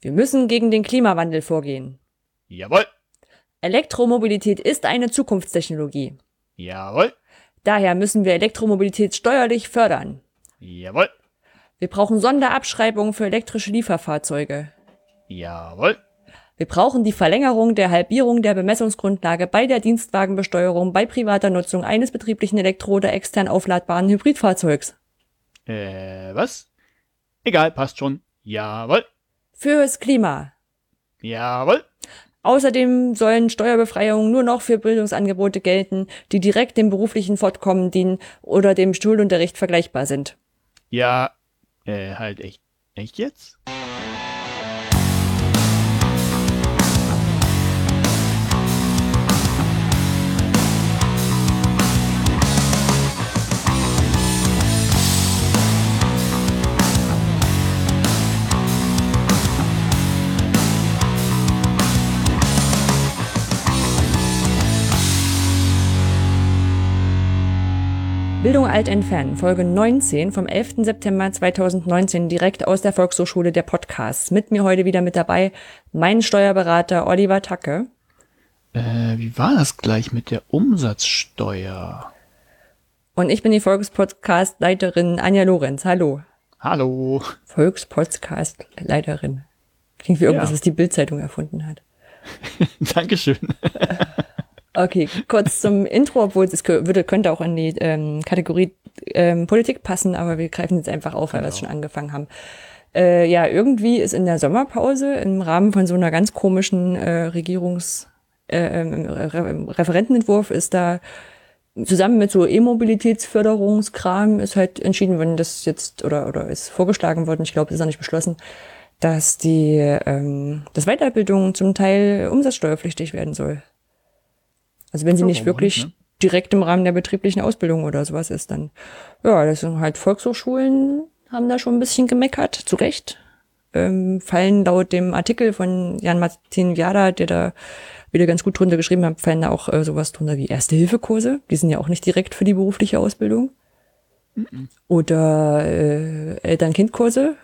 Wir müssen gegen den Klimawandel vorgehen. Jawohl. Elektromobilität ist eine Zukunftstechnologie. Jawohl. Daher müssen wir Elektromobilität steuerlich fördern. Jawohl. Wir brauchen Sonderabschreibungen für elektrische Lieferfahrzeuge. Jawohl. Wir brauchen die Verlängerung der Halbierung der Bemessungsgrundlage bei der Dienstwagenbesteuerung bei privater Nutzung eines betrieblichen elektro- oder extern aufladbaren Hybridfahrzeugs. Äh, was? Egal, passt schon. Jawohl. Fürs Klima. Jawohl. Außerdem sollen Steuerbefreiungen nur noch für Bildungsangebote gelten, die direkt dem beruflichen Fortkommen dienen oder dem Schulunterricht vergleichbar sind. Ja, äh, halt echt. Echt jetzt? Bildung alt entfernen, Folge 19 vom 11. September 2019, direkt aus der Volkshochschule der Podcasts. Mit mir heute wieder mit dabei mein Steuerberater Oliver Tacke. Äh, wie war das gleich mit der Umsatzsteuer? Und ich bin die Volkspodcast-Leiterin Anja Lorenz. Hallo. Hallo. Volkspodcast-Leiterin. Klingt wie irgendwas, Ja. was die Bildzeitung erfunden hat. Dankeschön. Okay, kurz zum Intro, obwohl es würde, könnte auch in die ähm, Kategorie ähm, Politik passen, aber wir greifen jetzt einfach auf, weil wir es schon angefangen haben. Äh, ja, irgendwie ist in der Sommerpause im Rahmen von so einer ganz komischen äh, Regierungs- äh, ähm, Re Referentenentwurf ist da zusammen mit so E-Mobilitätsförderungskram ist halt entschieden worden, dass jetzt oder oder ist vorgeschlagen worden, ich glaube, ist noch nicht beschlossen, dass die ähm, dass Weiterbildung zum Teil umsatzsteuerpflichtig werden soll. Also wenn sie nicht wirklich nicht, ne? direkt im Rahmen der betrieblichen Ausbildung oder sowas ist, dann ja, das sind halt Volkshochschulen haben da schon ein bisschen gemeckert, zu Recht. Ähm, fallen laut dem Artikel von Jan-Martin Viada, der da wieder ganz gut drunter geschrieben hat, fallen da auch äh, sowas drunter wie Erste-Hilfe-Kurse. Die sind ja auch nicht direkt für die berufliche Ausbildung. Oder äh, Eltern-Kind-Kurse,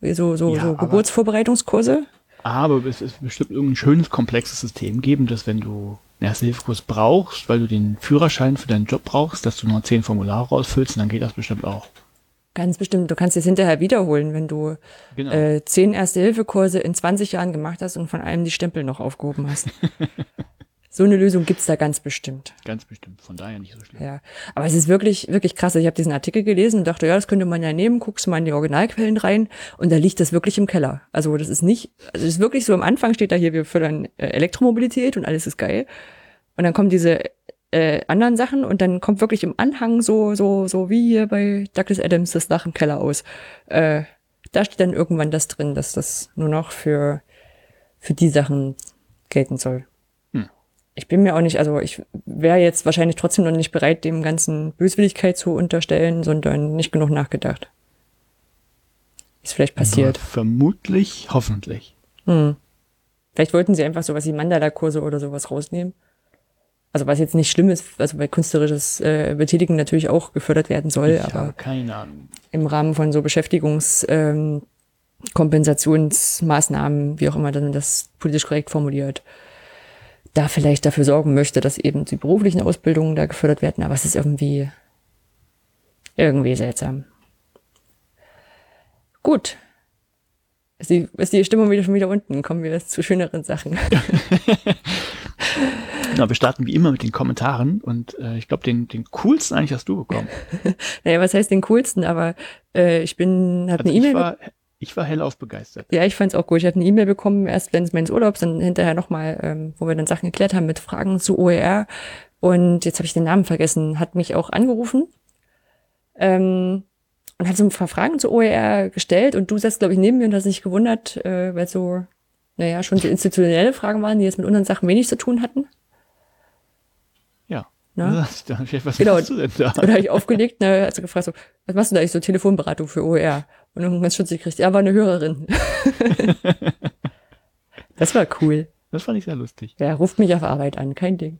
so, so, Ja, so aber- Geburtsvorbereitungskurse. Aber es ist bestimmt irgendein schönes, komplexes System geben, dass wenn du Erste-Hilfe-Kurs brauchst, weil du den Führerschein für deinen Job brauchst, dass du noch zehn Formulare ausfüllst und dann geht das bestimmt auch. Ganz bestimmt. Du kannst es hinterher wiederholen, wenn du Genau. äh, zehn Erste-Hilfe-Kurse in 20 Jahren gemacht hast und von einem die Stempel noch aufgehoben hast. so eine Lösung gibt's da ganz bestimmt. Ganz bestimmt. Von daher nicht so schlimm. Ja, aber es ist wirklich, wirklich krass. Ich habe diesen Artikel gelesen und dachte, ja, das könnte man ja nehmen, guckst mal in die Originalquellen rein und da liegt das wirklich im Keller. Also das ist nicht, also es ist wirklich so, am Anfang steht da hier, wir fördern äh, Elektromobilität und alles ist geil. Und dann kommen diese äh, anderen Sachen und dann kommt wirklich im Anhang so, so, so wie hier bei Douglas Adams das Dach im Keller aus. Äh, da steht dann irgendwann das drin, dass das nur noch für, für die Sachen gelten soll. Ich bin mir auch nicht, also ich wäre jetzt wahrscheinlich trotzdem noch nicht bereit, dem ganzen Böswilligkeit zu unterstellen, sondern nicht genug nachgedacht. Ist vielleicht passiert. Aber vermutlich, hoffentlich. Hm. Vielleicht wollten sie einfach sowas wie Mandala-Kurse oder sowas rausnehmen. Also was jetzt nicht schlimm ist, also weil künstlerisches äh, Betätigen natürlich auch gefördert werden soll, ich aber keine Ahnung. im Rahmen von so Beschäftigungs ähm, Kompensationsmaßnahmen, wie auch immer dann das politisch korrekt formuliert, da vielleicht dafür sorgen möchte, dass eben die beruflichen Ausbildungen da gefördert werden, aber es ist irgendwie irgendwie seltsam. Gut. Ist die, ist die Stimmung wieder schon wieder unten? Kommen wir zu schöneren Sachen. Genau, wir starten wie immer mit den Kommentaren und äh, ich glaube, den, den coolsten eigentlich hast du bekommen. naja, was heißt den coolsten? Aber äh, ich bin, hab Also eine E-Mail ich war hellauf begeistert. Ja, ich fand's auch gut. Ich hatte eine E-Mail bekommen, erst während meines Urlaubs, dann hinterher nochmal, ähm, wo wir dann Sachen geklärt haben mit Fragen zu OER. Und jetzt habe ich den Namen vergessen, hat mich auch angerufen ähm, und hat so ein paar Fragen zu OER gestellt. Und du saßt, glaube ich, neben mir und hast dich gewundert, äh, weil so, naja, schon so institutionelle Fragen waren, die jetzt mit unseren Sachen wenig zu tun hatten. Ja. Ne? Was, Genau. machst du denn da? Und da habe ich aufgelegt, ne, sie gefragt, so, was machst du da eigentlich so Telefonberatung für OER? Und ganz schutzig gekriegt, ja, war eine Hörerin. das war cool. Das fand ich sehr lustig. Ja, ruft mich auf Arbeit an, kein Ding.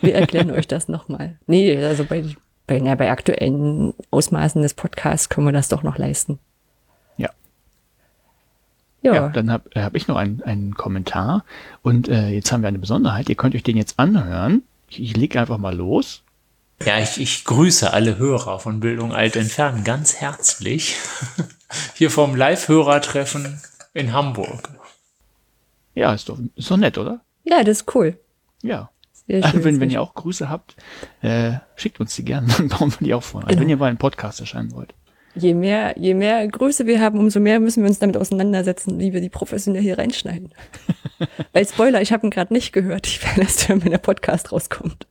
Wir erklären euch das nochmal. Nee, also bei, bei, na, bei aktuellen Ausmaßen des Podcasts können wir das doch noch leisten. Ja. Ja. Ja, dann habe hab ich noch einen, einen Kommentar. Und äh, jetzt haben wir eine Besonderheit. Ihr könnt euch den jetzt anhören. Ich, ich leg einfach mal los. Ja, ich, ich grüße alle Hörer von Bildung alt entfernen ganz herzlich. Hier vom Live-Hörertreffen in Hamburg. Ja, ist doch, ist doch nett, oder? ja, das ist cool. Ja. Sehr schön, wenn, wenn ihr auch Grüße habt, äh, schickt uns die gerne, dann bauen wir die auch vor. Also Genau. wenn ihr mal einen Podcast erscheinen wollt. Je mehr, je mehr Größe wir haben, umso mehr müssen wir uns damit auseinandersetzen, wie wir die professionell hier reinschneiden. Weil Spoiler, ich habe ihn gerade nicht gehört. Ich werde erst hören, wenn der Podcast rauskommt.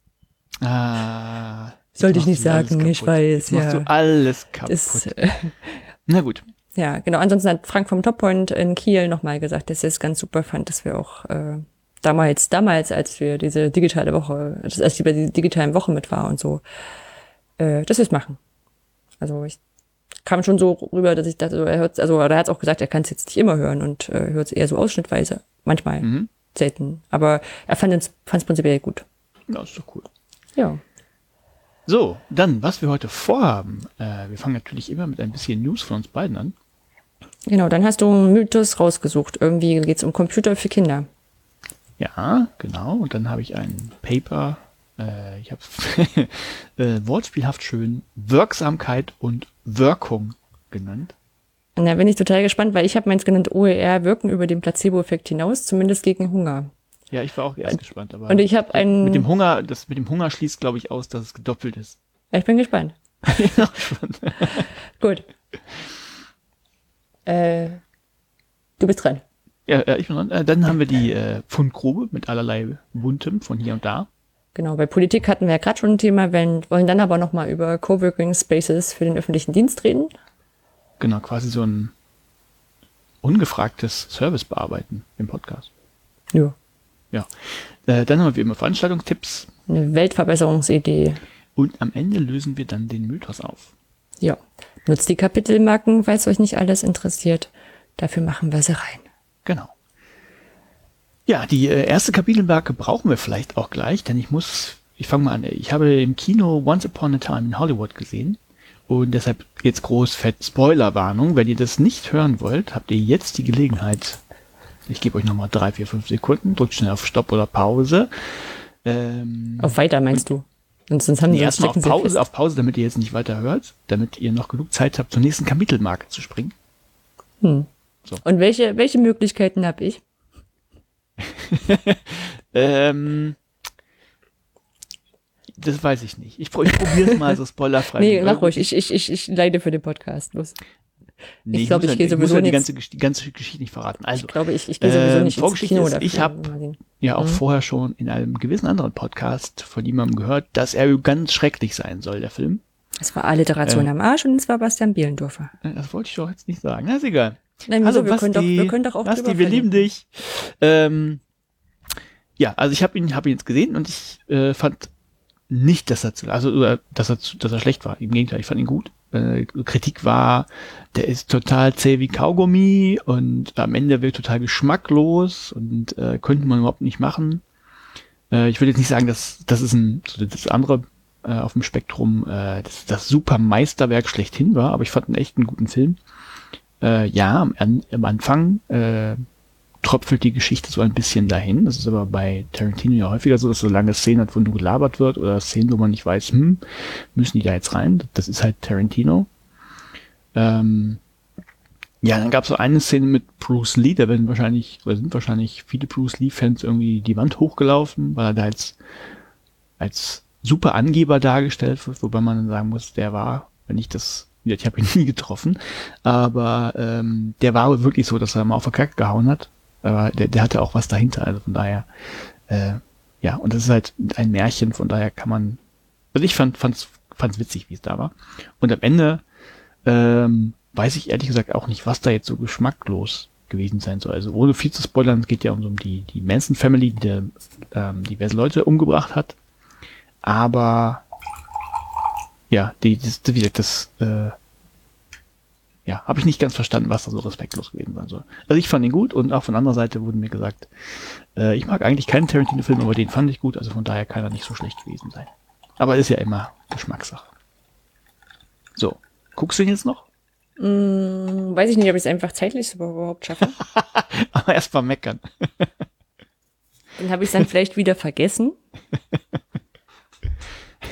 Ah, Sollte ich nicht sagen, ich weiß, Jetzt machst ja. du alles kaputt. Das, äh, Na gut. ja, genau. Ansonsten hat Frank vom Toppoint in Kiel nochmal gesagt, dass er es ganz super fand, dass wir auch äh, damals, damals, als wir diese digitale Woche, als ich bei der digitalen Woche mit war und so, äh, dass wir es machen. Also ich kam schon so rüber, dass ich dachte, so, er hört also er hat auch gesagt, er kann es jetzt nicht immer hören und äh, hört es eher so ausschnittweise. Manchmal, Mhm. selten. Aber er fand es fand es prinzipiell gut. Ja, ist doch cool. Ja. So, dann, was wir heute vorhaben. Äh, wir fangen natürlich immer mit ein bisschen News von uns beiden an. Genau, dann hast du einen Mythos rausgesucht. Irgendwie geht es um Computer für Kinder. Ja, genau. Und dann habe ich ein Paper. Äh, ich habe äh, wortspielhaft schön Wirksamkeit und Wirkung genannt. Und da bin ich total gespannt, weil ich habe meins genannt OER wirken über den Placebo-Effekt hinaus, zumindest gegen Hunger. Ja, ich war auch erst gespannt. Aber Und ich habe einen. mit dem Hunger, das mit dem Hunger schließt, glaube ich, aus, dass es gedoppelt ist. Ja, ich bin gespannt. Gut. Äh, du bist dran. Ja, äh, ich bin dran. Äh, dann haben wir die äh, Fundgrube mit allerlei Buntem von hier und da. Genau, bei Politik hatten wir ja gerade schon ein Thema, wenn, wollen dann aber nochmal über Coworking Spaces für den öffentlichen Dienst reden. Genau, quasi so ein ungefragtes Service bearbeiten im Podcast. Ja. Ja. Äh, dann haben wir wie immer Veranstaltungstipps Eine Weltverbesserungsidee. und am Ende lösen wir dann den Mythos auf. Ja. Nutzt die Kapitelmarken, falls euch nicht alles interessiert. Dafür machen wir sie rein. Genau. Ja, die äh, erste Kapitelmarke brauchen wir vielleicht auch gleich, denn ich muss, ich fange mal an, ich habe im Kino Once Upon a Time in Hollywood gesehen und deshalb jetzt groß fett Spoilerwarnung. Wenn ihr das nicht hören wollt, habt ihr jetzt die Gelegenheit. Ich gebe euch nochmal drei, vier, fünf Sekunden, drückt schnell auf Stopp oder Pause. Ähm, Auf weiter meinst du? Und sonst haben nee, wir erstmal auf Pause, auf Pause, damit ihr jetzt nicht weiter hört, damit ihr noch genug Zeit habt, zur nächsten Kapitelmarke zu springen. Hm. So. Und welche, welche Möglichkeiten habe ich? Ähm, das weiß ich nicht. Ich, ich probiere es mal so spoilerfrei. Nee, mach ruhig. Ich, ich, ich, ich leide für den Podcast. Los. Nee, ich glaub, muss ich ja- gehe sowieso ja die nicht- ganze, die ganze Geschichte nicht verraten. Also, Ich glaube, ich, ich gehe sowieso Ähm, nicht ins Vorgeschichte Kino ist, ich hab- Mal sehen. ja auch Mhm. vorher schon in einem gewissen anderen Podcast von jemandem gehört, dass er ganz schrecklich sein soll, der Film. Es war Alliteration Äh. am Arsch und es war Bastian Bielendorfer. Äh, Das wollte ich doch jetzt nicht sagen. Na, ist egal. Nein, wieso? wir, können doch, wir können doch auch Basti, wir lieben verlinken. dich. Ähm, ja, also ich habe ihn, hab ihn jetzt gesehen und ich äh, fand nicht, dass er zu, also oder, dass er zu, dass er schlecht war. Im Gegenteil, ich fand ihn gut. Äh, Kritik war, der ist total zäh wie Kaugummi und am Ende wird total geschmacklos und äh, könnte man überhaupt nicht machen. Äh, ich will jetzt nicht sagen, dass das ist ein so das andere äh, auf dem Spektrum, äh, das, das super Meisterwerk schlechthin war, aber ich fand einen echt einen guten Film. Äh, ja, am, am Anfang äh, tröpfelt die Geschichte so ein bisschen dahin. Das ist aber bei Tarantino ja häufiger so, dass so lange Szenen hat, wo nur gelabert wird oder Szenen, wo man nicht weiß, hm, müssen die da jetzt rein? Das ist halt Tarantino. Ähm, ja, dann gab es so eine Szene mit Bruce Lee, da werden wahrscheinlich, oder sind wahrscheinlich viele Bruce Lee-Fans irgendwie die Wand hochgelaufen, weil er da als, als super Angeber dargestellt wird, wobei man dann sagen muss, der war, wenn ich das, ich habe ihn nie getroffen, aber ähm, der war wirklich so, dass er mal auf der Kacke gehauen hat. Aber der, der hatte auch was dahinter, also von daher, äh, ja, und das ist halt ein Märchen, von daher kann man, also ich fand, fand's, fand's witzig, wie es da war. Und am Ende, ähm, weiß ich ehrlich gesagt auch nicht, was da jetzt so geschmacklos gewesen sein soll. Also ohne viel zu spoilern, es geht ja um, so die, die Manson Family, die der, ähm, diverse Leute umgebracht hat. Aber ja, die, das, wie gesagt, das äh, ja, habe ich nicht ganz verstanden, was da so respektlos gewesen sein soll. Also ich fand ihn gut und auch von anderer Seite wurde mir gesagt, äh, ich mag eigentlich keinen Tarantino-Film, aber den fand ich gut, also von daher kann er nicht so schlecht gewesen sein. Aber ist ja immer Geschmackssache. So, guckst du ihn jetzt noch? Hm, weiß ich nicht, ob ich es einfach zeitlich so überhaupt schaffe. Aber erst mal meckern. Dann habe ich es dann vielleicht wieder vergessen.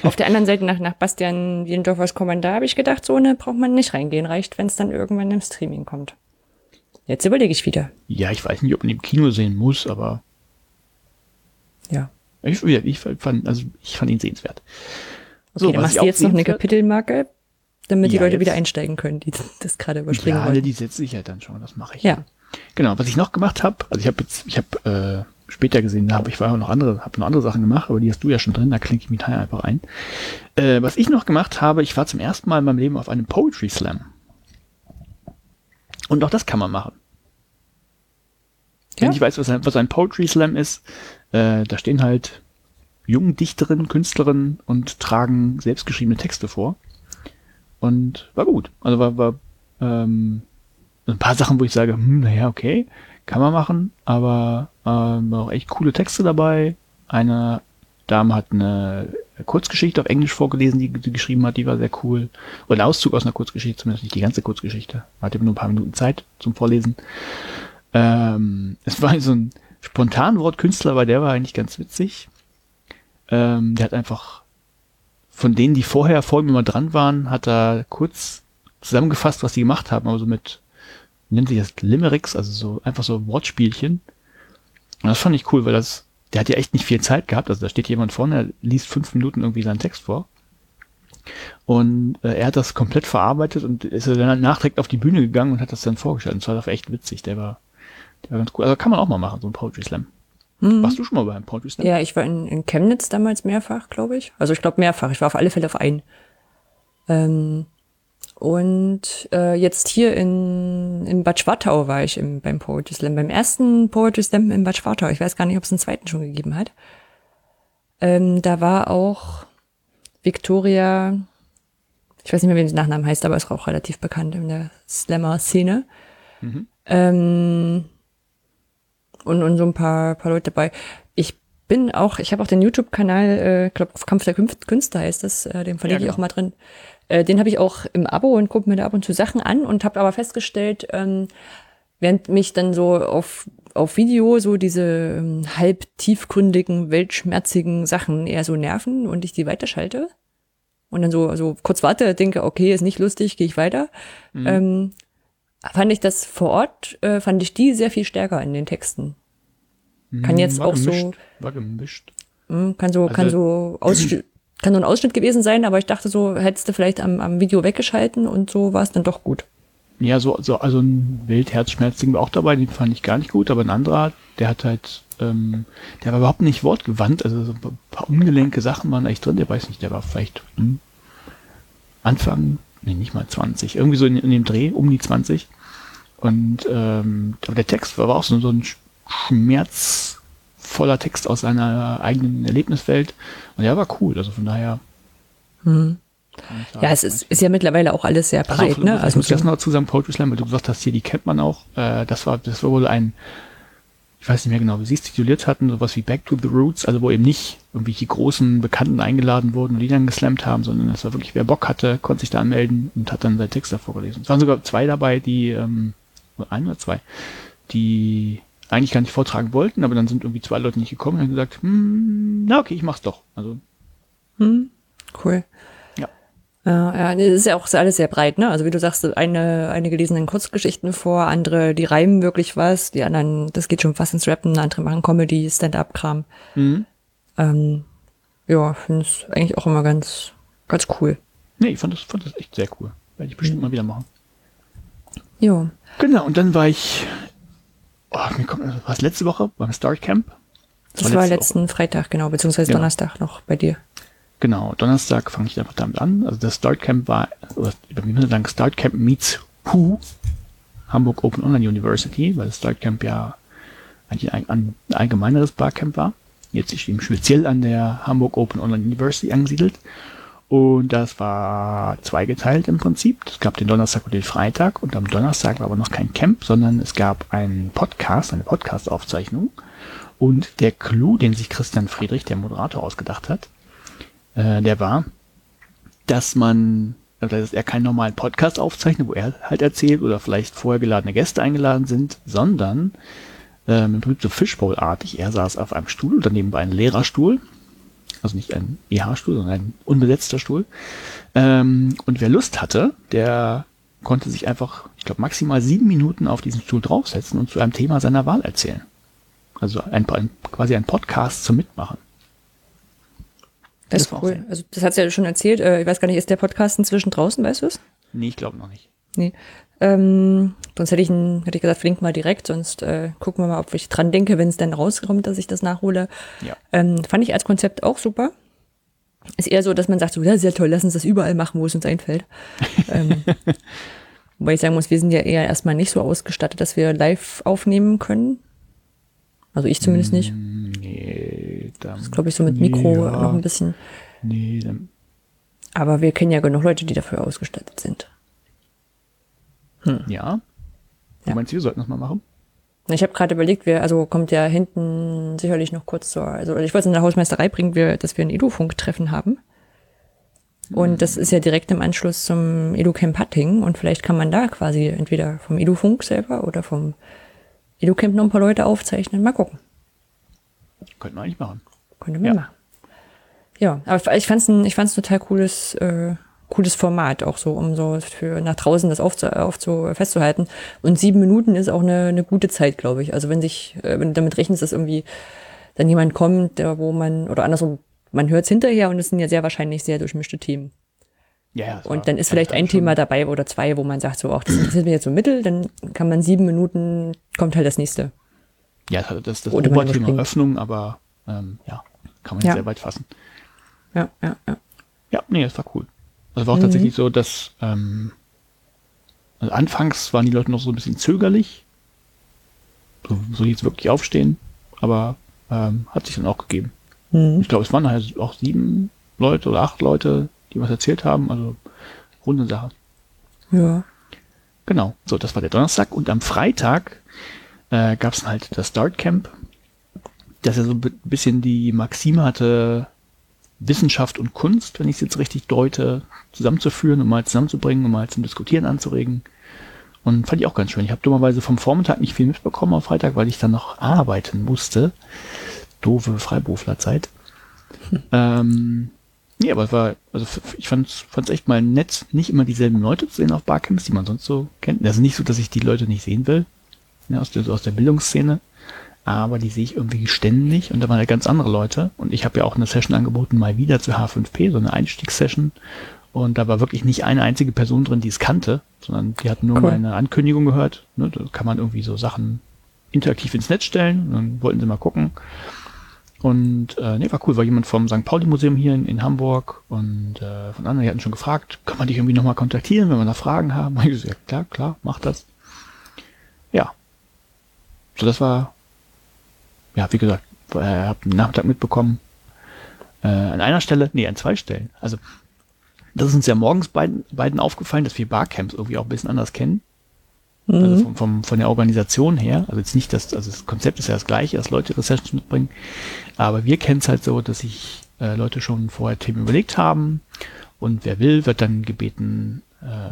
Auf der anderen Seite, nach, nach Bastian Wiedendorfers Kommandar, habe ich gedacht, so ne, braucht man nicht reingehen. Reicht, wenn es dann irgendwann im Streaming kommt. Jetzt überlege ich wieder. Ja, ich weiß nicht, ob man im Kino sehen muss, aber Ja. ich, ich fand, also ich fand ihn sehenswert. Okay, So, dann machst ich du jetzt noch eine Kapitelmarke, damit die Ja, Leute jetzt- wieder einsteigen können, die das gerade überspringen Ja, wollen. die setze ich ja dann schon, das mache ich. Ja. Genau, was ich noch gemacht habe, also ich habe jetzt, ich habe äh, später gesehen, da habe ich vorher noch andere, habe noch andere Sachen gemacht, aber die hast du ja schon drin, da klinke ich mich einfach ein. Äh, was ich noch gemacht habe, ich war zum ersten Mal in meinem Leben auf einem Poetry Slam. Und auch das kann man machen. Ja. Wenn ich weiß, was ein, was ein Poetry Slam ist, äh, da stehen halt jungen Dichterinnen, Künstlerinnen und tragen selbstgeschriebene Texte vor. Und war gut. Also war, war ähm, ein paar Sachen, wo ich sage, hm, naja, okay, kann man machen, aber ähm, auch echt coole Texte dabei. Eine Dame hat eine Kurzgeschichte auf Englisch vorgelesen, die sie geschrieben hat, die war sehr cool. Oder Auszug aus einer Kurzgeschichte, zumindest nicht die ganze Kurzgeschichte. Hatte nur ein paar Minuten Zeit zum Vorlesen. Ähm, es war so ein Spontanwortkünstler, aber der war eigentlich ganz witzig. Ähm, der hat einfach von denen, die vorher vor ihm immer dran waren, hat er kurz zusammengefasst, was sie gemacht haben, aber so mit, nennt sich das, Limericks, also so einfach so Wortspielchen. Und das fand ich cool, weil das, der hat ja echt nicht viel Zeit gehabt. Also da steht jemand vorne, der liest fünf Minuten irgendwie seinen Text vor. Und äh, er hat das komplett verarbeitet und ist dann nachträglich auf die Bühne gegangen und hat das dann vorgestellt. Und das war doch echt witzig. Der war, der war ganz cool. Also kann man auch mal machen, so ein Poetry Slam. Warst du schon mal beim Poetry Slam? Mhm. Ja, ich war in, in Chemnitz damals mehrfach, glaube ich. Also ich glaube mehrfach. Ich war auf alle Fälle auf einen. Ähm, und äh, jetzt hier in, in Bad Schwartau war ich im, beim Poetry Slam. Beim ersten Poetry Slam in Bad Schwartau. Ich weiß gar nicht, ob es einen zweiten schon gegeben hat. Ähm, da war auch Victoria, ich weiß nicht mehr, wie der Nachnamen heißt, aber ist auch relativ bekannt in der Slammer-Szene. Ähm, und, und so ein paar, paar Leute dabei. Ich bin auch, ich habe auch den YouTube-Kanal, äh, glaube Kampf der Künstler heißt das, äh, den verlinke Ja, ich auch genau. mal drin. Äh, den habe ich auch im Abo und gucke mir da ab und zu Sachen an und habe aber festgestellt, ähm, während mich dann so auf, auf Video so diese ähm, halb tiefgründigen, weltschmerzigen Sachen eher so nerven und ich die weiterschalte und dann so, so kurz warte, denke, okay, ist nicht lustig, gehe ich weiter. Mhm. Ähm, fand ich das vor Ort, äh, fand ich die sehr viel stärker in den Texten. Kann jetzt War auch so, gemischt. War gemischt. mm, kann so, kann so Ausschnitt, kann so ein Ausschnitt gewesen sein, aber ich dachte so, hättest du vielleicht am, am Video weggeschalten und so war es dann doch gut. Ja, so, so also ein Wildherzschmerzding war auch dabei, den fand ich gar nicht gut, aber ein anderer, der hat halt, ähm, der war überhaupt nicht wortgewandt, also so ein paar ungelenke Sachen waren echt drin, der weiß nicht, der war vielleicht hm, Anfang, nee, nicht mal 20, irgendwie so in, in dem Dreh, um die 20. Und ähm, aber der Text war, war auch so, so ein sch- schmerzvoller Text aus seiner eigenen Erlebniswelt. Und der war cool, also von daher. ich sagen, Ja, es ist, ist ja mittlerweile auch alles sehr breit, also, ne? Also Also muss ich das noch zusammen Poetry Slam, weil du gesagt hast, hier, die kennt man auch. Äh, das war, das war wohl ein, ich weiß nicht mehr genau, wie sie es tituliert hatten, sowas wie Back to the Roots, also wo eben nicht irgendwelche großen Bekannten eingeladen wurden und die dann geslammt haben, sondern das war wirklich, wer Bock hatte, konnte sich da anmelden und hat dann seinen Text davor gelesen. Es waren sogar zwei dabei, die, ähm, oder ein oder zwei, die eigentlich gar nicht vortragen wollten, aber dann sind irgendwie zwei Leute nicht gekommen und haben gesagt, hm, na okay, ich mach's doch. Also, cool. ja. Ja, ja, das ist ja auch alles sehr breit, ne? Also wie du sagst, eine, eine gelesenen Kurzgeschichten vor, andere, die reimen wirklich was, die anderen, das geht schon fast ins Rappen, andere machen Comedy, Stand-up-Kram. Mhm. Ähm, ja, finde es eigentlich auch immer ganz, ganz cool. Nee, ich fand das, fand das echt sehr cool. Werde ich bestimmt mal wieder machen. Jo. Genau, und dann war ich, oh, mir kommt, war es letzte Woche beim Start Camp? Das war letzte letzten Freitag, genau, beziehungsweise Genau. Donnerstag noch bei dir. Genau, Donnerstag fange ich einfach damit an. Also das Start Camp war, oder über mir sagen Start Camp meets Who, Hamburg Open Online University, weil das Start Camp ja eigentlich ein, ein allgemeineres Barcamp war. Jetzt ist eben speziell an der Hamburg Open Online University angesiedelt. Und das war zweigeteilt im Prinzip. Es gab den Donnerstag und den Freitag. Und am Donnerstag war aber noch kein Camp, sondern es gab einen Podcast, eine Podcast-Aufzeichnung. Und der Clou, den sich Christian Friedrich, der Moderator, ausgedacht hat, äh, der war, dass man dass er keinen normalen Podcast aufzeichnet, wo er halt erzählt oder vielleicht vorher geladene Gäste eingeladen sind, sondern ähm, im Prinzip so Fishbowl-artig. Er saß auf einem Stuhl, daneben war ein Lehrerstuhl, also nicht ein EH-Stuhl, sondern ein unbesetzter Stuhl. Ähm, und wer Lust hatte, der konnte sich einfach, ich glaube, maximal sieben Minuten auf diesen Stuhl draufsetzen und zu einem Thema seiner Wahl erzählen. Also ein, ein quasi ein Podcast zum Mitmachen. Das, ist cool. Also das hat's ja schon erzählt. Äh, ich weiß gar nicht, ist der Podcast inzwischen draußen, weißt du es? Nee, ich glaube noch nicht. Nee. Ähm, sonst hätte ich, ihn, hätte ich gesagt, flink mal direkt, sonst äh, gucken wir mal, ob ich dran denke, wenn es dann rauskommt, dass ich das nachhole. Ja. Ähm, fand ich als Konzept auch super. Ist eher so, dass man sagt, so, ja, sehr toll, lass uns das überall machen, wo es uns einfällt. ähm, wobei ich sagen muss, wir sind ja eher erstmal nicht so ausgestattet, dass wir live aufnehmen können. Also ich zumindest nicht. Nee, dann, Das glaube ich so mit Mikro ja, noch ein bisschen. Nee, dann, Aber wir kennen ja genug Leute, die dafür ausgestattet sind. Ja. Du Ja. meinst, wir sollten das mal machen? Ich habe gerade überlegt, wir, also kommt ja hinten sicherlich noch kurz zur, also ich wollte es in der Hausmeisterei bringen, wir, dass wir ein Edu-Funk-Treffen haben. Und das ist ja direkt im Anschluss zum Edu-Camp Hatting und vielleicht kann man da quasi entweder vom Edu-Funk selber oder vom Edu-Camp noch ein paar Leute aufzeichnen. Mal gucken. Könnten wir eigentlich machen. Könnte man Ja. machen. Ja, aber ich fand's ein, ich fand's ein total cooles, äh, cooles Format, auch so, um so für nach draußen das aufzu, aufzu festzuhalten. Und sieben Minuten ist auch eine, eine gute Zeit, glaube ich. Also wenn sich, äh, wenn du damit rechnest, dass irgendwie dann jemand kommt, wo man, oder andersrum, man hört's hinterher und es sind ja sehr wahrscheinlich sehr durchmischte Themen. Ja, Und dann ist vielleicht ein Thema dabei oder zwei, wo man sagt, so, auch das interessiert mich jetzt so mittel, dann kann man sieben Minuten, kommt halt das nächste. Ja, das das, das Oder Oberthema. Öffnung, aber ähm, ja, kann man Ja. sehr weit fassen. Ja, ja, ja. Ja, nee, das war cool. Also war auch Mhm. tatsächlich so, dass ähm, also anfangs waren die Leute noch so ein bisschen zögerlich. So, so jetzt wirklich aufstehen, aber ähm, hat sich dann auch gegeben. Mhm. Ich glaube, es waren halt auch sieben Leute oder acht Leute, die was erzählt haben. Also runde Sache. Ja. Genau, so, das war der Donnerstag. Und am Freitag äh, gab es halt das Start Camp, das ja so ein bi- bisschen die Maxime hatte, Wissenschaft und Kunst, wenn ich es jetzt richtig deute, zusammenzuführen und mal zusammenzubringen und mal zum Diskutieren anzuregen. Und fand ich auch ganz schön. Ich habe dummerweise vom Vormittag nicht viel mitbekommen am Freitag, weil ich dann noch arbeiten musste. Doofe Freiberuflerzeit. Ähm, nee, aber es war, also ich fand's, fand's echt mal nett, nicht immer dieselben Leute zu sehen auf Barcamps, die man sonst so kennt. Also nicht so, dass ich die Leute nicht sehen will, ne, aus der, so aus der Bildungsszene, aber die sehe ich irgendwie ständig und da waren ja ganz andere Leute. Und ich habe ja auch eine Session angeboten, mal wieder zu H5P, so eine Einstiegssession. Und da war wirklich nicht eine einzige Person drin, die es kannte, sondern die hat nur Cool. meine Ankündigung gehört. Ne, da kann man irgendwie so Sachen interaktiv ins Netz stellen. Und dann wollten sie mal gucken. Und äh, nee, war cool, war jemand vom St. Pauli-Museum hier in, in Hamburg und äh, von anderen, die hatten schon gefragt, kann man dich irgendwie nochmal kontaktieren, wenn wir da Fragen haben? Und ich so, ja, klar, klar, mach das. Ja. So, das war, ja, wie gesagt, äh, habe den Nachmittag mitbekommen, äh, an einer Stelle, nee, an zwei Stellen. Also, das ist uns ja morgens beiden, beiden aufgefallen, dass wir Barcamps irgendwie auch ein bisschen anders kennen. Also vom, vom, von der Organisation her, also jetzt nicht das, also das Konzept ist ja das gleiche, dass Leute ihre Sessions mitbringen, aber wir kennen es halt so, dass sich äh, Leute schon vorher Themen überlegt haben. Und wer will, wird dann gebeten,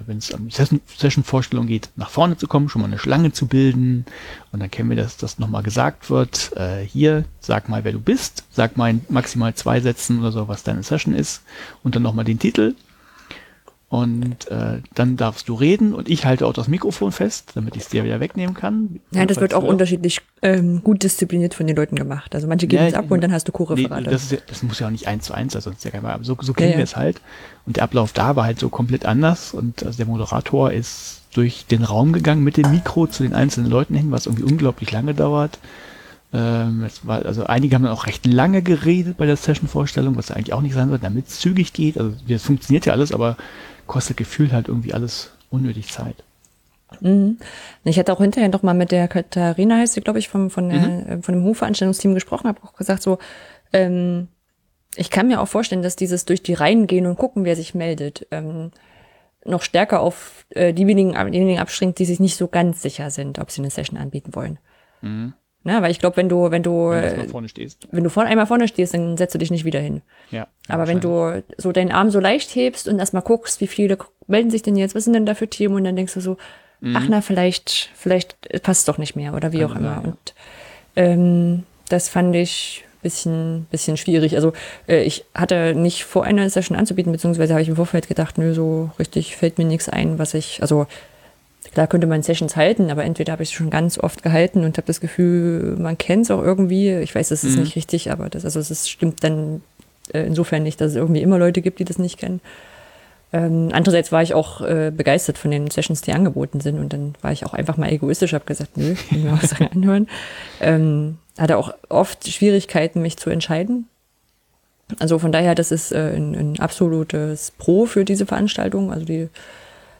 wenn es um Session- Session-Vorstellung geht, nach vorne zu kommen, schon mal eine Schlange zu bilden. Und dann kennen wir, dass das nochmal gesagt wird, äh, hier, sag mal, wer du bist, sag mal in maximal zwei Sätzen oder so, was deine Session ist. Und dann nochmal den Titel und äh, dann darfst du reden und ich halte auch das Mikrofon fest, damit ich es dir wieder wegnehmen kann. Ja, das wird auch du- unterschiedlich ähm, gut diszipliniert von den Leuten gemacht. Also manche geben Ja, es ab und dann hast du Nee, Co-Referate. das, ist ja, das muss ja auch nicht eins zu eins sein, sonst ist ja kein aber so, so kennen ja. wir es halt. Und der Ablauf da war halt so komplett anders und also der Moderator ist durch den Raum gegangen mit dem Mikro zu den einzelnen Leuten hin, was irgendwie unglaublich lange dauert. Ähm, es war, also einige haben dann auch recht lange geredet bei der Session-Vorstellung, was eigentlich auch nicht sein soll, damit es zügig geht. Also das funktioniert ja alles, aber kostet gefühlt halt irgendwie alles unnötig Zeit. Mhm. Ich hatte auch hinterher noch mal mit der Katharina, heißt sie, glaube ich, vom, von, der, äh, von dem Hofveranstaltungsteam gesprochen, habe auch gesagt, so, ähm, ich kann mir auch vorstellen, dass dieses durch die Reihen gehen und gucken, wer sich meldet, ähm, noch stärker auf äh, diejenigen, diejenigen abstringt, die sich nicht so ganz sicher sind, ob sie eine Session anbieten wollen. Na, weil ich glaube, wenn du, wenn du, Wenn vorne stehst. wenn du vorne einmal vorne stehst, dann setzt du dich nicht wieder hin. Ja. Aber wenn du so deinen Arm so leicht hebst und erstmal guckst, wie viele melden sich denn jetzt, was sind denn da für Themen und dann denkst du so, ach na, vielleicht, vielleicht passt es doch nicht mehr oder wie auch immer. sein, ja. Und ähm, das fand ich bisschen, bisschen schwierig. Also äh, ich hatte nicht vor, eine Session anzubieten, beziehungsweise habe ich im Vorfeld gedacht, nö, so richtig fällt mir nichts ein, was ich, also klar könnte man Sessions halten, aber entweder habe ich es schon ganz oft gehalten und habe das Gefühl, man kennt es auch irgendwie. Ich weiß, es ist Mhm. nicht richtig, aber das, also es stimmt dann äh, insofern nicht, dass es irgendwie immer Leute gibt, die das nicht kennen. Ähm, andererseits war ich auch äh, begeistert von den Sessions, die angeboten sind und dann war ich auch einfach mal egoistisch, habe gesagt, nö, ich will mir was anhören. Ähm, hatte auch oft Schwierigkeiten, mich zu entscheiden. Also von daher, das ist äh, ein, ein absolutes Pro für diese Veranstaltung. Also die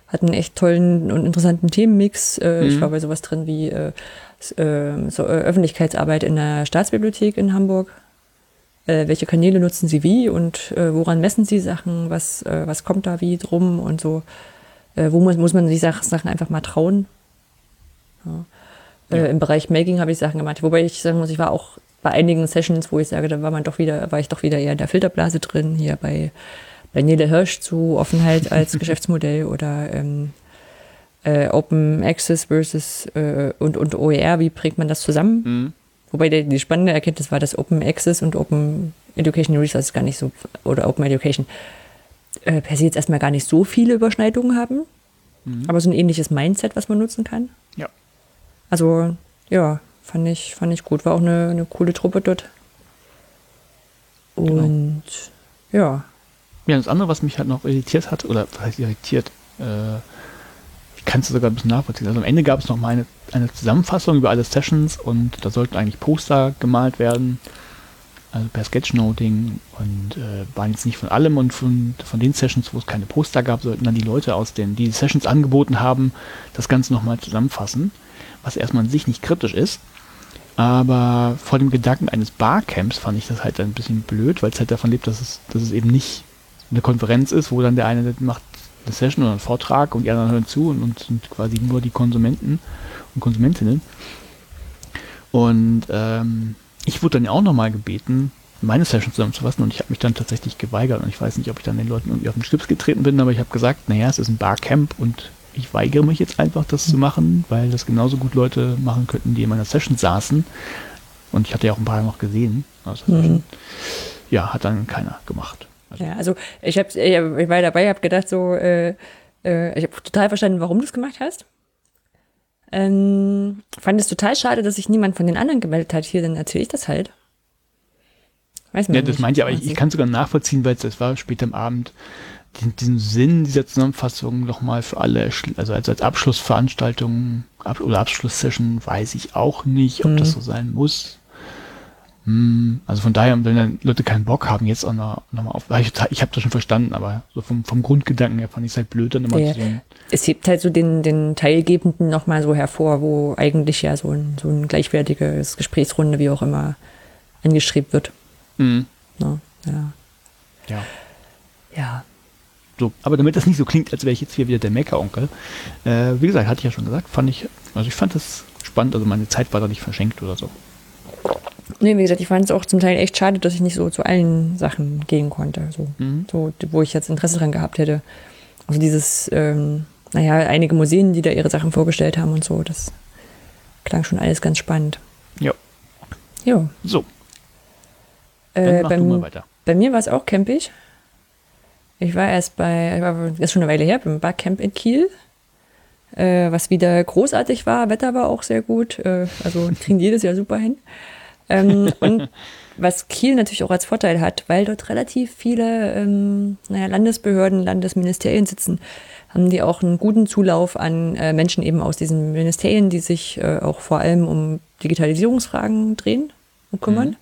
hatten einen echt tollen und interessanten Themenmix. Äh, Ich Mhm. war bei sowas drin wie äh, s- äh, so, äh, Öffentlichkeitsarbeit in der Staatsbibliothek in Hamburg. Äh, welche Kanäle nutzen sie wie und äh, woran messen sie Sachen? Was, was kommt da wie drum und so? Wo muss, muss man Sach Sachen einfach mal trauen? Ja. Äh, Im Bereich Making habe ich Sachen gemacht, wobei ich sagen muss, ich war auch bei einigen Sessions, wo ich sage, da war man doch wieder, war ich doch wieder eher in der Filterblase drin, hier bei, Nele Hirsch zu Offenheit als Geschäftsmodell oder ähm, äh, Open Access versus äh, und, und OER, wie bringt man das zusammen? Mhm. Wobei die, die spannende Erkenntnis war, dass Open Access und Open Education Resources gar nicht so, oder Open Education äh, per se jetzt erstmal gar nicht so viele Überschneidungen haben, aber so ein ähnliches Mindset, was man nutzen kann. Ja. Also, ja, fand ich, fand ich gut. War auch eine, eine coole Truppe dort. Und ja, Ja, das andere, was mich halt noch irritiert hat, oder was heißt irritiert, äh, ich kann es sogar ein bisschen nachvollziehen. Also am Ende gab es noch mal eine, eine Zusammenfassung über alle Sessions und da sollten eigentlich Poster gemalt werden, also per Sketchnoting und äh, waren jetzt nicht von allem und von, von den Sessions, wo es keine Poster gab, sollten dann die Leute aus den, die die Sessions angeboten haben, das Ganze nochmal zusammenfassen, was erstmal an sich nicht kritisch ist. Aber vor dem Gedanken eines Barcamps fand ich das halt ein bisschen blöd, weil es halt davon lebt, dass es, dass es eben nicht eine Konferenz ist, wo dann der eine macht eine Session oder einen Vortrag und die anderen hören zu und, und sind quasi nur die Konsumenten und Konsumentinnen. Und ähm, ich wurde dann ja auch nochmal gebeten, meine Session zusammenzufassen und ich habe mich dann tatsächlich geweigert und ich weiß nicht, ob ich dann den Leuten irgendwie auf den Schlips getreten bin, aber ich habe gesagt, naja, es ist ein Barcamp und ich weigere mich jetzt einfach, das zu machen, weil das genauso gut Leute machen könnten, die in meiner Session saßen. Und ich hatte ja auch ein paar noch gesehen. der Session. Ja, hat dann keiner gemacht. Also, ja, also ich, hab, ich, war dabei, habe gedacht so, äh, äh, ich habe total verstanden, warum du es gemacht hast. Ähm, fand es total schade, dass sich niemand von den anderen gemeldet hat. Hier, dann erzähle ich das halt. Weiß man Ja, das nicht. meinte ich, aber ich, ich kann sogar nachvollziehen, weil es das war später am Abend, den, diesen Sinn dieser Zusammenfassung nochmal für alle, also als, als Abschlussveranstaltung ab, oder Abschlusssession weiß ich auch nicht, ob das so sein muss. Hm, also von daher, wenn dann Leute keinen Bock haben, jetzt auch noch, noch mal auf, ich, ich habe das schon verstanden, aber so vom, vom Grundgedanken her fand ich es halt blöd, dann immer Ja. zu sehen. es hebt halt so den, den Teilgebenden nochmal so hervor, wo eigentlich ja so ein, so ein gleichwertiges Gesprächsrunde, wie auch immer, angestrebt wird. Hm, Ne? Ja. ja. ja. So, aber damit das nicht so klingt, als wäre ich jetzt hier wieder der Meckeronkel, äh, wie gesagt, hatte ich ja schon gesagt, fand ich, also ich fand das spannend, also meine Zeit war da nicht verschenkt oder so. Nee, wie gesagt, ich fand es auch zum Teil echt schade, dass ich nicht so zu allen Sachen gehen konnte. So, Mhm. so wo ich jetzt Interesse dran gehabt hätte. Also dieses, ähm, naja, einige Museen, die da ihre Sachen vorgestellt haben und so, das klang schon alles ganz spannend. Ja. Ja. So, Äh, weiter. bei mir war es auch campig. Ich war erst bei, war, das ist schon eine Weile her, beim Barcamp in Kiel. Äh, was wieder großartig war, Wetter war auch sehr gut. Äh, also kriegen jedes Jahr super hin. Ähm, und was Kiel natürlich auch als Vorteil hat, weil dort relativ viele ähm, naja, Landesbehörden, Landesministerien sitzen, haben die auch einen guten Zulauf an äh, Menschen eben aus diesen Ministerien, die sich äh, auch vor allem um Digitalisierungsfragen drehen und kümmern.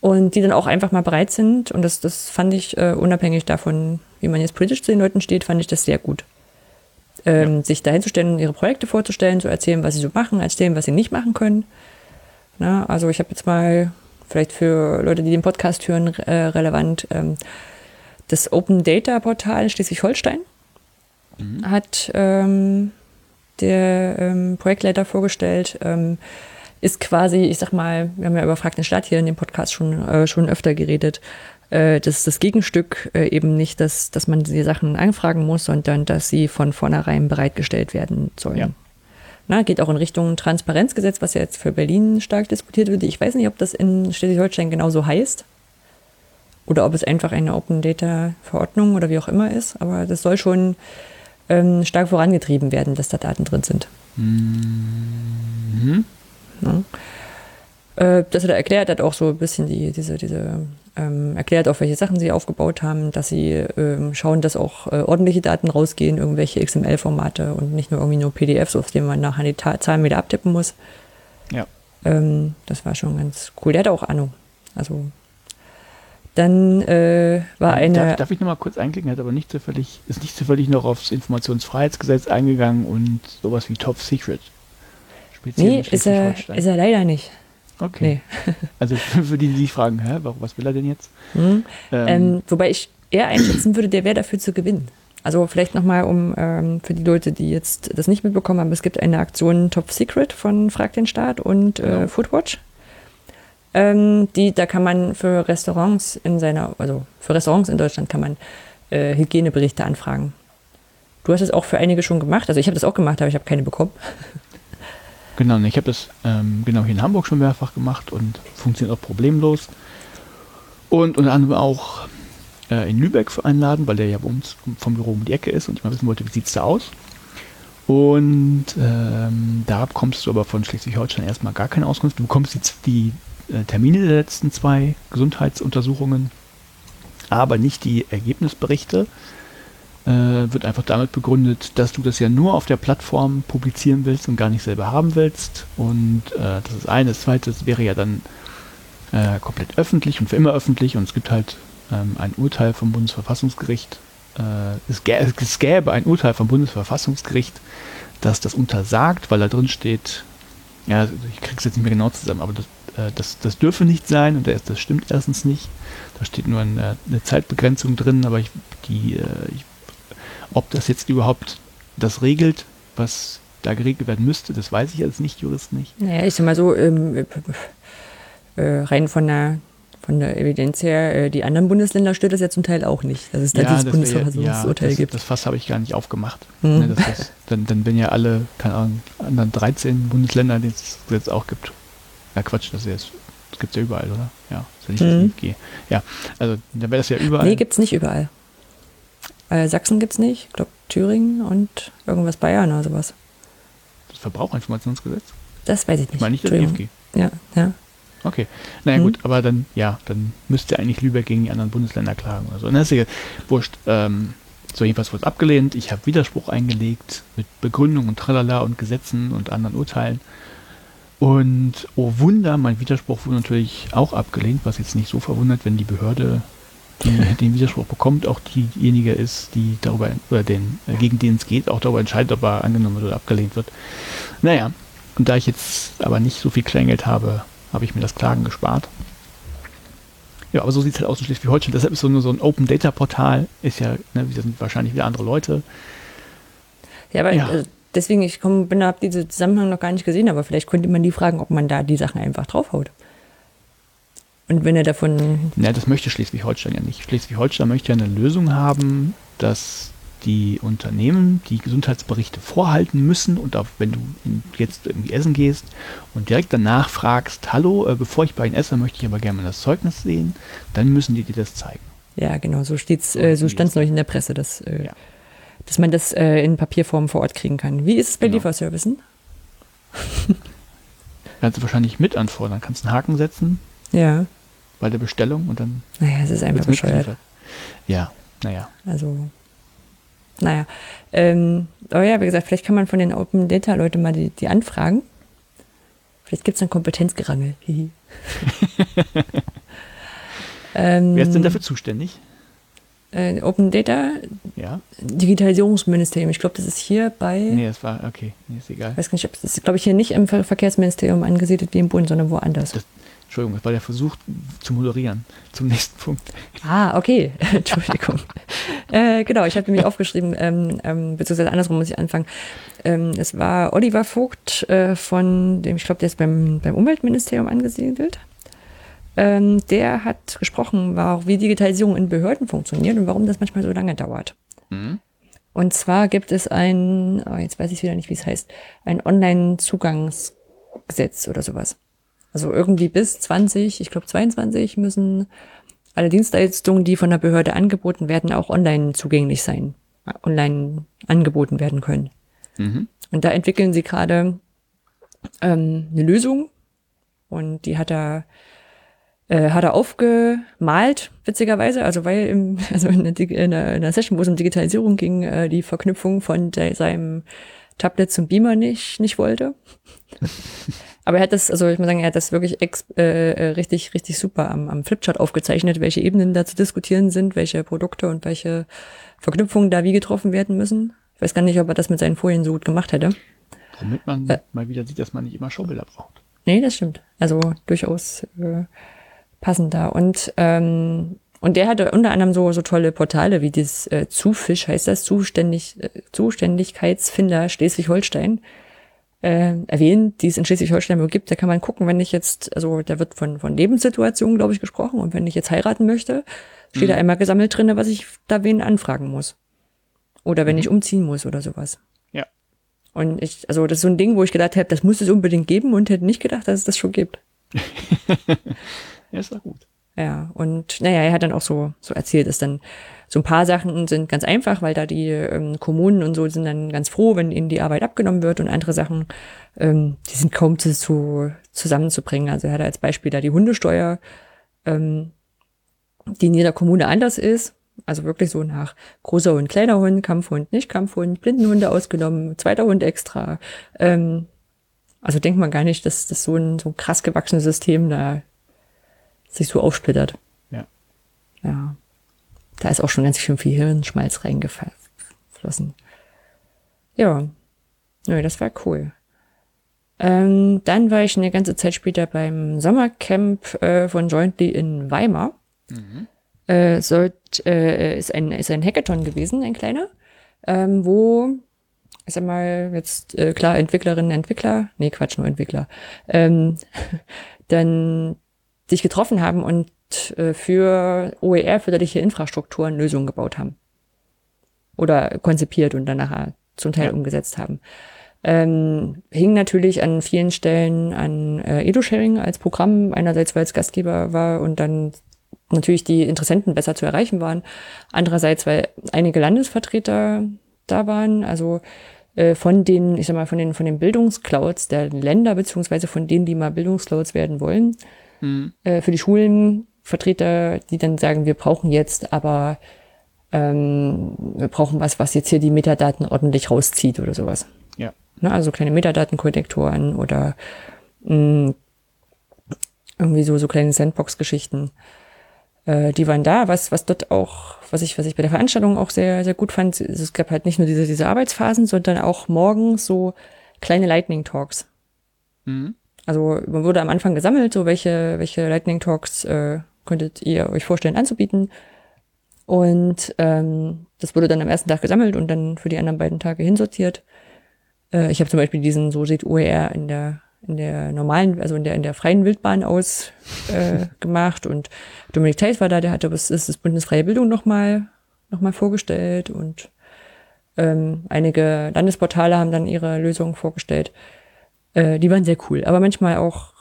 Und die dann auch einfach mal bereit sind, und das, das fand ich äh, unabhängig davon, wie man jetzt politisch zu den Leuten steht, fand ich das sehr gut. Ähm, Sich dahinzustellen, ihre Projekte vorzustellen, zu erzählen, was sie so machen, erzählen, was sie nicht machen können. Na, also ich habe jetzt mal, vielleicht für Leute, die den Podcast hören, äh, relevant, ähm, das Open Data Portal Schleswig-Holstein hat ähm, der ähm, Projektleiter vorgestellt. Ähm, ist quasi, ich sag mal, wir haben ja über Frag den Staat hier in dem Podcast schon, äh, schon öfter geredet, äh, das, das Gegenstück äh, eben nicht, dass, dass man die Sachen anfragen muss, sondern dass sie von vornherein bereitgestellt werden sollen. Ja. Na, geht auch in Richtung Transparenzgesetz, was ja jetzt für Berlin stark diskutiert wird. Ich weiß nicht, ob das in Schleswig-Holstein genauso heißt oder ob es einfach eine Open Data Verordnung oder wie auch immer ist, aber das soll schon ähm, stark vorangetrieben werden, dass da Daten drin sind. Mhm. Ne? Äh, dass er da erklärt hat, auch so ein bisschen die, diese, diese ähm, erklärt, auf welche Sachen sie aufgebaut haben, dass sie ähm, schauen, dass auch äh, ordentliche Daten rausgehen, irgendwelche XML-Formate und nicht nur irgendwie nur PDFs, auf denen man nachher die Ta Zahlen wieder abtippen muss. Ja. Ähm, das war schon ganz cool. Der hat auch Ahnung. Also dann äh, war eine. Darf, darf ich nochmal kurz einklicken? Er hat aber nicht zufällig, ist nicht zufällig noch aufs Informationsfreiheitsgesetz eingegangen und sowas wie Top Secret. Speziell nee, ist er, ist er leider nicht. Okay. Nee. also für die, die sich fragen, hä, was will er denn jetzt? Mhm. Ähm, ähm, wobei ich eher einschätzen würde, der wäre dafür zu gewinnen. Also vielleicht nochmal, um ähm, für die Leute, die jetzt das nicht mitbekommen haben, es gibt eine Aktion Top Secret von Frag den Staat und äh, genau. Foodwatch. Ähm, die, da kann man für Restaurants in seiner, also für Restaurants in Deutschland kann man äh, Hygieneberichte anfragen. Du hast es auch für einige schon gemacht. Also ich habe das auch gemacht, aber ich habe keine bekommen. Genau, ich habe das ähm, genau hier in Hamburg schon mehrfach gemacht und funktioniert auch problemlos. Und unter anderem auch äh, in Lübeck für einen Laden, weil der ja bei uns vom Büro um die Ecke ist und ich mal wissen wollte, wie sieht es da aus. Und ähm, da bekommst du aber von Schleswig-Holstein erstmal gar keine Auskunft. Du bekommst die, die äh, Termine der letzten zwei Gesundheitsuntersuchungen, aber nicht die Ergebnisberichte äh, wird einfach damit begründet, dass du das ja nur auf der Plattform publizieren willst und gar nicht selber haben willst. Und äh, das ist eine. Das zweite wäre ja dann äh, komplett öffentlich und für immer öffentlich. Und es gibt halt ähm, ein Urteil vom Bundesverfassungsgericht. Äh, es, gä es gäbe ein Urteil vom Bundesverfassungsgericht, das das untersagt, weil da drin steht, ja, ich krieg's jetzt nicht mehr genau zusammen, aber das, äh, das, das dürfe nicht sein und das, stimmt erstens nicht. Da steht nur eine, eine Zeitbegrenzung drin, aber ich, die, äh, ich ob das jetzt überhaupt das regelt, was da geregelt werden müsste, das weiß ich als Nicht-Jurist nicht. Naja, ich sag mal so, ähm, äh, rein von der, von der Evidenz her, äh, die anderen Bundesländer stört das ja zum Teil auch nicht, dass es da ja, dieses Bundesverfassungsurteil ja, das, gibt. Das Fass habe ich gar nicht aufgemacht. Mhm. Ne, das, das, dann, dann wenn ja alle, keine Ahnung, anderen 13 Bundesländer, die es jetzt auch gibt. Ja, Quatsch, das, ist, das gibt es ja überall, oder? Ja, ist ja nicht mhm. das IFG. Ja, also dann wäre das ja überall. Nee, gibt es nicht überall. Äh, Sachsen gibt es nicht, ich glaube Thüringen und irgendwas Bayern oder sowas. Das Verbraucherinformationsgesetz? Das weiß ich nicht. Ich meine nicht das EFG. Ja, ja. Okay. Naja hm. gut, aber dann, ja, dann müsste eigentlich Lübeck gegen die anderen Bundesländer klagen oder so. Und das ist ja wurscht. Ähm, so jedenfalls wurde es abgelehnt. Ich habe Widerspruch eingelegt mit Begründung und Tralala und Gesetzen und anderen Urteilen. Und oh Wunder, mein Widerspruch wurde natürlich auch abgelehnt, was jetzt nicht so verwundert, wenn die Behörde die den Widerspruch bekommt, auch diejenige ist, die darüber, oder den, äh, gegen den es geht, auch darüber entscheidet, ob er angenommen wird oder abgelehnt wird. Naja, und da ich jetzt aber nicht so viel Kleingeld habe, habe ich mir das Klagen gespart. Ja, aber so sieht es halt aus in Schleswig-Holstein. Deshalb ist so nur so ein Open Data Portal, ist ja, ne, wir sind wahrscheinlich wieder andere Leute. Ja, aber ja. Also deswegen, ich komm, bin, habe diesen Zusammenhang noch gar nicht gesehen, aber vielleicht könnte man die fragen, ob man da die Sachen einfach draufhaut. Und wenn er davon. Na, das möchte Schleswig-Holstein ja nicht. Schleswig-Holstein möchte ja eine Lösung haben, dass die Unternehmen die Gesundheitsberichte vorhalten müssen und auch wenn du jetzt irgendwie essen gehst und direkt danach fragst, hallo, äh, bevor ich bei Ihnen esse, möchte ich aber gerne mal das Zeugnis sehen, dann müssen die dir das zeigen. Ja, genau, so steht's, äh, so stand es neulich in der Presse, dass, äh, ja. dass man das äh, in Papierform vor Ort kriegen kann. Wie ist es bei genau. Lieferservicen? Kannst du wahrscheinlich mit anfordern, kannst einen Haken setzen. Ja bei der Bestellung und dann. Naja, es ist einfach bescheuert. Ja, naja. Also, naja. Ähm, aber ja, wie gesagt, vielleicht kann man von den Open Data Leute mal die, die anfragen. Vielleicht gibt es ein Kompetenzgerangel. ähm, Wer ist denn dafür zuständig? Äh, Open Data, ja. Digitalisierungsministerium. Ich glaube, das ist hier bei. Nee, das war, okay, nee, ist egal. Weiß gar nicht, ob das ist, glaube ich, hier nicht im Verkehrsministerium angesiedelt wie im Bund, sondern woanders. Das, Entschuldigung, das war der Versuch zu moderieren zum nächsten Punkt. Ah, okay. Entschuldigung. äh, genau, ich habe nämlich aufgeschrieben, ähm, ähm, beziehungsweise andersrum muss ich anfangen. Ähm, es war Oliver Vogt äh, von dem, ich glaube, der ist beim, beim Umweltministerium angesiedelt. Ähm, der hat gesprochen, war, wie Digitalisierung in Behörden funktioniert und warum das manchmal so lange dauert. Mhm. Und zwar gibt es ein, oh, jetzt weiß ich wieder nicht, wie es heißt, ein Online-Zugangsgesetz oder sowas. Also irgendwie bis 20, ich glaube 22 müssen alle Dienstleistungen, die von der Behörde angeboten werden, auch online zugänglich sein, online angeboten werden können. Mhm. Und da entwickeln sie gerade ähm, eine Lösung und die hat er äh, hat er aufgemalt, witzigerweise, also weil im, also in der, in der, Session, wo es um Digitalisierung ging, äh, die Verknüpfung von de, seinem Tablet zum Beamer nicht, nicht wollte. Aber er hat das, also ich muss sagen, er hat das wirklich ex, äh, äh, richtig, richtig super am, am Flipchart aufgezeichnet, welche Ebenen da zu diskutieren sind, welche Produkte und welche Verknüpfungen da wie getroffen werden müssen. Ich weiß gar nicht, ob er das mit seinen Folien so gut gemacht hätte. Womit man Äh. mal wieder sieht, dass man nicht immer Schaubilder braucht. Nee, das stimmt. Also durchaus äh, passend da. Und, ähm, und der hatte unter anderem so, so tolle Portale wie dieses äh, Zufisch, heißt das, Zuständig, äh, Zuständigkeitsfinder Schleswig-Holstein, äh, erwähnt, die es in Schleswig-Holstein gibt. Da kann man gucken, wenn ich jetzt, also da wird von, von Lebenssituationen, glaube ich, gesprochen. Und wenn ich jetzt heiraten möchte, steht da einmal gesammelt drinne, was ich da wen anfragen muss. Oder wenn ich umziehen muss oder sowas. Ja. Und ich, also das ist so ein Ding, wo ich gedacht habe, das muss es unbedingt geben und hätte nicht gedacht, dass es das schon gibt. Ja, ist doch gut. Ja, und naja, er hat dann auch so, so erzählt, dass dann so ein paar Sachen sind ganz einfach, weil da die ähm, Kommunen und so sind dann ganz froh, wenn ihnen die Arbeit abgenommen wird und andere Sachen, ähm, die sind kaum zu, zu, zusammenzubringen. Also er hat als Beispiel da die Hundesteuer, ähm, die in jeder Kommune anders ist. Also wirklich so nach großer Hund, kleiner Hund, Kampfhund, nicht Kampfhund, Blindenhunde ausgenommen, zweiter Hund extra. Ähm, also denkt man gar nicht, dass das so ein, so ein krass gewachsenes System da sich so aufsplittert. Ja. Ja. Da ist auch schon ganz schön viel Hirnschmalz reingeflossen. Ja. Nö, das war cool. Ähm, dann war ich eine ganze Zeit später beim Sommercamp äh, von Jointly in Weimar. Äh, sollt, äh, ist, ein, ist ein Hackathon gewesen, ein kleiner, ähm, wo, ich sag mal, jetzt äh, klar, Entwicklerinnen, Entwickler, nee, Quatsch, nur Entwickler, ähm, dann sich getroffen haben und für OER, förderliche Infrastrukturen, Lösungen gebaut haben. Oder konzipiert und dann nachher zum Teil Ja. umgesetzt haben. Ähm, hing natürlich an vielen Stellen an äh, EduSharing als Programm, einerseits weil es Gastgeber war und dann natürlich die Interessenten besser zu erreichen waren. Andererseits, weil einige Landesvertreter da waren, also äh, von den, ich sag mal, von den, von den Bildungsclouds der Länder, beziehungsweise von denen, die mal Bildungsclouds werden wollen, äh, für die Schulen Vertreter, die dann sagen, wir brauchen jetzt aber, ähm, wir brauchen was, was jetzt hier die Metadaten ordentlich rauszieht oder sowas. Ja. Ne, also kleine Metadatenkontektoren oder mh, irgendwie so, so kleine Sandbox-Geschichten. Äh, die waren da, was, was dort auch, was ich, was ich bei der Veranstaltung auch sehr, sehr gut fand, es gab halt nicht nur diese, diese Arbeitsphasen, sondern auch morgens so kleine Lightning Talks. Mhm. Also man wurde am Anfang gesammelt, so welche, welche Lightning Talks äh, könntet ihr euch vorstellen anzubieten. Und ähm, das wurde dann am ersten Tag gesammelt und dann für die anderen beiden Tage hinsortiert. Äh, ich habe zum Beispiel diesen, so sieht OER in der in der normalen, also in der in der freien Wildbahn aus äh, gemacht und Dominik Theis war da, der hatte das ist das Bundesfreie Bildung nochmal noch mal vorgestellt und ähm, einige Landesportale haben dann ihre Lösungen vorgestellt. Äh, die waren sehr cool, aber manchmal auch,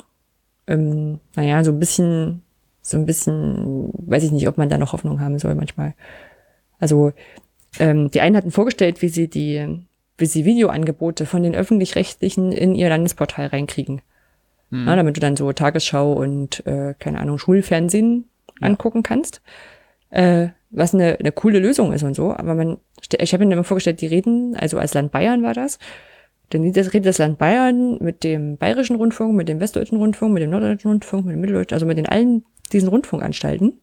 ähm, naja, so ein bisschen, so ein bisschen, weiß ich nicht, ob man da noch Hoffnung haben soll manchmal. Also ähm, die einen hatten vorgestellt, wie sie die, wie sie Videoangebote von den öffentlich-rechtlichen in ihr Landesportal reinkriegen. Na, damit du dann so Tagesschau und äh, keine Ahnung Schulfernsehen angucken kannst. Äh, was eine, eine coole Lösung ist und so. Aber man, ich habe mir immer vorgestellt, die reden, also als Land Bayern war das, dann redet das Land Bayern mit dem Bayerischen Rundfunk, mit dem Westdeutschen Rundfunk, mit dem Norddeutschen Rundfunk, mit dem Mitteldeutschen, also mit den allen diesen Rundfunkanstalten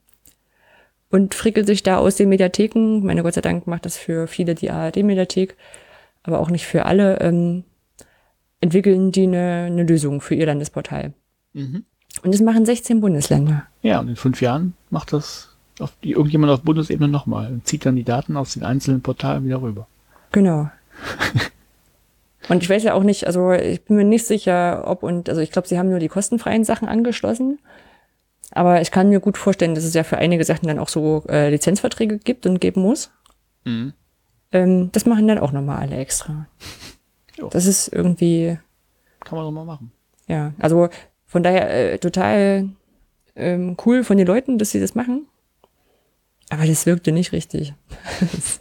und frickelt sich da aus den Mediatheken, meine Gott sei Dank macht das für viele die ARD-Mediathek, aber auch nicht für alle, ähm, entwickeln die eine, eine Lösung für ihr Landesportal. Mhm. Und das machen 16 Bundesländer. Ja, und in fünf Jahren macht das auf die, irgendjemand auf Bundesebene nochmal und zieht dann die Daten aus den einzelnen Portalen wieder rüber. Genau. und ich weiß ja auch nicht, also ich bin mir nicht sicher, ob und, also ich glaube, sie haben nur die kostenfreien Sachen angeschlossen. Aber ich kann mir gut vorstellen, dass es ja für einige Sachen dann auch so äh, Lizenzverträge gibt und geben muss. Mhm. Ähm, das machen dann auch nochmal alle extra. Jo. Das ist irgendwie, Kann man doch mal machen. ja, also von daher äh, total ähm, cool von den Leuten, dass sie das machen. Aber das wirkte nicht richtig.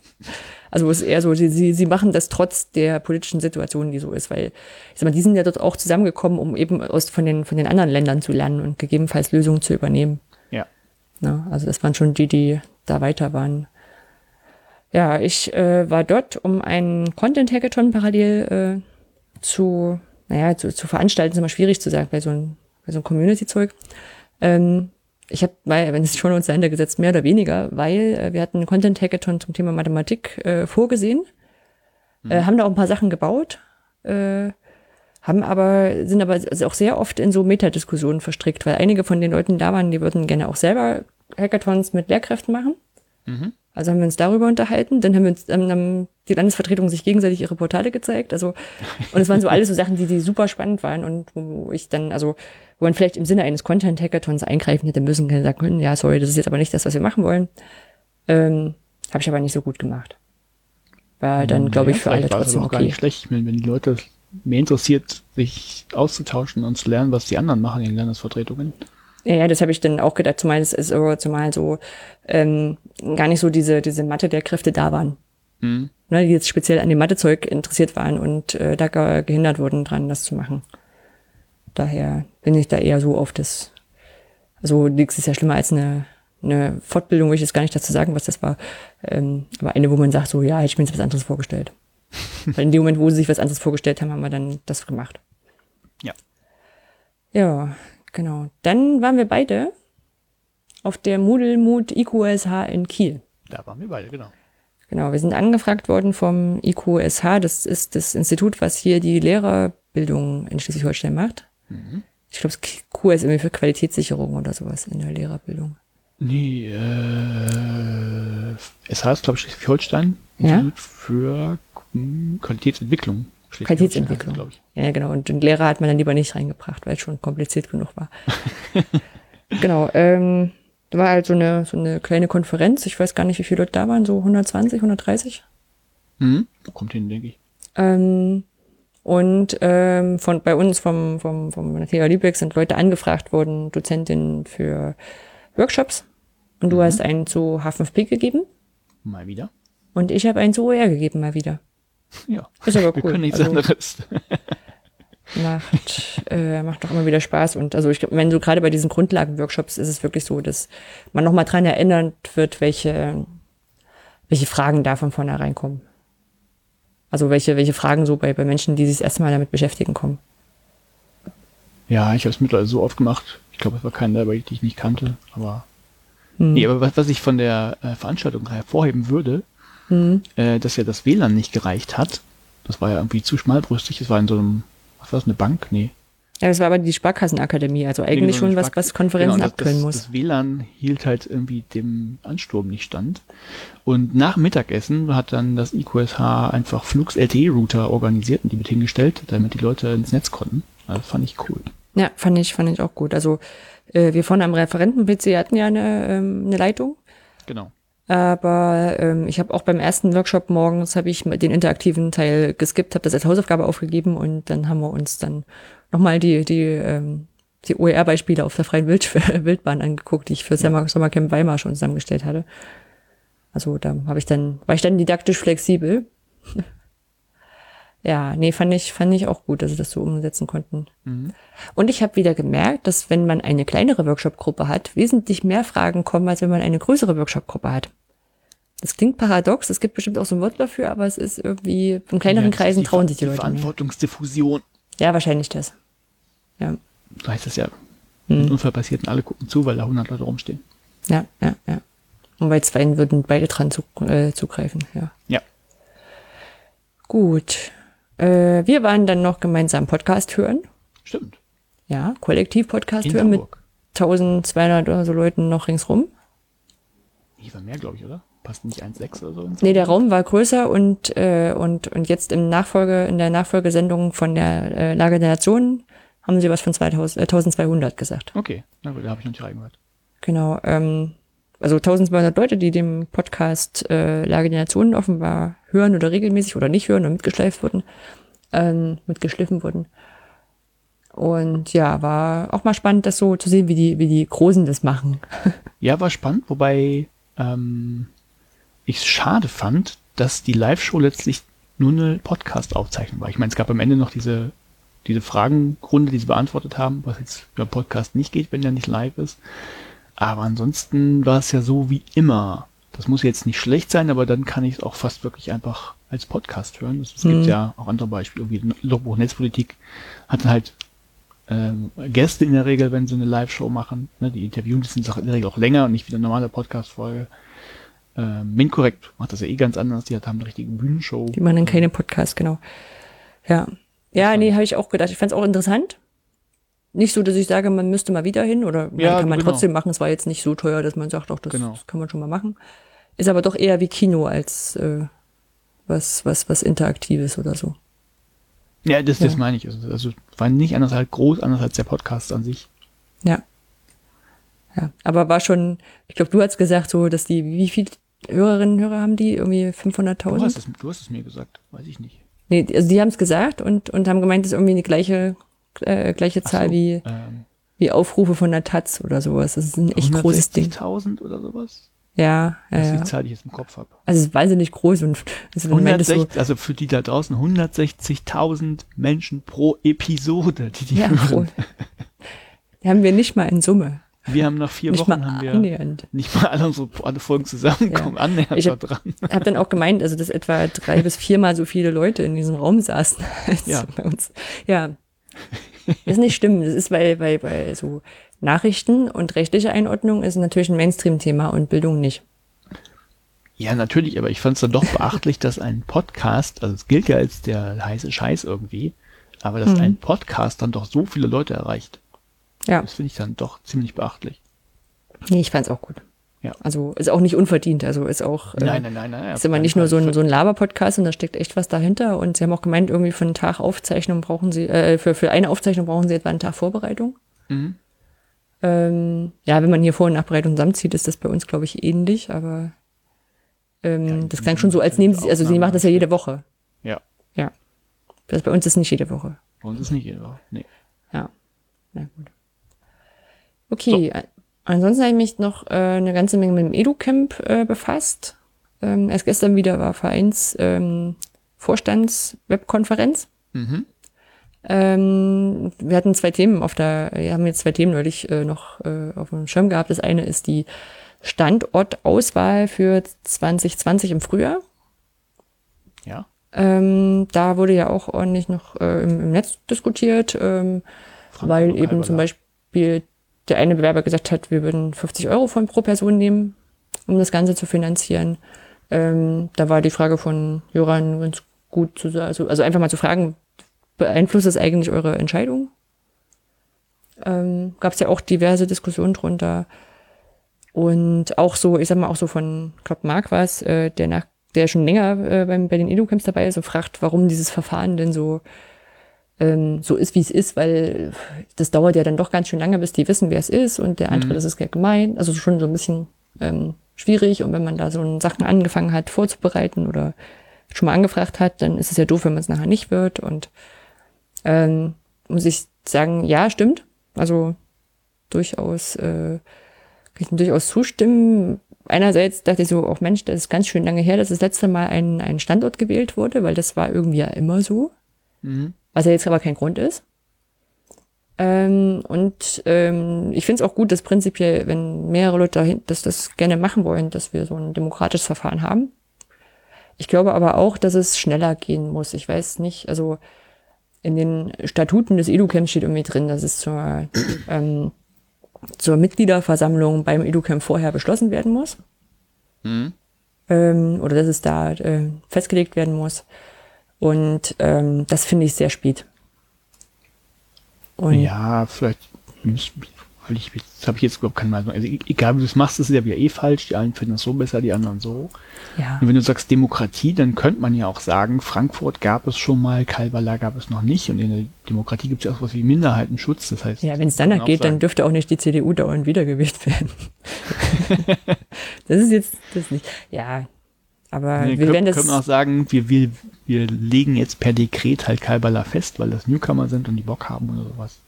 also es ist eher so, sie, sie, sie machen das trotz der politischen Situation, die so ist, weil ich sag mal, die sind ja dort auch zusammengekommen, um eben aus von den von den anderen Ländern zu lernen und gegebenenfalls Lösungen zu übernehmen. Ja. Ne? Also das waren schon die, die da weiter waren. Ja, ich äh, war dort, um einen Content-Hackathon parallel äh, zu, naja, zu, zu veranstalten, ist immer schwierig zu sagen, bei so einem, so einem Community-Zeug. Ähm, ich habe, weil, wenn es schon uns dahinter gesetzt, mehr oder weniger, weil äh, wir hatten einen Content-Hackathon zum Thema Mathematik äh, vorgesehen, äh, haben da auch ein paar Sachen gebaut, äh, haben aber, sind aber auch sehr oft in so Metadiskussionen verstrickt, weil einige von den Leuten da waren, die würden gerne auch selber Hackathons mit Lehrkräften machen. Also haben wir uns darüber unterhalten, dann haben wir uns, dann haben die Landesvertretungen sich gegenseitig ihre Portale gezeigt, also, und es waren so alles so Sachen, die, die super spannend waren und wo ich dann, also, wo man vielleicht im Sinne eines Content-Hackathons eingreifen hätte müssen, hätte sagen können, ja, sorry, das ist jetzt aber nicht das, was wir machen wollen. Ähm, habe ich aber nicht so gut gemacht. War dann, glaube ich, für alle trotzdem auch gar okay. nicht schlecht, wenn, wenn die Leute mehr interessiert, sich auszutauschen und zu lernen, was die anderen machen in den Landesvertretungen. Ja, ja, das habe ich dann auch gedacht, zumal es ist zumal so ähm, gar nicht so diese, diese Mathe der Kräfte da waren. Mhm. Ne, die jetzt speziell an dem Mathezeug interessiert waren und äh, da ge gehindert wurden dran, das zu machen. Daher bin ich da eher so auf das, also nichts ist ja schlimmer als eine, eine Fortbildung, will ich jetzt gar nicht dazu sagen, was das war. Ähm, aber eine, wo man sagt, so, ja, hätte ich mir jetzt was anderes vorgestellt. Weil in dem Moment, wo sie sich was anderes vorgestellt haben, haben wir dann das gemacht. Ja. Ja, genau. Dann waren wir beide auf der Moodle Mood IQSH in Kiel. Da waren wir beide, genau. Genau, wir sind angefragt worden vom IQSH. Das ist das Institut, was hier die Lehrerbildung in Schleswig-Holstein macht. Ich glaube, Q ist irgendwie für Qualitätssicherung oder sowas in der Lehrerbildung. Nee, äh, es heißt, glaube ich, Schleswig-Holstein Ja. Institut für Qualitätsentwicklung. Qualitätsentwicklung. glaube ich. Ja, genau. Und den Lehrer hat man dann lieber nicht reingebracht, weil es schon kompliziert genug war. genau. Ähm, da war halt so eine, so eine kleine Konferenz. Ich weiß gar nicht, wie viele Leute da waren. So 120, 130? Mhm. Kommt hin, denke ich. Ähm, und ähm, von bei uns vom, vom, vom TH Lübeck sind Leute angefragt worden, Dozentinnen für Workshops. Und du hast einen zu H5P gegeben Mal wieder. und ich habe einen zu OER gegeben mal wieder. Ja. Ist aber Wir cool. können nichts Also- anderes. Macht, äh, macht doch immer wieder Spaß. Und also ich glaube, wenn so gerade bei diesen Grundlagenworkshops ist es wirklich so, dass man nochmal dran erinnert wird, welche, welche Fragen da von vornherein kommen. Also welche, welche Fragen so bei, bei Menschen, die sich das erste Mal damit beschäftigen, kommen. Ja, ich habe es mittlerweile so oft gemacht. Ich glaube, es war keiner dabei, die ich nicht kannte. Aber nee, aber was, was ich von der äh, Veranstaltung hervorheben würde, äh, dass ja das WLAN nicht gereicht hat. Das war ja irgendwie zu schmalbrüstig. Es war in so einem, was war das, eine Bank? Nee. Ja, das war aber die Sparkassenakademie, also eigentlich Irgendwie so schon was, was Konferenzen Genau, abkönnen muss. Das WLAN hielt halt irgendwie dem Ansturm nicht stand. Und nach Mittagessen hat dann das IQSH einfach Flux LTE-Router organisiert und die mit hingestellt, damit die Leute ins Netz konnten. Also das fand ich cool. Ja, fand ich, fand ich auch gut. Also äh, wir vorne am Referenten-PC hatten ja eine, ähm, eine Leitung. Genau. Aber ähm, ich habe auch beim ersten Workshop morgens habe ich den interaktiven Teil geskippt, habe das als Hausaufgabe aufgegeben und dann haben wir uns dann nochmal die die ähm, die OER-Beispiele auf der freien Wild Wildbahn angeguckt, die ich für Sommer Sommercamp Weimar schon zusammengestellt hatte. Also da habe ich dann war ich dann didaktisch flexibel. Ja, nee, fand ich fand ich auch gut, dass sie das so umsetzen konnten. Und ich habe wieder gemerkt, dass wenn man eine kleinere Workshop-Gruppe hat, wesentlich mehr Fragen kommen, als wenn man eine größere Workshop-Gruppe hat. Das klingt paradox, es gibt bestimmt auch so ein Wort dafür, aber es ist irgendwie, in kleineren Ja, Kreisen die trauen sich die, Leute. Mehr. Verantwortungsdiffusion. Ja, wahrscheinlich das. Ja, So heißt das ja. Hm. Ein Unfall passiert und alle gucken zu, weil da 100 Leute rumstehen. ja, ja, ja. Und bei zweien würden beide dran zu, äh, zugreifen, ja. Ja. Gut. Äh, wir waren dann noch gemeinsam Podcast hören. Stimmt. Ja, Kollektiv-Podcast hören mit Hamburg. 1200 oder so Leuten noch ringsrum. Nee, war mehr, glaube ich, oder? Passt nicht 1,6 oder so? Nee, der Raum war größer und, äh, und, und jetzt im Nachfolge, in der Nachfolgesendung von der äh, Lage der Nationen haben sie was von 2000, äh, 1200 gesagt. Okay, na gut, da habe ich noch nicht reingehört. Genau. Ähm, also 1200 Leute, die dem Podcast äh, Lage der Nationen offenbar hören oder regelmäßig oder nicht hören oder mitgeschleift wurden, ähm, mitgeschliffen wurden. Und ja, war auch mal spannend, das so zu sehen, wie die, wie die Großen das machen. Ja, war spannend, wobei ähm, ich es schade fand, dass die Live-Show letztlich nur eine Podcast-Aufzeichnung war. Ich meine, es gab am Ende noch diese, diese Fragenrunde, die sie beantwortet haben, was jetzt beim Podcast nicht geht, wenn der nicht live ist. Aber ansonsten war es ja so wie immer. Das muss jetzt nicht schlecht sein, aber dann kann ich es auch fast wirklich einfach als Podcast hören. Es, es gibt ja auch andere Beispiele, wie Logbuch Netzpolitik hat halt ähm, Gäste in der Regel, wenn sie eine Live-Show machen. Ne, die interviewen, die sind in der Regel auch länger und nicht wie eine normale Podcast-Folge. Ähm, Minkorrekt macht das ja eh ganz anders. Die hat- haben eine richtige Bühnenshow. Die machen dann keine Podcasts, genau. Ja. Ja, nee, habe ich auch gedacht. Ich fand es auch interessant. Nicht so, dass ich sage, man müsste mal wieder hin oder Ja, kann man genau. trotzdem machen. Es war jetzt nicht so teuer, dass man sagt, doch, das, Genau. das kann man schon mal machen. Ist aber doch eher wie Kino als äh, was, was, was Interaktives oder so. Ja, das, das Ja. meine ich. Also, also war nicht anders halt groß, anders als der Podcast an sich. Ja. Ja. Aber war schon, ich glaube, du hast gesagt, so, dass die, wie viele Hörerinnen und Hörer haben die? Irgendwie Du hast, 500.000? es, du hast es mir gesagt, weiß ich nicht. Nee, also die haben es gesagt und, und haben gemeint, das ist irgendwie die gleiche, äh, gleiche Zahl so, wie, ähm, wie Aufrufe von der Taz oder sowas. Das ist ein echt großes Ding. 160.000 oder sowas? Ja, ja, Das ist ja. die Zahl, die ich jetzt im Kopf habe. Also es ist wahnsinnig groß und also wenn man das so, 160, also für die da draußen 160.000 Menschen pro Episode, die die ja, hören. Die haben wir nicht mal in Summe. Wir haben nach vier Nicht Wochen haben wir annähernd. nicht mal alle unsere alle Folgen zusammenkommen, annähernd Ich hab- dran. Hab dann auch gemeint, also dass etwa drei bis viermal so viele Leute in diesem Raum saßen als Ja. bei uns. Ja. Das ist nicht stimmen. Das ist, weil, weil, weil so Nachrichten und rechtliche Einordnung ist natürlich ein Mainstream-Thema und Bildung nicht. Ja, natürlich, aber ich fand es dann doch beachtlich, dass ein Podcast, also es gilt ja als der heiße Scheiß irgendwie, aber dass Mhm. ein Podcast dann doch so viele Leute erreicht. Ja. Das finde ich dann doch ziemlich beachtlich. Nee, ich fand's auch gut. Ja. Also ist auch nicht unverdient. Also ist auch äh, Nein, nein, nein, nein. ist immer nicht nur so ein, so ein Laber-Podcast und da steckt echt was dahinter. Und sie haben auch gemeint, irgendwie für einen Tag Aufzeichnung brauchen sie, äh, für, für eine Aufzeichnung brauchen sie etwa einen Tag Vorbereitung. Mhm. Ähm, ja, wenn man hier Vor- und Nachbereitung zusammenzieht, ist das bei uns, glaube ich, ähnlich, aber ähm, Ja, das klang schon so, als nehmen sie, also sie machen das ja jede Woche. Ja, Ja. Das bei uns ist nicht jede Woche. bei uns ist nicht jeder. Nee. Ja. Na gut. Okay. a- Ansonsten habe ich mich noch äh, eine ganze Menge mit dem EduCamp äh, befasst. Ähm, erst gestern wieder war Vereins ähm, Vorstands-Webkonferenz. Mhm. Ähm, wir hatten zwei Themen auf der, wir haben jetzt zwei Themen neulich äh, noch äh, auf dem Schirm gehabt. Das eine ist die Standortauswahl für 2020 im Frühjahr. Ja. Ähm, da wurde ja auch ordentlich noch äh, im, im Netz diskutiert, ähm, weil eben zum Beispiel der eine Bewerber gesagt hat, wir würden 50 Euro von pro Person nehmen, um das Ganze zu finanzieren. Ähm, da war die Frage von Hörern ganz gut zu sagen, also, also einfach mal zu fragen, beeinflusst das eigentlich eure Entscheidung? Ähm, Gab es ja auch diverse Diskussionen drunter. Und auch so, ich sag mal, auch so von, ich Marc war es, äh, der nach, der schon länger äh, beim, bei den Edu-Camps dabei ist und fragt, warum dieses Verfahren denn so, ähm, so ist, wie es ist, weil das dauert ja dann doch ganz schön lange, bis die wissen, wer es ist und der andere, das ist ja gemein, also schon so ein bisschen ähm, schwierig und wenn man da so Sachen angefangen hat vorzubereiten oder schon mal angefragt hat, dann ist es ja doof, wenn man es nachher nicht wird und ähm, muss ich sagen, ja, stimmt. Also durchaus, äh, kann ich durchaus zustimmen. Einerseits dachte ich so, auch Mensch, das ist ganz schön lange her, dass das letzte Mal ein, ein Standort gewählt wurde, weil das war irgendwie ja immer so, Mhm. Was ja jetzt aber kein Grund ist. Ähm, und ähm, ich finde es auch gut, dass prinzipiell, wenn mehrere Leute dahin, dass das gerne machen wollen, dass wir so ein demokratisches Verfahren haben. Ich glaube aber auch, dass es schneller gehen muss. Ich weiß nicht, also in den Statuten des EduCamp steht irgendwie drin, dass es zur, ähm, zur Mitgliederversammlung beim EduCamp vorher beschlossen werden muss. Mhm. Ähm, oder dass es da äh, festgelegt werden muss. Und ähm, das finde ich sehr spät. Und Ja, vielleicht, weil ich, jetzt habe ich jetzt überhaupt keine Meinung. Also e- egal wie du es machst, ist es ja wieder eh falsch. Die einen finden das so besser, die anderen so. ja. Und wenn du sagst Demokratie, dann könnte man ja auch sagen, Frankfurt gab es schon mal, Kalbala gab es noch nicht. Und in der Demokratie gibt es ja auch was wie Minderheitenschutz. Das heißt, Ja, wenn es danach geht, dann sagen, dürfte auch nicht die CDU dauernd wiedergewählt werden. das ist jetzt das nicht. Ja, aber Nee, wir können, werden das. können auch sagen, wir, wir, wir legen jetzt per Dekret halt Kalbala fest, weil das Newcomer sind und die Bock haben oder sowas.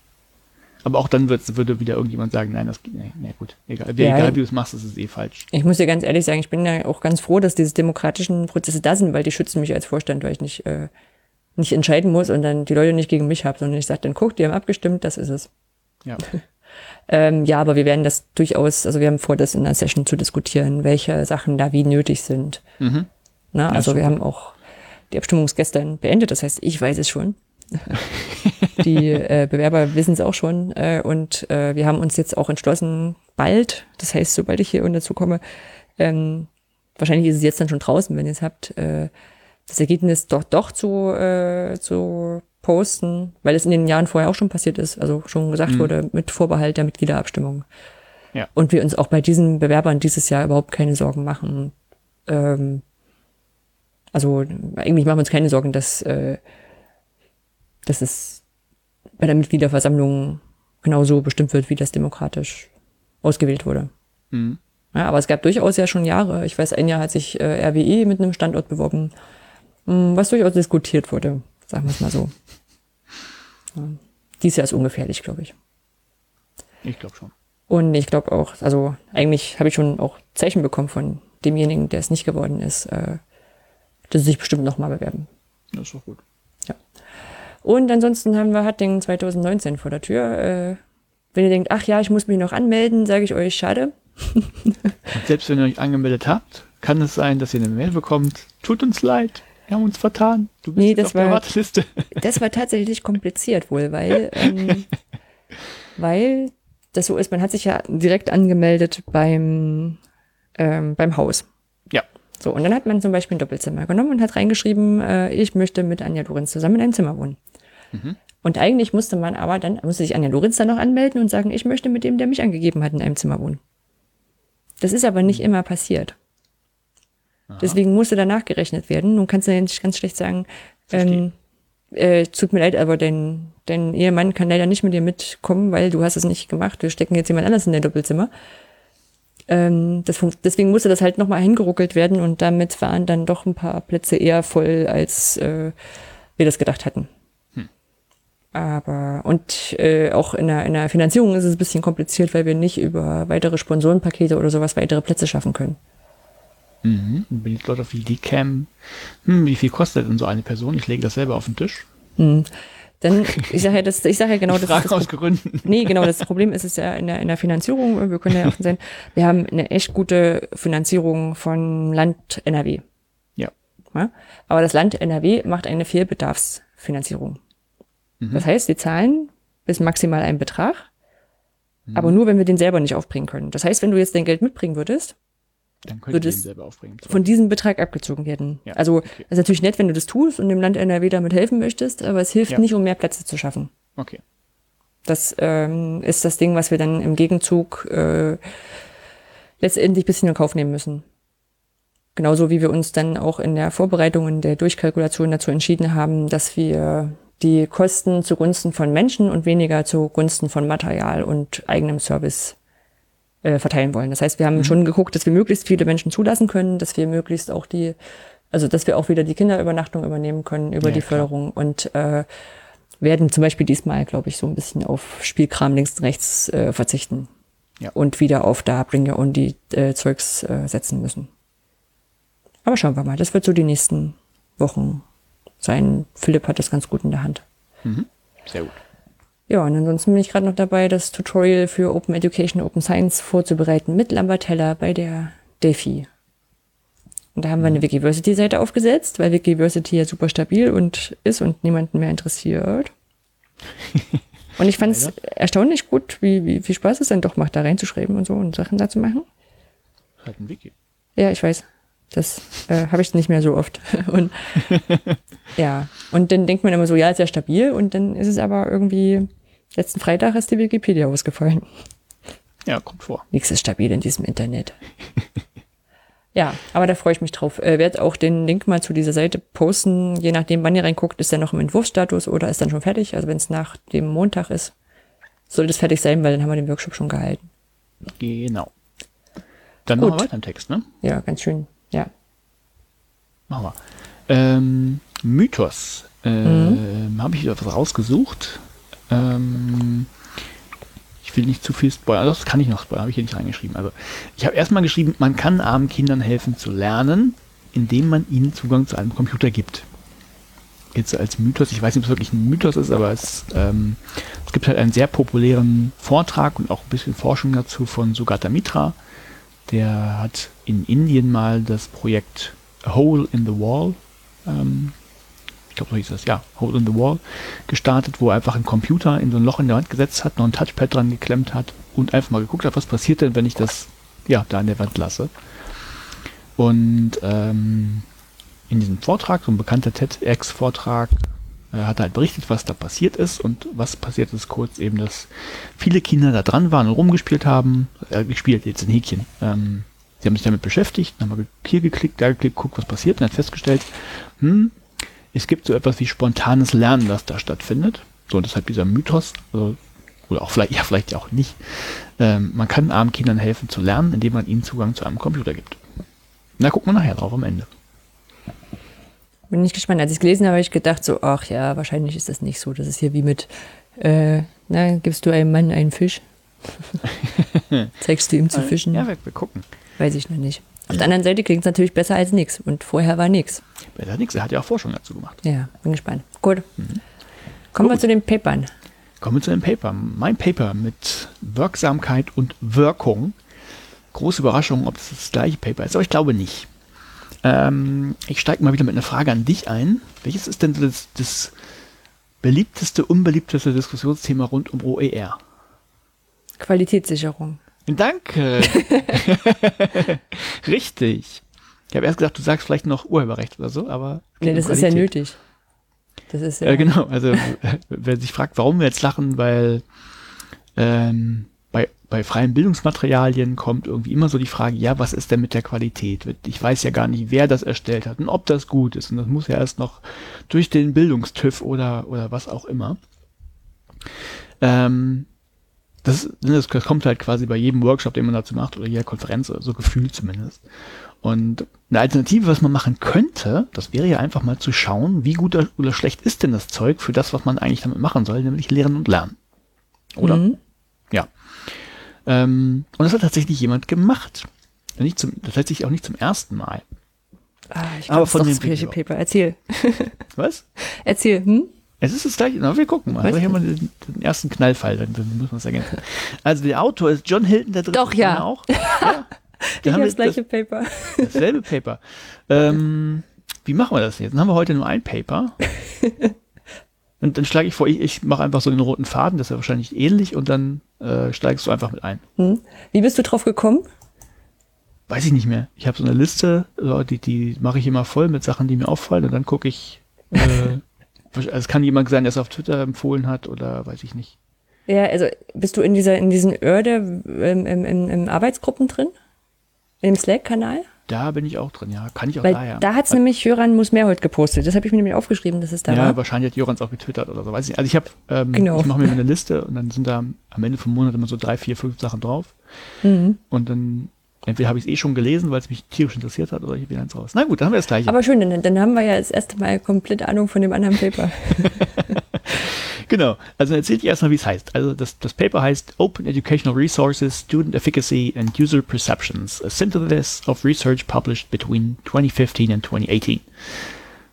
Aber auch dann würde wieder irgendjemand sagen, nein, das geht nicht. Nee, gut, egal. Ja. egal wie du es machst, ist es eh falsch. Ich muss dir ganz ehrlich sagen, ich bin ja auch ganz froh, dass diese demokratischen Prozesse da sind, weil die schützen mich als Vorstand, weil ich nicht, äh, nicht entscheiden muss und dann die Leute nicht gegen mich habe, sondern ich sage dann, guck, die haben abgestimmt, das ist es. Ja. Ähm, ja, aber wir werden das durchaus, also wir haben vor, das in einer Session zu diskutieren, welche Sachen da wie nötig sind. Mhm. Na, also wir haben auch die Abstimmung ist gestern beendet, das heißt, ich weiß es schon. die äh, Bewerber wissen es auch schon äh, und äh, wir haben uns jetzt auch entschlossen, bald, das heißt, sobald ich hier dazu komme, ähm, wahrscheinlich ist es jetzt dann schon draußen, wenn ihr es habt, äh, das Ergebnis doch doch zu, äh, zu posten, weil es in den Jahren vorher auch schon passiert ist, also schon gesagt Mhm. wurde, mit Vorbehalt der Mitgliederabstimmung. Ja. Und wir uns auch bei diesen Bewerbern dieses Jahr überhaupt keine Sorgen machen. Ähm, also eigentlich machen wir uns keine Sorgen, dass, äh, dass es bei der Mitgliederversammlung genauso bestimmt wird, wie das demokratisch ausgewählt wurde. Mhm. Ja, aber es gab durchaus ja schon Jahre. Ich weiß, ein Jahr hat sich äh, RWE mit einem Standort beworben, mh, was durchaus diskutiert wurde, sagen wir es mal so. Ja. Dies Jahr ist ungefährlich, glaube ich. Ich glaube schon. Und ich glaube auch, also eigentlich habe ich schon auch Zeichen bekommen von demjenigen, der es nicht geworden ist, äh, dass sie sich bestimmt nochmal bewerben. Das ist doch gut. Und ansonsten haben wir Hattingen 2019 vor der Tür. Äh, wenn ihr denkt, ach ja, ich muss mich noch anmelden, sage ich euch, schade. Selbst wenn ihr euch angemeldet habt, kann es sein, dass ihr eine Mail bekommt. Tut uns leid, wir haben uns vertan. Du bist Nee, das auf der war- Warteliste. Das war tatsächlich kompliziert wohl, weil, ähm, weil das so ist, man hat sich ja direkt angemeldet beim, ähm, beim Haus. Ja. So, und dann hat man zum Beispiel ein Doppelzimmer genommen und hat reingeschrieben, äh, ich möchte mit Anja Lorenz zusammen in einem Zimmer wohnen. Und eigentlich musste man aber dann, musste sich Anja Lorenz dann noch anmelden und sagen, ich möchte mit dem, der mich angegeben hat, in einem Zimmer wohnen. Das ist aber nicht immer passiert. Deswegen musste danach gerechnet werden. Nun kannst du ja nicht ganz schlecht sagen, ähm, äh, tut mir leid, aber dein, dein Ehemann kann leider nicht mit dir mitkommen, weil du hast es nicht gemacht. Wir stecken jetzt jemand anders in dein Doppelzimmer. Ähm, das, deswegen musste das halt nochmal hingeruckelt werden und damit waren dann doch ein paar Plätze eher voll, als äh, wir das gedacht hatten. Aber und äh, auch in der, in der Finanzierung ist es ein bisschen kompliziert, weil wir nicht über weitere Sponsorenpakete oder sowas weitere Plätze schaffen können. Mhm. Bin jetzt Leute auf die Idee kämen, hm, wie viel kostet denn so eine Person? Ich lege das selber auf den Tisch. Hm. Dann, ich sage ja, das, ich sage ja genau ich das. das aus Gründen. Nee, genau, das Problem ist es ja in der, in der Finanzierung. Wir können ja offen sein. Wir haben eine echt gute Finanzierung von Land NRW. Ja. Ja? Aber das Land NRW macht eine Fehlbedarfsfinanzierung. Das heißt, sie zahlen bis maximal einen Betrag, aber nur, wenn wir den selber nicht aufbringen können. Das heißt, wenn du jetzt dein Geld mitbringen würdest, Dann könnt ihr Würde es selber aufbringen. von diesem Betrag abgezogen werden. Ja, also, okay. ist natürlich nett, wenn du das tust und dem Land NRW damit helfen möchtest, aber es hilft Ja. nicht, um mehr Plätze zu schaffen. Okay. Das ähm, ist das Ding, was wir dann im Gegenzug äh, letztendlich ein bisschen in Kauf nehmen müssen. Genauso wie wir uns dann auch in der Vorbereitung, in der Durchkalkulation dazu entschieden haben, dass wir die Kosten zugunsten von Menschen und weniger zugunsten von Material und eigenem Service äh, verteilen wollen. Das heißt, wir haben schon geguckt, dass wir möglichst viele Menschen zulassen können, dass wir möglichst auch die, also dass wir auch wieder die Kinderübernachtung übernehmen können über Ja, die klar. Förderung und äh, werden zum Beispiel diesmal, glaube ich, so ein bisschen auf Spielkram links und rechts äh, verzichten. Ja. Und wieder auf da Bring Your Own die äh, Zeugs äh, setzen müssen. Aber schauen wir mal, das wird so die nächsten Wochen sein. Philipp hat das ganz gut in der Hand. Sehr gut. Ja, und ansonsten bin ich gerade noch dabei, das Tutorial für Open Education, Open Science vorzubereiten mit Lambert Heller bei der Delphi. Und da haben wir eine Wikiversity-Seite aufgesetzt, weil Wikiversity ja super stabil und ist und niemanden mehr interessiert. Und ich fand es erstaunlich gut, wie, wie viel Spaß es dann doch macht, da reinzuschreiben und so und Sachen da zu machen. Halt ein Wiki. Ja, ich weiß. Das äh, habe ich nicht mehr so oft. Und ja, und dann denkt man immer so, ja, ist ja stabil und dann ist es aber irgendwie Letzten Freitag ist die Wikipedia ausgefallen. Ja, kommt vor. Nichts ist stabil in diesem Internet. ja, aber da freue ich mich drauf. Äh, werde auch den Link mal zu dieser Seite posten. Je nachdem, wann ihr reinguckt, ist er noch im Entwurfsstatus oder ist dann schon fertig. Also wenn es nach dem Montag ist, sollte es fertig sein, weil dann haben wir den Workshop schon gehalten. Genau. Dann Gut. machen wir weiter im Text, ne? Ja, ganz schön. Ja. Machen wir. Ähm, Mythos. Ähm, Habe ich wieder was rausgesucht. Ähm, ich will nicht zu viel spoilern. Das kann ich noch spoilern, habe ich hier nicht reingeschrieben. Also ich habe erstmal geschrieben, man kann armen Kindern helfen zu lernen, indem man ihnen Zugang zu einem Computer gibt. Jetzt als Mythos, ich weiß nicht, ob es wirklich ein Mythos ist, aber es, ähm, es gibt halt einen sehr populären Vortrag und auch ein bisschen Forschung dazu von Sugata Mitra. Der hat in Indien mal das Projekt A Hole in the Wall, ähm, glaube, so hieß das, ja, Hole in the Wall, gestartet, wo er einfach einen Computer in so ein Loch in der Wand gesetzt hat, noch ein Touchpad dran geklemmt hat und einfach mal geguckt hat, was passiert denn, wenn ich das, ja, da in der Wand lasse. Und ähm, in diesem Vortrag, so ein bekannter TEDx-Vortrag, äh, hat er halt berichtet, was da passiert ist und was passiert ist kurz eben, dass viele Kinder da dran waren und rumgespielt haben, äh, gespielt, jetzt in Häkchen. Ähm, sie haben sich damit beschäftigt, haben wir hier geklickt, da geklickt, guckt, was passiert und hat festgestellt, hm, es gibt so etwas wie spontanes Lernen, das da stattfindet. So, und deshalb dieser Mythos, also, oder auch vielleicht, ja, vielleicht auch nicht. Ähm, man kann armen Kindern helfen zu lernen, indem man ihnen Zugang zu einem Computer gibt. Na, gucken wir nachher drauf am Ende. Bin ich gespannt. Als ich es gelesen habe, habe ich gedacht, so, ach ja, wahrscheinlich ist das nicht so. Das ist hier wie mit, äh, na, gibst du einem Mann einen Fisch? Zeigst du ihm zu fischen? Ja, wir, wir gucken. Weiß ich noch nicht. Auf der anderen Seite klingt es natürlich besser als nichts. Und vorher war nichts. Besser nix, er hat ja auch Forschung dazu gemacht. Ja, bin gespannt. Gut. Kommen wir Gut. zu den Papern. Kommen wir zu dem Paper. Mein Paper mit Wirksamkeit und Wirkung. Große Überraschung, ob das das gleiche Paper ist, aber ich glaube nicht. Ähm, ich steige mal wieder mit einer Frage an dich ein. Welches ist denn das, das beliebteste, unbeliebteste Diskussionsthema rund um OER? Qualitätssicherung. Danke. Richtig. Ich habe erst gedacht, du sagst vielleicht noch Urheberrecht oder so, aber. Nee, das ist ja Qualität. nötig. Das ist ja, Ja, genau. Also, äh, wer sich fragt, warum wir jetzt lachen, weil ähm, bei, bei freien Bildungsmaterialien kommt irgendwie immer so die Frage, ja, was ist denn mit der Qualität? Ich weiß ja gar nicht, wer das erstellt hat und ob das gut ist. Und das muss ja erst noch durch den Bildungstüv oder, oder was auch immer. Ähm, das, das kommt halt quasi bei jedem Workshop, den man dazu macht, oder jeder Konferenz, so gefühlt zumindest. Und eine Alternative, was man machen könnte, das wäre ja einfach mal zu schauen, wie gut oder schlecht ist denn das Zeug für das, was man eigentlich damit machen soll, nämlich lehren und lernen. Oder? Mhm. Ja. Ähm, und das hat tatsächlich jemand gemacht. Nicht zum, tatsächlich auch nicht zum ersten Mal. Ah, ich Aber glaube, von dem das Video. Paper. Erzähl. Was? Erzähl. Hm? Es ist das gleiche. Na, wir gucken mal. Haben nicht. wir den, den ersten Knallfall, dann, dann müssen wir es ergänzen. Also der Autor ist John Hilton, der dritte. Doch, ja. Auch. ja. Ich Dann haben habe wir das gleiche Paper. das, dasselbe Paper. Ähm, wie machen wir das jetzt? Dann haben wir heute nur ein Paper. Und dann schlage ich vor, ich, ich mache einfach so den roten Faden, das ist ja wahrscheinlich ähnlich, und dann äh, steigst du einfach mit ein. Hm? Wie bist du drauf gekommen? Weiß ich nicht mehr. Ich habe so eine Liste, so, die, die mache ich immer voll mit Sachen, die mir auffallen, und dann gucke ich. Äh, also es kann jemand sein, der es auf Twitter empfohlen hat, oder weiß ich nicht. Ja, also bist du in dieser, in diesen Örde ähm, im, im, im Arbeitsgruppen drin? Im Slack-Kanal? Da bin ich auch drin, ja. Kann ich auch Weil daher. da hat's nämlich Jöran muss mehr heute gepostet. Das habe ich mir nämlich aufgeschrieben, dass es da ja, war. wahrscheinlich hat Jorans auch getwittert oder so. Weiß ich nicht. Also ich habe, ähm, Genau. ich mache mir eine Liste und dann sind da am Ende vom Monat immer so drei, vier, fünf Sachen drauf. Mhm. Und dann entweder habe ich es eh schon gelesen, weil es mich tierisch interessiert hat, oder ich bin eins raus. Na gut, dann haben wir das gleiche. Aber schön, dann, dann haben wir ja das erste Mal komplett Ahnung von dem anderen Paper. genau. Also dann erzähle ich erstmal, wie es heißt. Also das, das Paper heißt Open Educational Resources, Student Efficacy and User Perceptions, a Synthesis of Research published between 2015 and 2018.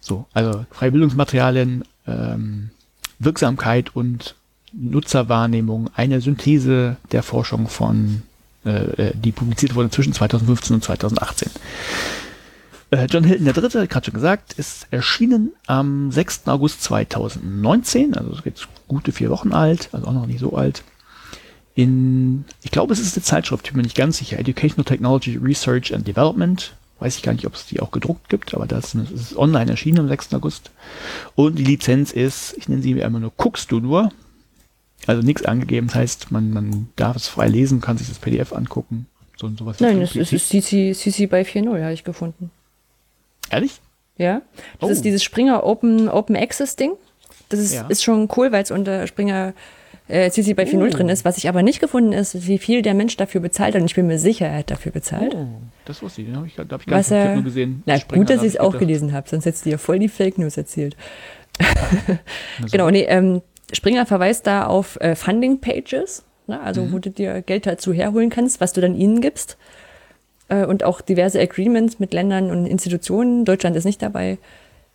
So, also freie Bildungsmaterialien, ähm, Wirksamkeit und Nutzerwahrnehmung, eine Synthese der Forschung von, äh, äh, die publiziert wurde zwischen 2015 und 2018. Äh, John Hilton der Dritte, gerade schon gesagt, ist erschienen am 6. August 2019, also jetzt gute vier Wochen alt, also auch noch nicht so alt. In, ich glaube, es ist eine Zeitschrift, ich bin mir nicht ganz sicher, Educational Technology Research and Development. Weiß ich gar nicht, ob es die auch gedruckt gibt, aber das ist, online erschienen am 6. August. Und die Lizenz ist, ich nenne sie einmal nur Guckst du nur. Also nichts angegeben, das heißt, man, man darf es frei lesen, kann sich das PDF angucken. So, sowas Nein, es, ist CC, CC bei 4.0, habe ich gefunden. Ehrlich? Ja. Das Oh. ist dieses Springer Open, Open Access Ding. Das ist, Ja. ist schon cool, weil es unter Springer äh, CC bei 4.0 Oh. drin ist. Was ich aber nicht gefunden ist, wie viel der Mensch dafür bezahlt hat. Und ich bin mir sicher, er hat dafür bezahlt. Oh, das wusste ich, den habe ich, da hab ich gar Was nicht, er, nur gesehen. na Springer, gut, dass da ich es auch gelesen habe, sonst hättest du ja voll die Fake News erzählt. na so. Genau, nee, ähm, Springer verweist da auf äh, Funding Pages, ne, also Mhm. wo du dir Geld dazu herholen kannst, was du dann ihnen gibst. Äh, und auch diverse Agreements mit Ländern und Institutionen. Deutschland ist nicht dabei.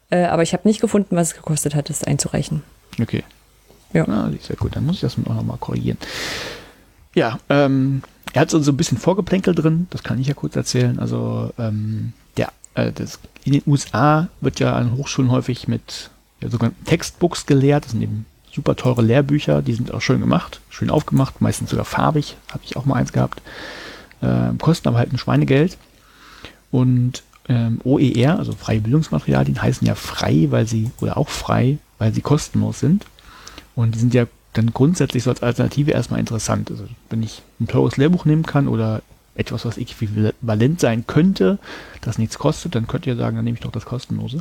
Äh, aber ich habe nicht gefunden, was es gekostet hat, das einzureichen. Okay. Ja. Na, sehr gut, dann muss ich das auch nochmal korrigieren. Ja, ähm, er hat so, so ein bisschen Vorgeplänkel drin, das kann ich ja kurz erzählen. Also, ähm, der, äh, das, in den USA wird ja an Hochschulen häufig mit ja, sogenannten Textbooks gelehrt. Das sind eben super teure Lehrbücher, die sind auch schön gemacht, schön aufgemacht, meistens sogar farbig, habe ich auch mal eins gehabt. Ähm, kosten aber halt ein Schweinegeld. Und ähm, OER, also freie Bildungsmaterialien, heißen ja frei, weil sie, oder auch frei, weil sie kostenlos sind. Und die sind ja dann grundsätzlich so als Alternative erstmal interessant. Also wenn ich ein teures Lehrbuch nehmen kann oder etwas, was äquivalent sein könnte, das nichts kostet, dann könnt ihr sagen, dann nehme ich doch das kostenlose.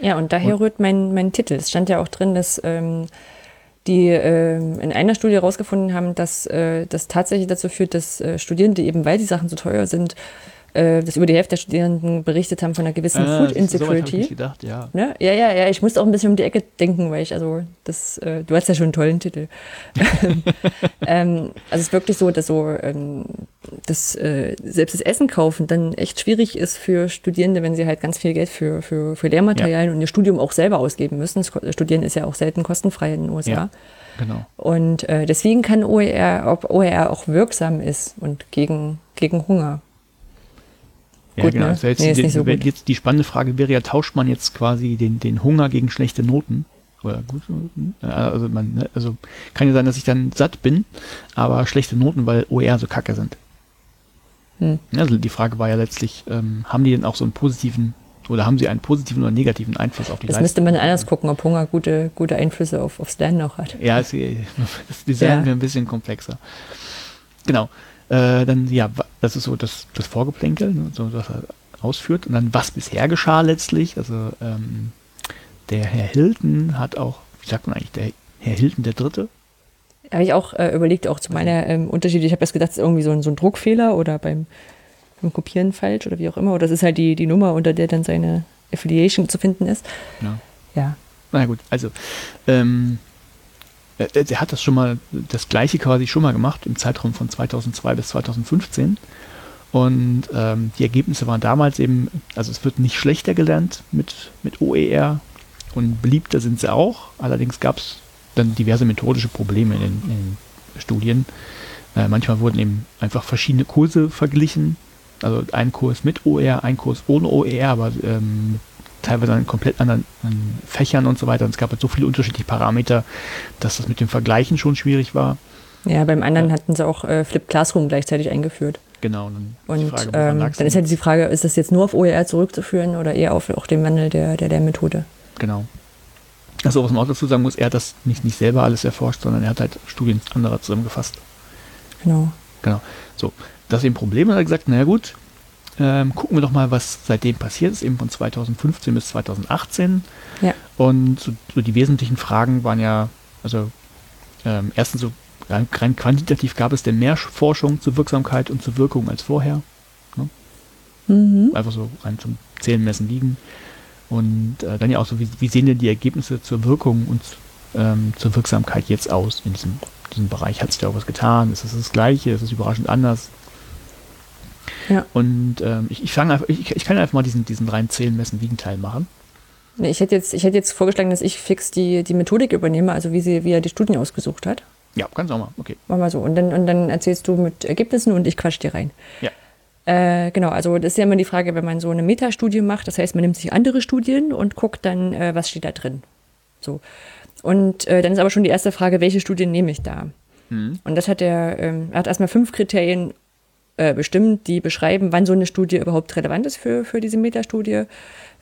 Ja, und daher rührt mein, mein Titel. Es stand ja auch drin, dass ähm, die ähm, in einer Studie herausgefunden haben, dass äh, das tatsächlich dazu führt, dass äh, Studierende eben, weil die Sachen so teuer sind, äh, dass über die Hälfte der Studierenden berichtet haben von einer gewissen Food so weit hab ich Insecurity. nicht gedacht, ja. Ne? Ja, ja, ja, ich musste auch ein bisschen um die Ecke denken, weil ich, also, das, äh, du hast ja schon einen tollen Titel. ähm, also es ist wirklich so, dass so, ähm, dass äh, selbst das Essen kaufen dann echt schwierig ist für Studierende, wenn sie halt ganz viel Geld für, für, für Lehrmaterialien und ihr Studium auch selber ausgeben müssen. Studieren ist ja auch selten kostenfrei in den USA. Ja. Genau. Und äh, deswegen kann OER, ob OER auch wirksam ist und gegen, gegen Hunger. Ja, Gut, genau. ne? Jetzt, Nee, die, so gut. jetzt die spannende Frage wäre ja, tauscht man jetzt quasi den, den Hunger gegen schlechte Noten? Oder Noten? Ja, Also, man, ne, also kann ja sein, dass ich dann satt bin, aber schlechte Noten, weil OER so kacke sind. Hm. Also die Frage war ja letztlich, ähm, haben die denn auch so einen positiven oder haben sie einen positiven oder negativen Einfluss auf die Das Leistung? müsste man anders gucken, ob Hunger gute, gute Einflüsse auf, aufs Lernen auch hat. Ja, ist, äh, das Design Ja. wäre ein bisschen komplexer. Genau. Äh, dann, ja, das ist so das, das Vorgeplänkel, ne, so was er ausführt. Und dann, was bisher geschah letztlich. Also, ähm, der Herr Hilton hat auch, wie sagt man eigentlich, der Herr Hilton der Dritte? Habe ich auch äh, überlegt, auch zu meiner ähm, Unterschiede. Ich habe erst gedacht, es ist irgendwie so ein, so ein Druckfehler oder beim, beim Kopieren falsch oder wie auch immer. Oder das ist halt die, die Nummer, unter der dann seine Affiliation zu finden ist. Ja. Ja. Na gut, also, ähm, er, er hat das schon mal, das gleiche quasi schon mal gemacht im Zeitraum von 2002 bis 2015. Und ähm, die Ergebnisse waren damals eben, also es wird nicht schlechter gelernt mit, mit OER und beliebter sind sie auch. Allerdings gab es dann diverse methodische Probleme in den, in Studien. Äh, manchmal wurden eben einfach verschiedene Kurse verglichen. Also ein Kurs mit OER, ein Kurs ohne OER, aber ähm, teilweise an komplett anderen an Fächern und so weiter. Und es gab halt so viele unterschiedliche Parameter, dass das mit dem Vergleichen schon schwierig war. Ja, beim anderen Ja. hatten sie auch äh, Flip Classroom gleichzeitig eingeführt. Genau. Und, dann Und Frage, ähm, dann ist halt die Frage, ist das jetzt nur auf OER zurückzuführen oder eher auf auch den Wandel der, der, der Methode? Genau. Also, was man auch dazu sagen muss, er hat das nicht, nicht selber alles erforscht, sondern er hat halt Studien anderer zusammengefasst. Genau. Genau. So, das ist eben ein Problem. Hat er gesagt, naja gut, ähm, gucken wir doch mal, was seitdem passiert ist, eben von 2015 bis 2018. Ja. Und so, so die wesentlichen Fragen waren ja, also ähm, erstens so rein, rein quantitativ gab es denn mehr Forschung zur Wirksamkeit und zur Wirkung als vorher. Mhm. Einfach so rein zum Zählen, Messen, Wiegen. Und äh, dann ja auch so, wie, wie sehen denn die Ergebnisse zur Wirkung und ähm, zur Wirksamkeit jetzt aus in diesem, diesem Bereich? Hat sich da auch was getan? Ist es das Gleiche? Ist es überraschend anders? Ja. Und ähm, ich, ich, fange einfach, ich, ich kann einfach mal diesen, diesen rein Zählen, Messen, Wiegen Teil machen. Ich hätte jetzt, ich hätte jetzt vorgeschlagen, dass ich fix die, die Methodik übernehme, also wie, sie, wie er die Studien ausgesucht hat. Ja, kannst auch mal. Okay. Mach mal so. Und dann, und dann erzählst du mit Ergebnissen und ich quatsch dir rein. Ja. Äh, genau, also das ist ja immer die Frage, wenn man so eine Metastudie macht, das heißt, man nimmt sich andere Studien und guckt dann, äh, was steht da drin. So. Und äh, dann ist aber schon die erste Frage, welche Studien nehme ich da? Mhm. Und das hat er, ähm, er hat erstmal fünf Kriterien äh, bestimmt, die beschreiben, wann so eine Studie überhaupt relevant ist für, für diese Metastudie.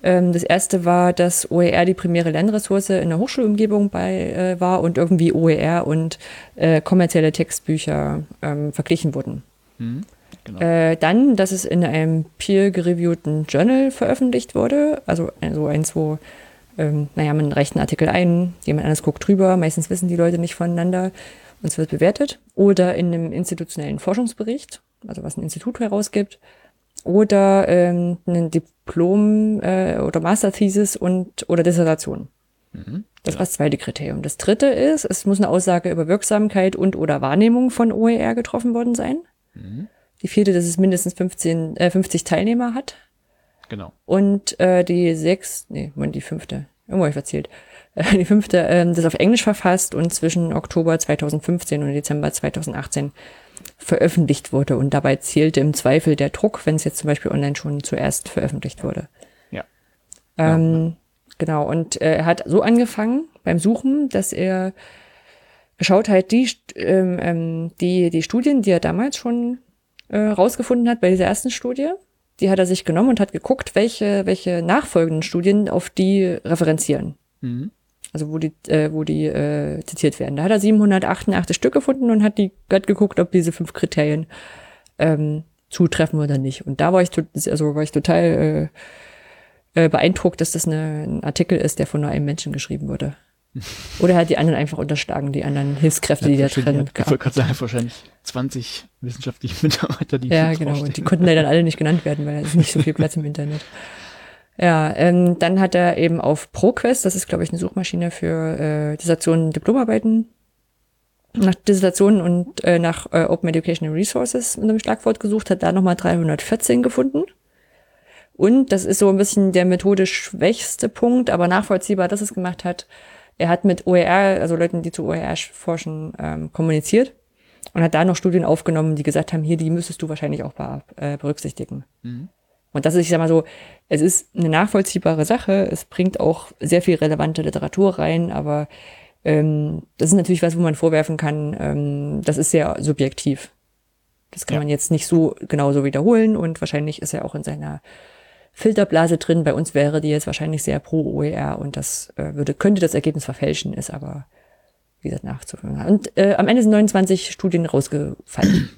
Ähm, das erste war, dass OER die primäre Lernressource in der Hochschulumgebung bei, äh, war und irgendwie OER und äh, kommerzielle Textbücher ähm, verglichen wurden. Mhm. Genau. Äh, dann, dass es in einem peer-gereviewten Journal veröffentlicht wurde, also so eins, wo, ähm, naja, man reicht einen Artikel ein, jemand anderes guckt drüber, meistens wissen die Leute nicht voneinander und es wird bewertet. Oder in einem institutionellen Forschungsbericht, also was ein Institut herausgibt. Oder ähm, ein Diplom- äh, oder Masterthesis und oder Dissertation. Mhm. Das war das zweite Kriterium. Das dritte ist, es muss eine Aussage über Wirksamkeit und oder Wahrnehmung von OER getroffen worden sein. Mhm. Die vierte, dass es mindestens 15, äh, 50 Teilnehmer hat. Genau. Und äh, die sechs, nee, Moment, die fünfte, irgendwo hab ich erzählt. Äh, die fünfte, ähm, das auf Englisch verfasst und zwischen Oktober 2015 und Dezember 2018 veröffentlicht wurde. Und dabei zählte im Zweifel der Druck, wenn es jetzt zum Beispiel online schon zuerst veröffentlicht wurde. Ja. Ähm, Genau, und äh, er hat so angefangen beim Suchen, dass er geschaut hat, die, ähm, ähm, die, die Studien, die er damals schon äh, rausgefunden hat bei dieser ersten Studie, die hat er sich genommen und hat geguckt, welche, welche nachfolgenden Studien auf die referenzieren. Mhm. Also wo die, äh, wo die äh, zitiert werden. Da hat er 788 Stück gefunden und hat die hat geguckt, ob diese fünf Kriterien ähm, zutreffen oder nicht. Und da war ich, also war ich total äh, äh, beeindruckt, dass das eine, ein Artikel ist, der von nur einem Menschen geschrieben wurde. Oder er hat die anderen einfach unterschlagen, die anderen Hilfskräfte, die da drin ich wollte gerade sagen, wahrscheinlich 20 wissenschaftliche Mitarbeiter, die Ja, genau. Und die konnten leider alle nicht genannt werden, weil es ist nicht so viel Platz im Internet. Ja, ähm, dann hat er eben auf ProQuest, das ist, glaube ich, eine Suchmaschine für äh, Dissertationen, Diplomarbeiten, nach Dissertationen und äh, nach äh, Open Educational Resources mit einem Schlagwort gesucht, hat da nochmal 314 gefunden. Und das ist so ein bisschen der methodisch schwächste Punkt, aber nachvollziehbar, dass es gemacht hat. Er hat mit OER, also Leuten, die zu OER forschen, ähm, kommuniziert und hat da noch Studien aufgenommen, die gesagt haben, hier, die müsstest du wahrscheinlich auch äh, berücksichtigen. Mhm. Und das ist, ich sag mal so, es ist eine nachvollziehbare Sache, es bringt auch sehr viel relevante Literatur rein, aber ähm, das ist natürlich was, wo man vorwerfen kann, ähm, das ist sehr subjektiv. Das kann Ja. man jetzt nicht so genauso wiederholen und wahrscheinlich ist er auch in seiner Filterblase drin. Bei uns wäre die jetzt wahrscheinlich sehr pro OER und das äh, würde, könnte das Ergebnis verfälschen, ist aber, wie gesagt, nachzuführen. Und äh, am Ende sind 29 Studien rausgefallen.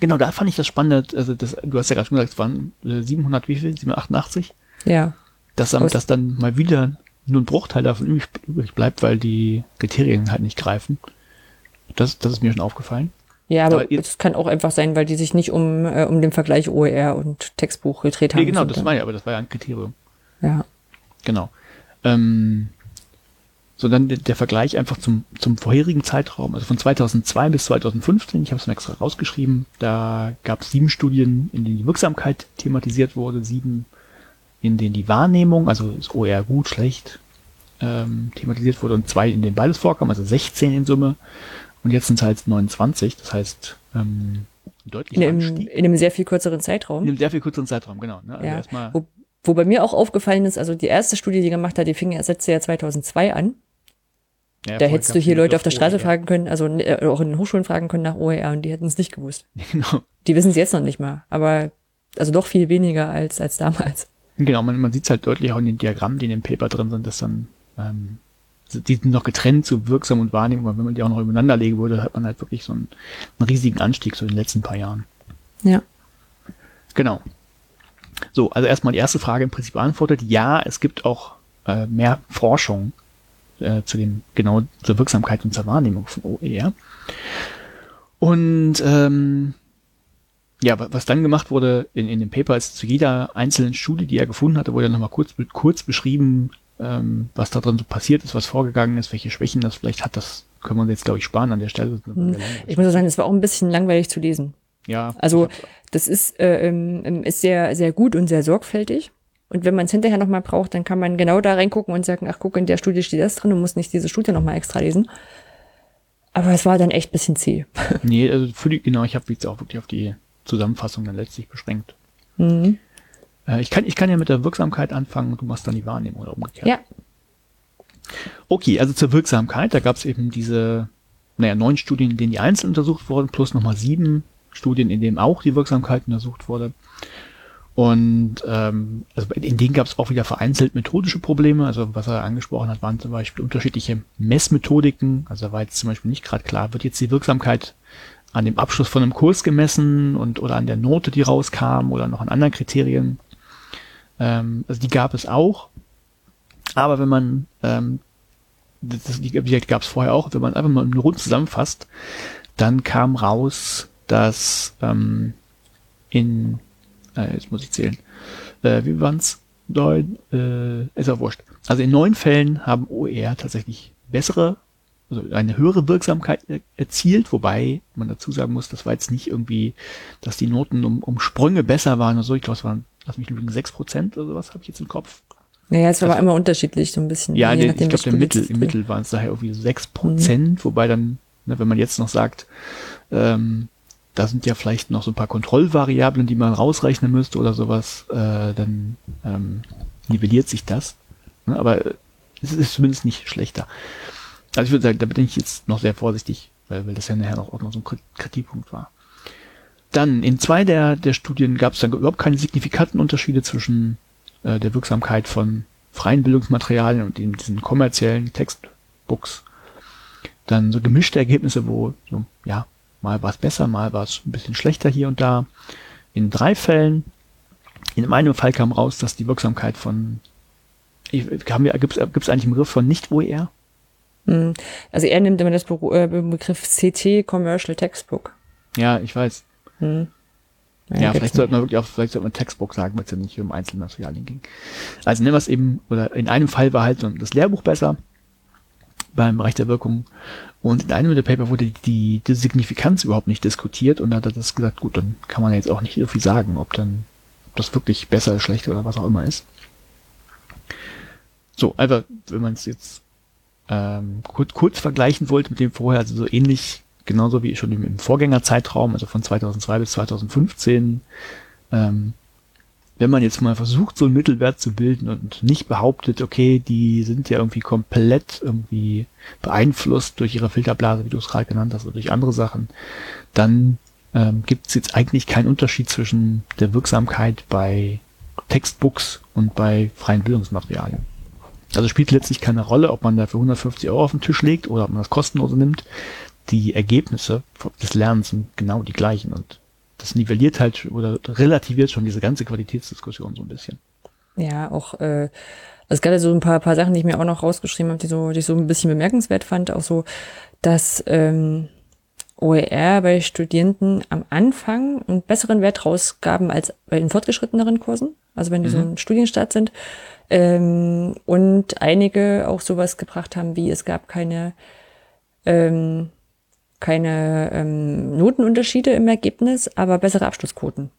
Genau, da fand ich das spannend. Also das, du hast ja gerade schon gesagt, es waren äh, 700, wie viel? 788? ja. Dass, Aus- dass dann mal wieder nur ein Bruchteil davon übrig, bleibt, weil die Kriterien halt nicht greifen. Das, das ist mir schon aufgefallen. Ja, aber es kann auch einfach sein, weil die sich nicht um, äh, um den Vergleich OER und Textbuch gedreht haben. Nee, genau, das war ja, aber das war ja ein Kriterium. Ja. Genau. Ähm, so dann der, Vergleich einfach zum, zum vorherigen Zeitraum, also von 2002 bis 2015, ich habe es mir extra rausgeschrieben, da gab es sieben Studien, in denen die Wirksamkeit thematisiert wurde, sieben, in denen die Wahrnehmung, also ist OER gut, schlecht, ähm, thematisiert wurde und zwei, in denen beides vorkam, also 16 in Summe. Und jetzt sind es halt 29, das heißt ähm, ein deutlicher In, einem, in einem sehr viel kürzeren In Zeitraum. einem sehr viel kürzeren Zeitraum, genau. Ne? Also ja. erstmal, Wo, bei mir auch aufgefallen ist, also die erste Studie, die gemacht hat, die fing, setzte ja 2002 an. Ja, Da hättest du hier Leute auf der OER. Straße fragen können, also äh, auch in den Hochschulen fragen können nach OER und die hätten es nicht gewusst. Genau. Die wissen es jetzt noch nicht mal, aber also doch viel weniger als, als damals. Genau, man, man sieht es halt deutlich auch in den Diagrammen, die in dem Paper drin sind, dass dann, ähm, die sind noch getrennt zu wirksam und Wahrnehmung, aber wenn man die auch noch übereinander legen würde, hat man halt wirklich so einen, einen riesigen Anstieg so in den letzten paar Jahren. Ja. Genau. So, also erstmal die erste Frage im Prinzip beantwortet. Ja, es gibt auch äh, mehr Forschung äh, zu dem, genau zur Wirksamkeit und zur Wahrnehmung von OER. Und ähm, ja, wa- was dann gemacht wurde in, in dem Paper ist zu jeder einzelnen Studie, die er gefunden hatte, wurde nochmal kurz, kurz beschrieben, ähm, was da drin so passiert ist, was vorgegangen ist, welche Schwächen das vielleicht hat. Das können wir uns jetzt, glaube ich, sparen an der Stelle. Hm. Ich muss auch sagen, es war auch ein bisschen langweilig zu lesen. ja, Also das ist, äh, ähm, ist sehr, sehr gut und sehr sorgfältig. Und wenn man es hinterher nochmal braucht, dann kann man genau da reingucken und sagen, ach guck, in der Studie steht das drin und muss nicht diese Studie nochmal extra lesen. Aber es war dann echt ein bisschen zäh. Nee, also für die, genau, ich habe jetzt auch wirklich auf die Zusammenfassung dann letztlich beschränkt. Mhm. Äh, ich, kann, ich kann ja mit der Wirksamkeit anfangen und du machst dann die Wahrnehmung oder umgekehrt. Ja, Okay, also zur Wirksamkeit, da gab es eben diese, naja, neun Studien, in denen die einzeln untersucht wurden, plus nochmal sieben Studien, in denen auch die Wirksamkeit untersucht wurde. Und ähm, also in denen gab es auch wieder vereinzelt methodische Probleme. Also was er angesprochen hat, waren zum Beispiel unterschiedliche Messmethodiken. Also war jetzt zum Beispiel nicht gerade klar, wird jetzt die Wirksamkeit an dem Abschluss von einem Kurs gemessen und oder an der Note, die rauskam oder noch an anderen Kriterien. Ähm, also die gab es auch. Aber wenn man, ähm, das, die, die gab es vorher auch, wenn man einfach mal Rund zusammenfasst, dann kam raus, dass ähm, in äh, jetzt muss ich zählen. Äh, wie waren's? Neun, äh, ist ja wurscht. Also in neun Fällen haben OER tatsächlich bessere, also eine höhere Wirksamkeit erzielt, wobei man dazu sagen muss, das war jetzt nicht irgendwie, dass die Noten um, um Sprünge besser waren oder so. Ich glaube, es waren, lass mich lügen, sechs Prozent oder sowas habe ich jetzt im Kopf. Naja, es war also, immer unterschiedlich, so ein bisschen. Ja, der, ich glaube, der Mittel, im Mittel waren es daher irgendwie sechs Prozent, mhm. wobei dann, ne, wenn man jetzt noch sagt, ähm, da sind ja vielleicht noch so ein paar Kontrollvariablen, die man rausrechnen müsste oder sowas, äh, dann ähm, nivelliert sich das. Ne? Aber es ist zumindest nicht schlechter. Also ich würde sagen, da bin ich jetzt noch sehr vorsichtig, weil, weil das ja nachher auch noch so ein Kritikpunkt war. Dann in zwei der, der Studien gab es dann überhaupt keine signifikanten Unterschiede zwischen äh, der Wirksamkeit von freien Bildungsmaterialien und in diesen kommerziellen Textbooks. Dann so gemischte Ergebnisse, wo so, ja, Mal war es besser, mal war es ein bisschen schlechter hier und da. In drei Fällen. In einem Fall kam raus, dass die Wirksamkeit von gibt es eigentlich einen Begriff von Nicht-OER? Hm. Also er nimmt immer das äh, Begriff CT Commercial Textbook. Ja, ich weiß. Hm. Ja, ja vielleicht sollte man wirklich auch, vielleicht sollte man Textbook sagen, weil es ja nicht um Einzelmaterialien ging. Also nehmen wir es eben, oder in einem Fall war halt das Lehrbuch besser beim Bereich der Wirkung. Und in einem der Paper wurde die, die Signifikanz überhaupt nicht diskutiert und da hat er das gesagt, gut, dann kann man jetzt auch nicht so viel sagen, ob dann ob das wirklich besser, schlechter oder was auch immer ist. So, einfach, wenn man es jetzt ähm, kurz, kurz vergleichen wollte mit dem vorher, also so ähnlich, genauso wie schon im, im Vorgängerzeitraum, also von 2002 bis 2015, ähm, wenn man jetzt mal versucht, so einen Mittelwert zu bilden und nicht behauptet, okay, die sind ja irgendwie komplett irgendwie beeinflusst durch ihre Filterblase, wie du es gerade genannt hast, oder durch andere Sachen, dann ähm, gibt es jetzt eigentlich keinen Unterschied zwischen der Wirksamkeit bei Textbooks und bei freien Bildungsmaterialien. Also spielt letztlich keine Rolle, ob man da für 150 Euro auf den Tisch legt oder ob man das kostenlose nimmt. Die Ergebnisse des Lernens sind genau die gleichen und das nivelliert halt oder relativiert schon diese ganze Qualitätsdiskussion so ein bisschen. Ja, auch äh, es gab ja so ein paar, paar Sachen, die ich mir auch noch rausgeschrieben habe, die so, die ich so ein bisschen bemerkenswert fand, auch so, dass ähm, OER bei Studierenden am Anfang einen besseren Wert rausgaben als bei den fortgeschritteneren Kursen, also wenn die mhm. so ein Studienstart sind. Ähm, und einige auch sowas gebracht haben, wie es gab keine ähm, keine ähm, Notenunterschiede im Ergebnis, aber bessere Abschlussquoten.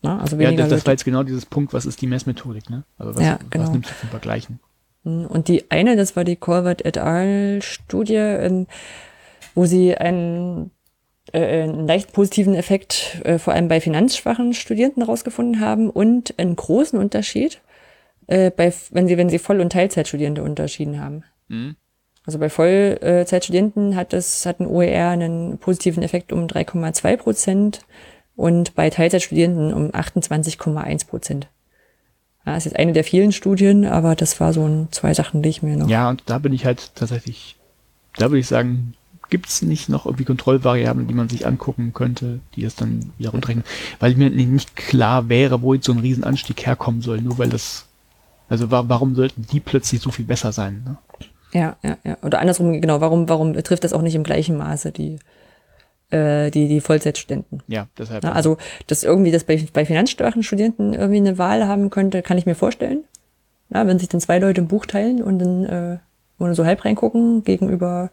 Na, also weniger ja, das, das war jetzt genau dieses Punkt, was ist die Messmethodik, ne? Also was, ja, genau. was nimmst du zum Vergleichen? Hm, und die eine, das war die Corvette et al. Studie, ähm, wo sie einen, äh, einen leicht positiven Effekt äh, vor allem bei finanzschwachen Studierenden herausgefunden haben und einen großen Unterschied, äh, bei, wenn sie, wenn sie Voll- und Teilzeitstudierende unterschieden haben. Mhm. Also bei Vollzeitstudenten hat das, hat ein OER einen positiven Effekt um 3,2 Prozent und bei Teilzeitstudierenden um 28,1 Prozent. Ja, ist jetzt eine der vielen Studien, aber das war so ein, zwei Sachen, die ich mir noch. Ja, und da bin ich halt tatsächlich, da würde ich sagen, gibt es nicht noch irgendwie Kontrollvariablen, die man sich angucken könnte, die es dann wieder runterrechnen, weil mir nicht klar wäre, wo jetzt so ein Riesenanstieg herkommen soll, nur weil das, also warum sollten die plötzlich so viel besser sein? Ne? Ja, ja, ja. Oder andersrum, genau, warum, warum betrifft das auch nicht im gleichen Maße die, äh, die, die Vollzeitstudenten? Ja, deshalb. Na, also, dass irgendwie das bei, bei finanzstarken Studenten irgendwie eine Wahl haben könnte, kann ich mir vorstellen. Na, wenn sich dann zwei Leute ein Buch teilen und dann äh, ohne so halb reingucken gegenüber.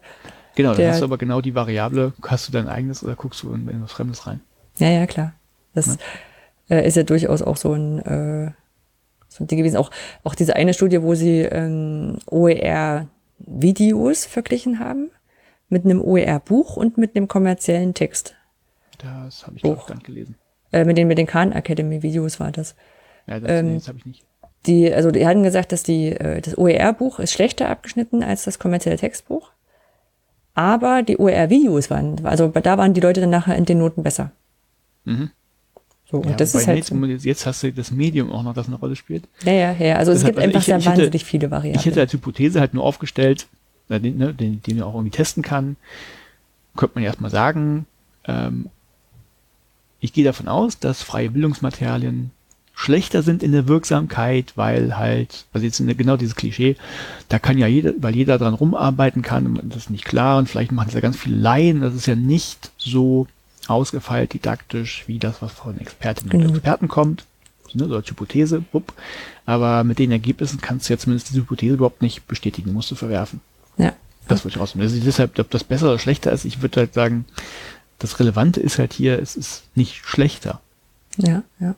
Genau, dann hast du aber genau die Variable, hast du dein eigenes oder guckst du in, in was Fremdes rein? Ja, ja, klar. Das ja. Äh, ist ja durchaus auch so ein äh, so ein Ding gewesen. Auch, auch diese eine Studie, wo sie ähm, OER Videos verglichen haben mit einem OER-Buch und mit einem kommerziellen Text. Das habe ich auch dann gelesen. Äh, mit den, mit den Khan Academy Videos war das. Ja, das, ähm, nee, das habe ich nicht. Die, also die hatten gesagt, dass die, äh, das OER-Buch ist schlechter abgeschnitten als das kommerzielle Textbuch. Aber die OER-Videos waren, also da waren die Leute dann nachher in den Noten besser. Mhm. So, und Ja, das ist halt. jetzt, jetzt, hast du das Medium auch noch, das eine Rolle spielt. Ja, ja, ja. Also es Deshalb, gibt also einfach ich- sehr ich hätte- wahnsinnig viele Varianten. Ich hätte als Hypothese halt nur aufgestellt, den, ne, den, den man auch irgendwie testen kann, könnte man erstmal sagen, ähm, ich gehe davon aus, dass freie Bildungsmaterialien schlechter sind in der Wirksamkeit, weil halt, also jetzt genau dieses Klischee, da kann ja jeder, weil jeder dran rumarbeiten kann, und das ist nicht klar und vielleicht machen das ja ganz viele Laien, das ist ja nicht so ausgefeilt didaktisch, wie das, was von Expertinnen und Genau. Experten kommt, ne, so als Hypothese, bupp. aber mit den Ergebnissen kannst du ja zumindest diese Hypothese überhaupt nicht bestätigen, musst du verwerfen. ja. Das würde ich rausnehmen. Also deshalb, ob das besser oder schlechter ist, ich würde halt sagen, das Relevante ist halt hier, es ist nicht schlechter. Ja, ja.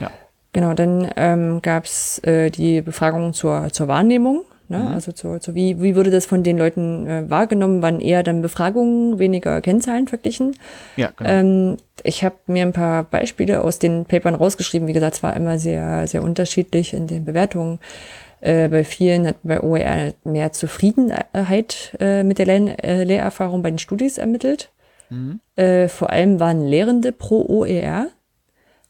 Ja. Genau, dann ähm, gab es äh, die Befragung zur, zur Wahrnehmung. Ne? Mhm. Also zur, zur wie, wie wurde das von den Leuten äh, wahrgenommen? Waren eher dann Befragungen, weniger Kennzahlen verglichen? Ja, genau. Ähm, ich habe mir ein paar Beispiele aus den Papern rausgeschrieben. Wie gesagt, es war immer sehr, sehr unterschiedlich in den Bewertungen. Äh, bei vielen hat bei OER mehr Zufriedenheit äh, mit der Lehr äh, Lehrerfahrung bei den Studis ermittelt. Mhm. Äh, vor allem waren Lehrende pro OER.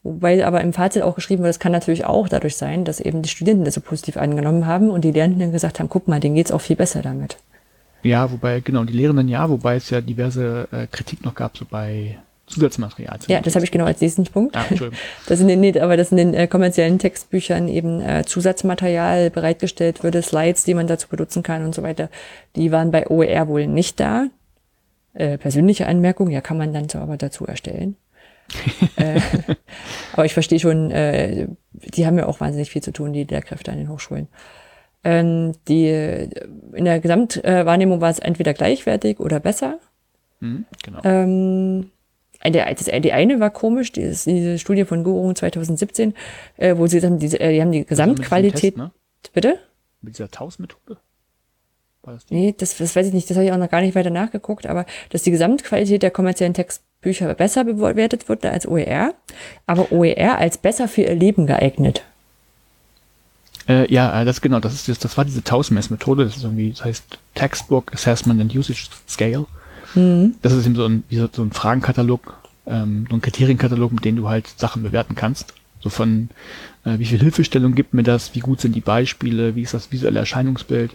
Wobei aber im Fazit auch geschrieben wird, das kann natürlich auch dadurch sein, dass eben die Studenten das so positiv angenommen haben und die Lernenden dann gesagt haben, guck mal, denen geht's auch viel besser damit. ja, wobei, genau, die Lehrenden ja, wobei es ja diverse äh, Kritik noch gab, so bei Zusatzmaterial. Ja, das habe ich genau als nächsten Punkt. Ah, Entschuldigung. Das in den, nee, aber dass in den äh, kommerziellen Textbüchern eben äh, Zusatzmaterial bereitgestellt würde, Slides, die man dazu benutzen kann und so weiter, die waren bei OER wohl nicht da. Äh, persönliche Anmerkung, ja, kann man dann so aber dazu erstellen. Äh, aber ich verstehe schon, äh, die haben ja auch wahnsinnig viel zu tun, die Lehrkräfte an den Hochschulen. Ähm, die, in der Gesamtwahrnehmung war es entweder gleichwertig oder besser. Mhm, genau. Ähm, die eine war komisch, die diese Studie von Guru 2017, äh, wo sie dann diese, äh, die haben die Also Gesamtqualität. Test, ne? Bitte? Mit dieser Taus-Methode? Das die? Nee, das, das weiß ich nicht, das habe ich auch noch gar nicht weiter nachgeguckt, aber dass die Gesamtqualität der kommerziellen Textbücher besser bewertet wird als OER, aber OER als besser für ihr Leben geeignet. Äh, ja, äh, das genau, das ist das, das war diese Taus-Mess-Methode, das ist irgendwie, das heißt Textbook Assessment and Usage Scale. Das ist eben so ein, so, so ein Fragenkatalog, ähm, so ein Kriterienkatalog, mit dem du halt Sachen bewerten kannst. So von äh, wie viel Hilfestellung gibt mir das, wie gut sind die Beispiele, wie ist das visuelle Erscheinungsbild,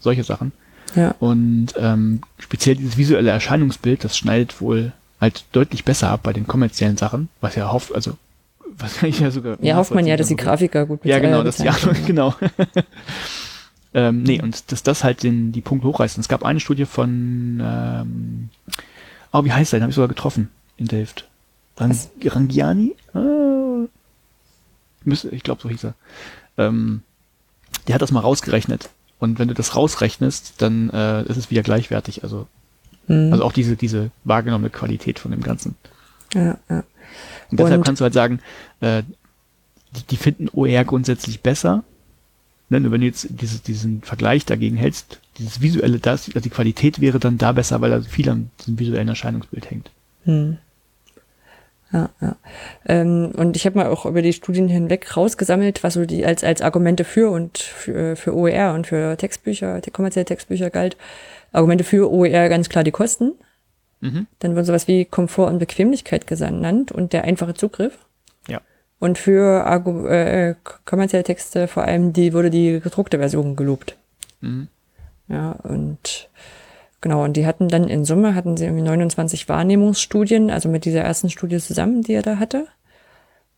solche Sachen. Ja. Und ähm, speziell dieses visuelle Erscheinungsbild, das schneidet wohl halt deutlich besser ab bei den kommerziellen Sachen, was ja hofft, also was ich ja sogar Ja, hofft man ja, dass die. Grafiker gut Ja, bezahlt- genau, das ja, bezahlt werden. genau. ähm, nee, und dass das halt den, die Punkte hochreißt. Und es gab eine Studie von, ähm, oh, wie heißt der? Den habe ich sogar getroffen in Delft. Rang, Rangiani? Ah, müsste, ich glaube, so hieß er. Ähm, der hat das mal rausgerechnet. Und wenn du das rausrechnest, dann äh, ist es wieder gleichwertig. Also, Mhm. also auch diese, diese wahrgenommene Qualität von dem Ganzen. Ja, ja. Und deshalb Und- kannst du halt sagen, äh, die, die finden OER grundsätzlich besser. Ne, nur wenn du jetzt diese, diesen Vergleich dagegen hältst, dieses visuelle, das, also die Qualität wäre dann da besser, weil da viel an diesem visuellen Erscheinungsbild hängt. Hm. Ja, ja. Ähm, und ich habe mal auch über die Studien hinweg rausgesammelt, was so die als, als Argumente für und für, für OER und für Textbücher, kommerzielle Textbücher galt. Argumente für OER ganz klar die Kosten. Mhm. Dann wurden sowas wie Komfort und Bequemlichkeit genannt und der einfache Zugriff. Ja. Und für Argu äh, kommerzielle Texte vor allem die wurde die gedruckte Version gelobt. Mhm. Ja, und genau, und die hatten dann in Summe hatten sie irgendwie 29 Wahrnehmungsstudien, also mit dieser ersten Studie zusammen, die er da hatte.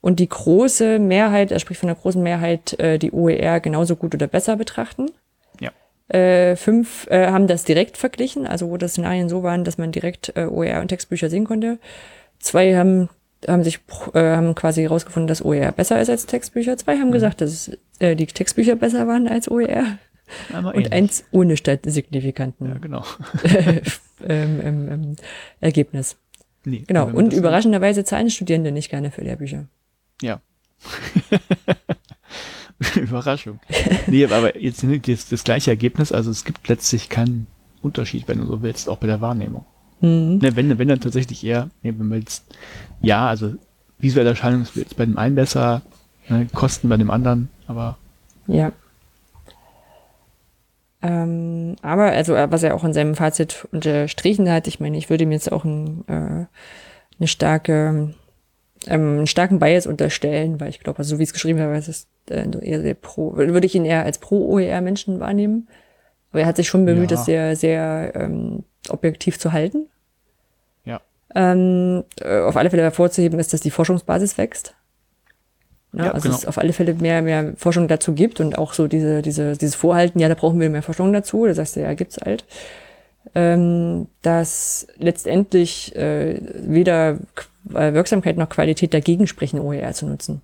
Und die große Mehrheit, er spricht von der großen Mehrheit, äh, die OER genauso gut oder besser betrachten. Äh, fünf äh, haben das direkt verglichen, also wo das Szenarien so waren, dass man direkt äh, OER und Textbücher sehen konnte. Zwei haben, haben sich äh, haben quasi herausgefunden, dass OER besser ist als Textbücher. Zwei haben gesagt, dass äh, die Textbücher besser waren als OER. Einmal Und ähnlich. eins ohne statt signifikanten Ja, genau. ähm, ähm, ähm, Ergebnis. Nee, Genau. man Und überraschenderweise zahlen Studierende nicht gerne für Lehrbücher. Ja. Überraschung. Nee, aber jetzt das, das gleiche Ergebnis, also es gibt letztlich keinen Unterschied, wenn du so willst, auch bei der Wahrnehmung. Mhm. Ne, wenn, wenn dann tatsächlich eher, ne, wenn man jetzt, ja, also visuelle Erscheinungsbild ist bei dem einen besser, ne, Kosten bei dem anderen, aber Ja. Ähm, aber, also, was er auch in seinem Fazit unterstrichen hat, ich meine, ich würde mir jetzt auch ein, äh, eine starke, ähm, einen starken Bias unterstellen, weil ich glaube, also, so wie es geschrieben ist es äh, eher sehr pro, würde ich ihn eher als pro-OER-Menschen wahrnehmen. Aber er hat sich schon bemüht, Ja. das sehr, sehr ähm, objektiv zu halten. Ja. Ähm, äh, auf alle Fälle hervorzuheben ist, dass die Forschungsbasis wächst. Ne? Ja, also genau. es auf alle Fälle mehr, mehr Forschung dazu gibt und auch so diese, diese, dieses Vorhalten, ja, da brauchen wir mehr Forschung dazu, das heißt, ja, gibt's halt. Ähm, dass letztendlich äh, weder äh, Wirksamkeit noch Qualität dagegen sprechen, OER zu nutzen.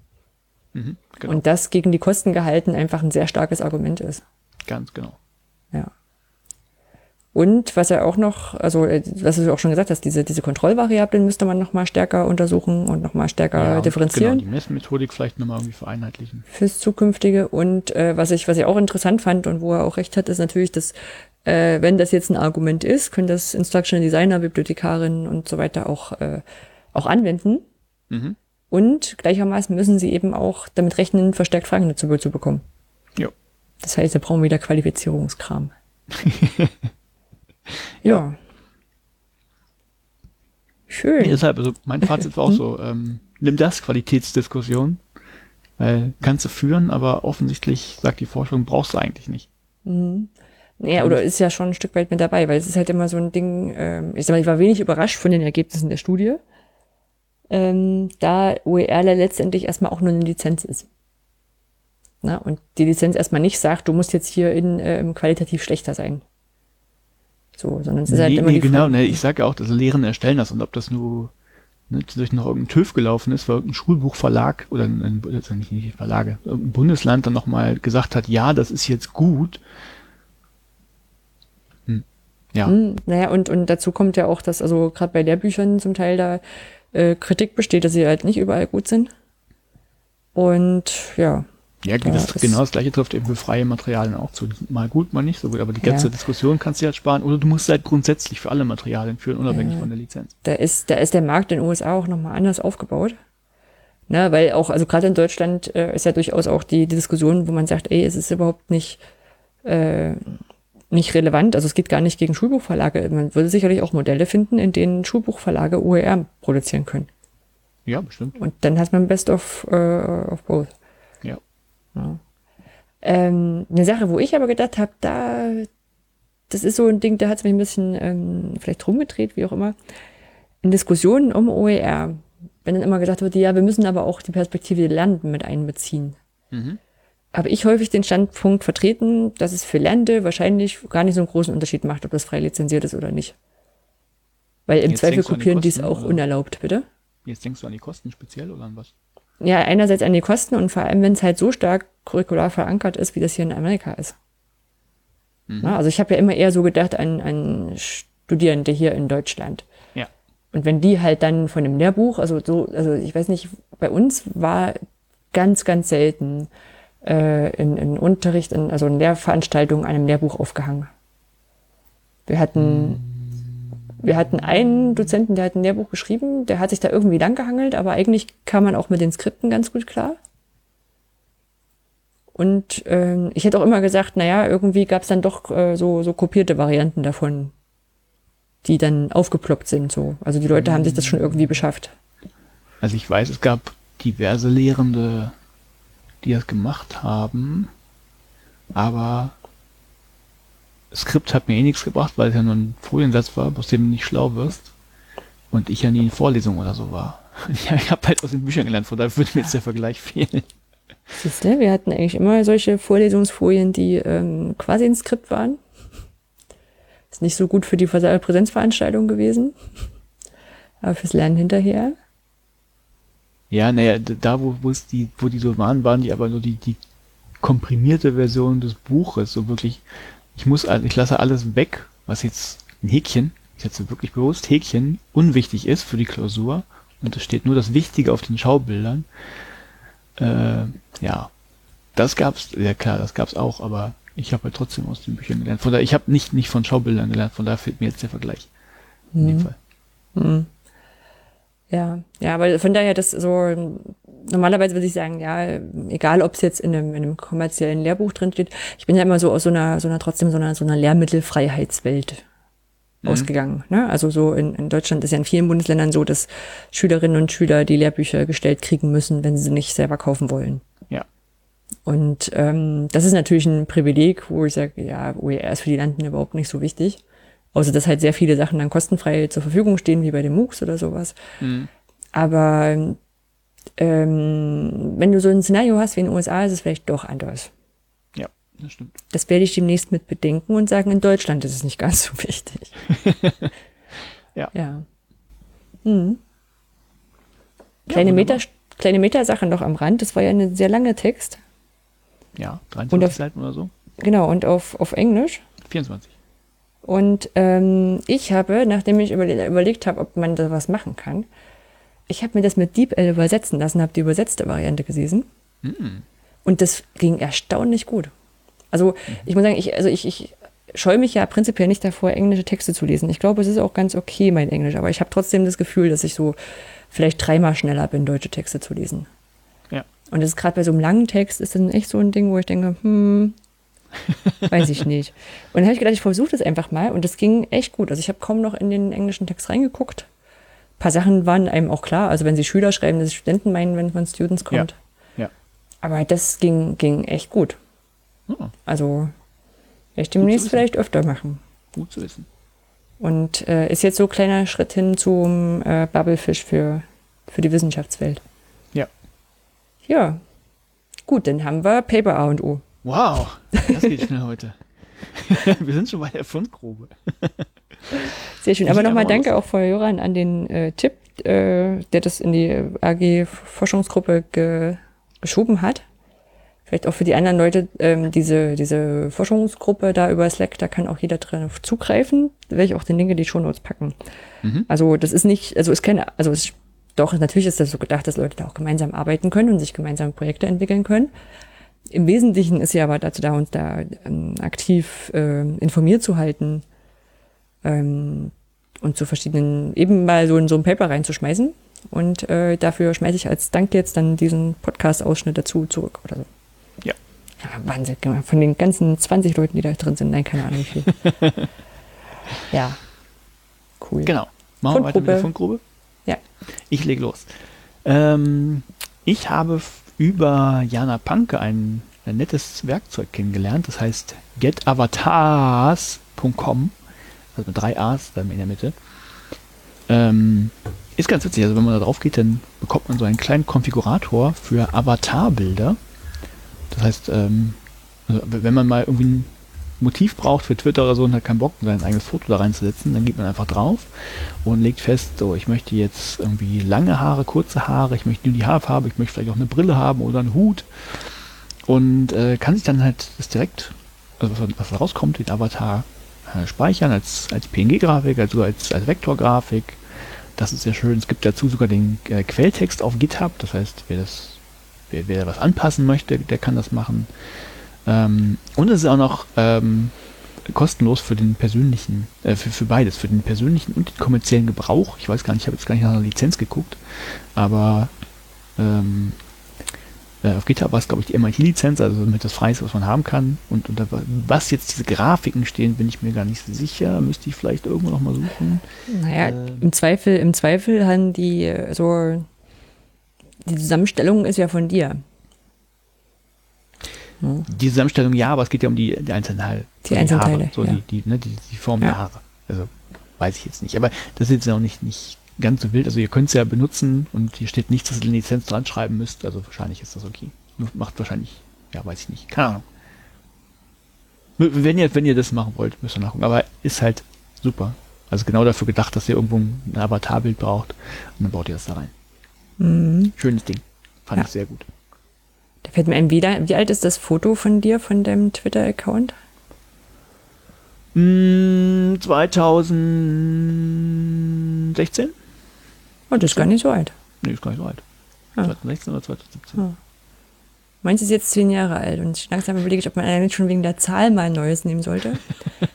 Mhm, genau. Und das gegen die Kosten gehalten einfach ein sehr starkes Argument ist. Ganz genau. Ja. Und was er auch noch, also äh, was du auch schon gesagt hast, diese, diese Kontrollvariablen müsste man noch mal stärker untersuchen und noch mal stärker Ja, differenzieren Genau, die Messmethodik vielleicht nochmal irgendwie vereinheitlichen. fürs zukünftige. Und äh, was ich, was ich auch interessant fand und wo er auch recht hat, ist natürlich, dass äh, wenn das jetzt ein Argument ist, können das Instructional Designer, Bibliothekarinnen und so weiter auch, äh, auch anwenden. Mhm. Und gleichermaßen müssen sie eben auch damit rechnen, verstärkt Fragen dazu zu bekommen. Jo. Das heißt, wir brauchen wieder Qualifizierungskram. ja. Schön. Nee, deshalb, also mein Fazit war auch so, ähm, nimm das Qualitätsdiskussion, weil kannst du führen, aber offensichtlich sagt die Forschung, brauchst du eigentlich nicht. Ja, oder ist ja schon ein Stück weit mit dabei, weil es ist halt immer so ein Ding, ähm, ich sag mal, ich war wenig überrascht von den Ergebnissen der Studie, ähm, da OER letztendlich erstmal auch nur eine Lizenz ist. Na, und die Lizenz erstmal nicht sagt, du musst jetzt hier in, ähm, qualitativ schlechter sein. So, sondern es ist halt nee, immer nee, die genau, Frage- ne, ich sage ja auch, dass Lehrende erstellen das und ob das nur ne, durch noch irgendein TÜV gelaufen ist, weil irgendein Schulbuchverlag oder ein, ein nicht, nicht Verlage, irgendein Bundesland dann nochmal gesagt hat, ja, das ist jetzt gut. Hm. Ja, Hm, naja, und, und dazu kommt ja auch, dass also gerade bei Lehrbüchern zum Teil da äh, Kritik besteht, dass sie halt nicht überall gut sind. Und ja, ja, das, genau das gleiche trifft eben für freie Materialien auch zu. Mal gut, mal nicht so gut, aber die ganze Ja. Diskussion kannst du halt sparen oder du musst halt grundsätzlich für alle Materialien führen, unabhängig Ja. von der Lizenz. da ist, da ist der Markt in den USA auch nochmal anders aufgebaut. Ne, weil auch, also gerade in Deutschland äh, ist ja durchaus auch die, die Diskussion, wo man sagt, ey, es ist überhaupt nicht, äh, nicht relevant. Also es geht gar nicht gegen Schulbuchverlage. Man würde sicherlich auch Modelle finden, in denen Schulbuchverlage OER produzieren können. Ja, bestimmt. Und dann hat man Best of, äh, of both. Ja. Ähm, eine Sache, wo ich aber gedacht habe, da, das ist so ein Ding, da hat es mich ein bisschen ähm, vielleicht rumgedreht, wie auch immer. In Diskussionen um OER, wenn dann immer gesagt wird, ja, wir müssen aber auch die Perspektive der Lernenden mit einbeziehen. Mhm. Habe ich häufig den Standpunkt vertreten, dass es für Lernende wahrscheinlich gar nicht so einen großen Unterschied macht, ob das frei lizenziert ist oder nicht. Weil im Jetzt Zweifel kopieren die es auch oder? unerlaubt, bitte. Jetzt denkst du an die Kosten speziell oder an was? Ja, einerseits an die Kosten und vor allem, wenn es halt so stark curricular verankert ist, wie das hier in Amerika ist. Mhm. Na, also ich habe ja immer eher so gedacht an, an Studierende hier in Deutschland. Ja. Und wenn die halt dann von einem Lehrbuch, also so, also ich weiß nicht, bei uns war ganz, ganz selten äh, in, in Unterricht, in, also in Lehrveranstaltungen einem Lehrbuch aufgehangen. Wir hatten, wir hatten einen Dozenten, der hat ein Lehrbuch geschrieben, der hat sich da irgendwie langgehangelt, aber eigentlich kam man auch mit den Skripten ganz gut klar. Und ähm, ich hätte auch immer gesagt, naja, irgendwie gab es dann doch äh, so, so kopierte Varianten davon, die dann aufgeploppt sind. So. Also die Leute haben sich das schon irgendwie beschafft. Also ich weiß, es gab diverse Lehrende, die das gemacht haben, aber Skript hat mir eh nichts gebracht, weil es ja nur ein Foliensatz war, aus dem du nicht schlau wirst. Und ich ja nie in Vorlesung oder so war. Ja, ich habe halt aus den Büchern gelernt, von daher würde mir jetzt der Vergleich fehlen. Siehst du, wir hatten eigentlich immer solche Vorlesungsfolien, die ähm, quasi ein Skript waren. Ist nicht so gut für die Präsenzveranstaltung gewesen, aber fürs Lernen hinterher. Ja, naja, da wo, wo es die, wo die so waren, waren die aber nur die, die komprimierte Version des Buches. So wirklich, ich muss, ich lasse alles weg, was jetzt ein Häkchen, ich setze wirklich bewusst Häkchen, unwichtig ist für die Klausur. Und es steht nur das Wichtige auf den Schaubildern. Äh, ja, das gab's, ja klar, das gab's auch, aber ich habe halt trotzdem aus den Büchern gelernt. Von daher, ich habe nicht, nicht von Schaubildern gelernt, von daher fehlt mir jetzt der Vergleich. In dem Fall. Ja, ja, aber von daher, das so, normalerweise würde ich sagen, ja, egal ob es jetzt in einem, in einem kommerziellen Lehrbuch drin steht, ich bin ja immer so aus so einer, so einer trotzdem so einer, so einer Lehrmittelfreiheitswelt Mhm. ausgegangen. Ne? Also so in, in Deutschland ist ja in vielen Bundesländern so, dass Schülerinnen und Schüler die Lehrbücher gestellt kriegen müssen, wenn sie sie nicht selber kaufen wollen. Ja. Und ähm, das ist natürlich ein Privileg, wo ich sage, ja, OER ist für die Landen überhaupt nicht so wichtig. Außer dass halt sehr viele Sachen dann kostenfrei zur Verfügung stehen, wie bei den MOOCs oder sowas. Mhm. Aber ähm, wenn du so ein Szenario hast wie in den USA, ist es vielleicht doch anders. Ja, das stimmt. Das werde ich demnächst mit bedenken und sagen, in Deutschland ist es nicht ganz so wichtig. Ja. Ja. Hm. Kleine, wunderbar. Meta, kleine Metasache noch am Rand. Das war ja ein sehr langer Text. Ja, Und 23 auf- Seiten oder so. Genau, und auf, auf Englisch. 24. Und ähm, ich habe, nachdem ich überle überlegt habe, ob man da was machen kann, ich habe mir das mit DeepL übersetzen lassen, habe die übersetzte Variante gelesen. Und das ging erstaunlich gut. Also ich muss sagen, ich, also ich, ich scheue mich ja prinzipiell nicht davor, englische Texte zu lesen. Ich glaube, es ist auch ganz okay, mein Englisch, aber ich habe trotzdem das Gefühl, dass ich so vielleicht dreimal schneller bin, deutsche Texte zu lesen. Ja. Und das ist gerade bei so einem langen Text, ist dann echt so ein Ding, wo ich denke, hm, weiß ich nicht. Und dann habe ich gedacht, ich versuche das einfach mal und das ging echt gut. Also ich habe kaum noch in den englischen Text reingeguckt. Ein paar Sachen waren einem auch klar. Also wenn sie Schüler schreiben, dass sie Studenten meinen, wenn von Students kommt. Ja. Aber das ging, ging echt gut. Ah, Also werde ich demnächst vielleicht öfter machen. gut zu wissen. Und äh, ist jetzt so ein kleiner Schritt hin zum äh, Bubblefish für, für die Wissenschaftswelt. Ja. Ja. Gut, dann haben wir Paper A und O. Wow, das geht schnell heute. Wir sind schon bei der Fundgrube. Sehr schön. Aber nochmal danke auch vor Hörern an den äh, Tipp, äh, der das in die AG-Forschungsgruppe ge geschoben hat. Vielleicht auch für die anderen Leute, ähm, diese, diese Forschungsgruppe da über Slack, da kann auch jeder drauf zugreifen. Da werde ich auch den Link in die Shownotes packen. Mhm. Also das ist nicht, also ist keine, also es, doch, natürlich ist das so gedacht, dass Leute da auch gemeinsam arbeiten können und sich gemeinsam Projekte entwickeln können. Im Wesentlichen ist sie aber dazu da, uns da ähm, aktiv ähm, informiert zu halten ähm, und zu verschiedenen, eben mal so in so ein Paper reinzuschmeißen. Und äh, dafür schmeiße ich als Dank jetzt dann diesen Podcast-Ausschnitt dazu zurück oder so. Ja. Wahnsinn, genau. von den ganzen 20 Leuten, die da drin sind, nein, keine Ahnung wie viel. ja. Cool. Genau. Machen wir weiter mit der Fundgrube. Ja. Ich lege los. Ähm, ich habe über Jana Panke ein, ein nettes Werkzeug kennengelernt. Das heißt getavatars.com. Also mit drei A's dann in der Mitte. Ähm, ist ganz witzig. Also wenn man da drauf geht, dann bekommt man so einen kleinen Konfigurator für Avatarbilder. Das heißt, ähm, also wenn man mal irgendwie Motiv braucht für Twitter oder so und hat keinen Bock, sein eigenes Foto da reinzusetzen, dann geht man einfach drauf und legt fest, so, ich möchte jetzt irgendwie lange Haare, kurze Haare, ich möchte nur die Haarfarbe, ich möchte vielleicht auch eine Brille haben oder einen Hut und äh, kann sich dann halt das direkt, also was, was rauskommt, den Avatar äh, speichern als, als PNG-Grafik, also als, als Vektorgrafik. Das ist sehr schön. Es gibt dazu sogar den äh, Quelltext auf GitHub, das heißt, wer das, wer, wer was anpassen möchte, der kann das machen. Ähm, und es ist auch noch ähm, kostenlos für den persönlichen, äh, für, für beides, für den persönlichen und den kommerziellen Gebrauch. Ich weiß gar nicht, ich habe jetzt gar nicht nach einer Lizenz geguckt, aber ähm, äh, auf GitHub war es, glaube ich, die MIT-Lizenz, also damit das frei ist, was man haben kann. Und unter was jetzt diese Grafiken stehen, bin ich mir gar nicht sicher. Müsste ich vielleicht irgendwo noch mal suchen. Naja, Äh, im Zweifel, im Zweifel haben die äh, so, die Zusammenstellung ist ja von dir. Die Zusammenstellung ja, aber es geht ja um die, die einzelnen Teile. Die einzelnen Haare, Teile, So ja. die, die, ne, die, die Form Ja. der Haare. Also weiß ich jetzt nicht. Aber das ist jetzt auch nicht, nicht ganz so wild. Also ihr könnt es ja benutzen und hier steht nichts, dass ihr eine Lizenz dran schreiben müsst. Also wahrscheinlich ist das okay. Macht wahrscheinlich, ja, weiß ich nicht. Keine Ahnung. Wenn ihr, wenn ihr das machen wollt, müsst ihr nachgucken. Aber ist halt super. Also genau dafür gedacht, dass ihr irgendwo ein Avatarbild braucht. Und dann baut ihr das da rein. Mhm. Schönes Ding. Fand Ja. ich sehr gut. Da fällt mir ein, wie, da- wie alt ist das Foto von dir, von deinem Twitter-Account? Mm, 2016? Oh, das ist gar nicht so alt. Nee, ist gar nicht so alt. Ah. 2016 oder 2017. Ah. Meins ist jetzt zehn Jahre alt und langsam überlege ich, ob man eigentlich schon wegen der Zahl mal ein neues nehmen sollte.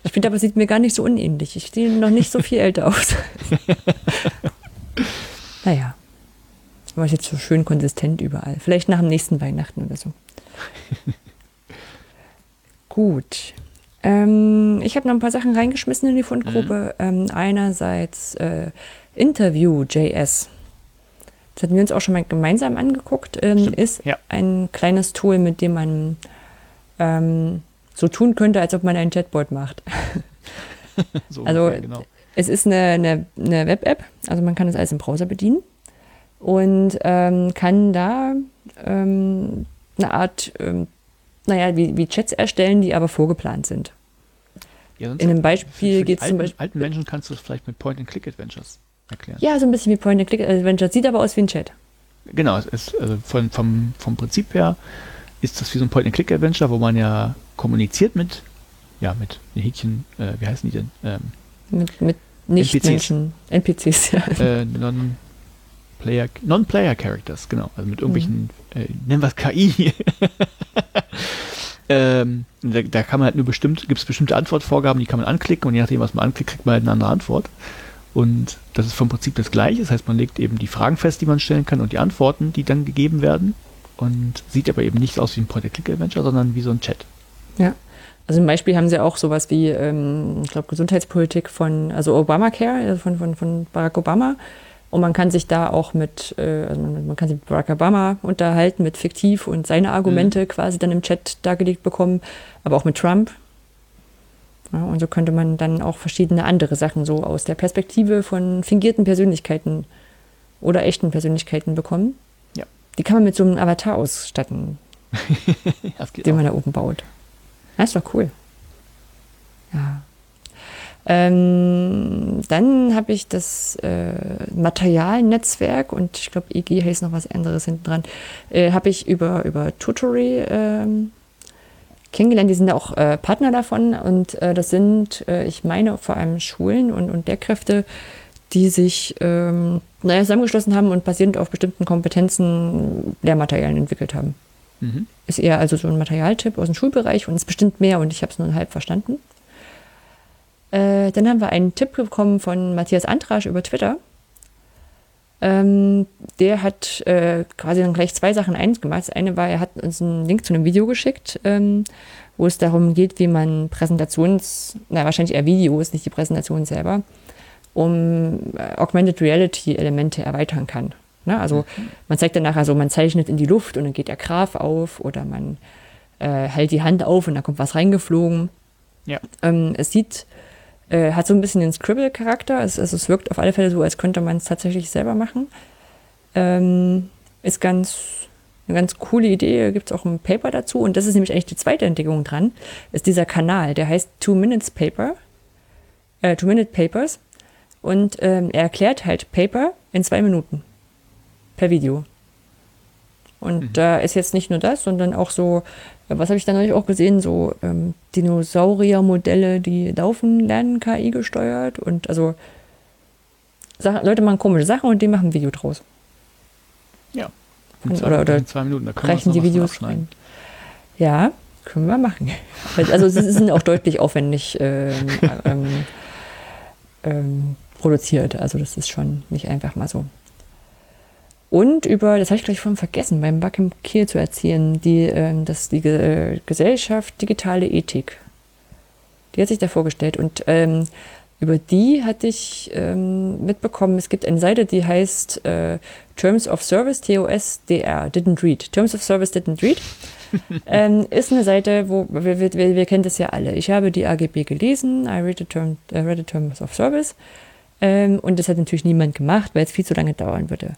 Ich finde aber, es sieht mir gar nicht so unähnlich. Ich sehe noch nicht so viel älter aus. naja. War jetzt so schön konsistent überall. Vielleicht nach dem nächsten Weihnachten oder so. Gut. Ähm, ich habe noch ein paar Sachen reingeschmissen in die Fundgruppe. Mhm. Ähm, einerseits äh, Interview.js. Das hatten wir uns auch schon mal gemeinsam angeguckt. Ähm, ist ja. ein kleines Tool, mit dem man ähm, so tun könnte, als ob man einen Chatbot macht. so also ungefähr, genau. es ist eine, eine, eine Web-App, also man kann es alles im Browser bedienen und ähm, kann da ähm, eine Art, ähm, naja, wie, wie Chats erstellen, die aber vorgeplant sind. Ja, In einem Beispiel geht es zum Beispiel. alten Menschen kannst du es vielleicht mit Point-and-Click-Adventures erklären. Ja, so ein bisschen wie Point-and-Click-Adventures, sieht aber aus wie ein Chat. Genau, es ist, also von, vom, vom Prinzip her ist das wie so ein Point-and-Click-Adventure, wo man ja kommuniziert mit, ja, mit Häkchen, äh, wie heißen die denn? Ähm, mit, mit Nicht-Menschen, NPCs, ja. Äh, Non-Player, Non-Player Characters, genau. Also mit irgendwelchen, mhm. äh, nennen wir es KI. ähm, da, da, kann man halt nur bestimmt, gibt es bestimmte Antwortvorgaben, die kann man anklicken und je nachdem, was man anklickt, kriegt man halt eine andere Antwort. Und das ist vom Prinzip das gleiche. Das heißt, man legt eben die Fragen fest, die man stellen kann und die Antworten, die dann gegeben werden. Und sieht aber eben nicht aus wie ein Point-and-Click-Adventure, sondern wie so ein Chat. Ja. Also zum Beispiel haben sie auch sowas wie, ähm, ich glaube, Gesundheitspolitik von, also Obamacare, also von, von, von Barack Obama. Und man kann sich da auch mit, äh, also man, kann sich mit Barack Obama unterhalten, mit fiktiv und seine Argumente mhm. quasi dann im Chat dargelegt bekommen, aber auch mit Trump. Ja, und so könnte man dann auch verschiedene andere Sachen so aus der Perspektive von fingierten Persönlichkeiten oder echten Persönlichkeiten bekommen. Ja. Die kann man mit so einem Avatar ausstatten, den man da oben baut. Das ist doch cool. Ja. Ähm, dann habe ich das äh, Materialnetzwerk und ich glaube, EG heißt noch was anderes hinten dran, äh, habe ich über, über Tutory ähm, kennengelernt. Die sind auch äh, Partner davon und äh, das sind, äh, ich meine, vor allem Schulen und, und Lehrkräfte, die sich ähm, naja, zusammengeschlossen haben und basierend auf bestimmten Kompetenzen Lehrmaterialien entwickelt haben. Mhm. Ist eher also so ein Materialtipp aus dem Schulbereich und ist bestimmt mehr und ich habe es nur halb verstanden. Äh, dann haben wir einen Tipp bekommen von Matthias Antrasch über Twitter. Ähm, der hat äh, quasi dann gleich zwei Sachen eins gemacht. Das eine war, er hat uns einen Link zu einem Video geschickt, ähm, wo es darum geht, wie man Präsentations, na wahrscheinlich eher Videos, nicht die Präsentation selber, um äh, Augmented Reality Elemente erweitern kann. Ne? Also mhm. man zeigt dann nachher so, man zeichnet in die Luft und dann geht der Graph auf oder man äh, hält die Hand auf und da kommt was reingeflogen. Ja. Ähm, es sieht, äh, hat so ein bisschen den Scribble-Charakter. Es, also es wirkt auf alle Fälle so, als könnte man es tatsächlich selber machen. Ähm, ist ganz eine ganz coole Idee, gibt es auch ein Paper dazu. Und das ist nämlich eigentlich die zweite Entdeckung dran, ist dieser Kanal, der heißt Two Minutes Paper, äh, Two Minute Papers. Und ähm, er erklärt halt Paper in zwei Minuten per Video. Und mhm. da ist jetzt nicht nur das, sondern auch so, äh, was habe ich dann neulich auch gesehen, so ähm, Dinosaurier-Modelle, die laufen lernen, KI gesteuert und also Sachen, Leute machen komische Sachen und die machen ein Video draus. Ja. Und, oder oder in zwei Minuten, da können reichen die Videos rein. Ja, können wir machen. Also sie sind auch deutlich aufwendig ähm, ähm, ähm, produziert. Also das ist schon nicht einfach mal so. Und über, das habe ich gleich vorhin vergessen, beim Buckham Kiel zu erzählen, die, äh, das, die äh, Gesellschaft Digitale Ethik. Die hat sich da vorgestellt. Und ähm, über die hatte ich ähm, mitbekommen, es gibt eine Seite, die heißt äh, Terms of Service, TOSDR, didn't read. Terms of Service didn't read. ähm, ist eine Seite, wo wir, wir, wir, kennen das ja alle. Ich habe die AGB gelesen, I read the, term, uh, read the Terms of Service. Ähm, und das hat natürlich niemand gemacht, weil es viel zu lange dauern würde.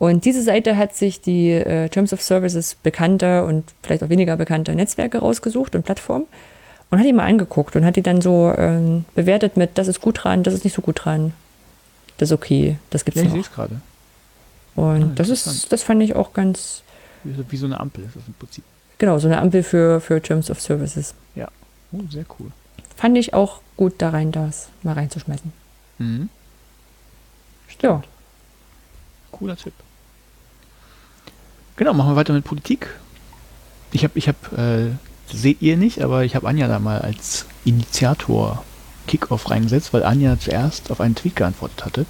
Und diese Seite hat sich die äh, Terms of Services bekannter und vielleicht auch weniger bekannter Netzwerke rausgesucht und Plattformen und hat die mal angeguckt und hat die dann so ähm, bewertet mit, das ist gut dran, das ist nicht so gut dran, das ist okay, das gibt's ja, noch. Ich gerade. Und ah, das ist, das fand ich auch ganz. Wie so, wie so, eine Ampel ist das im Prinzip. Genau, so eine Ampel für, für Terms of Services. Ja, oh, sehr cool. Fand ich auch gut da rein, das mal reinzuschmeißen. Mhm. Ja. Cooler Tipp. Genau, machen wir weiter mit Politik. Ich habe, ich habe, äh, seht ihr nicht, aber ich habe Anja da mal als Initiator Kickoff reingesetzt, weil Anja zuerst auf einen Tweet geantwortet hatte.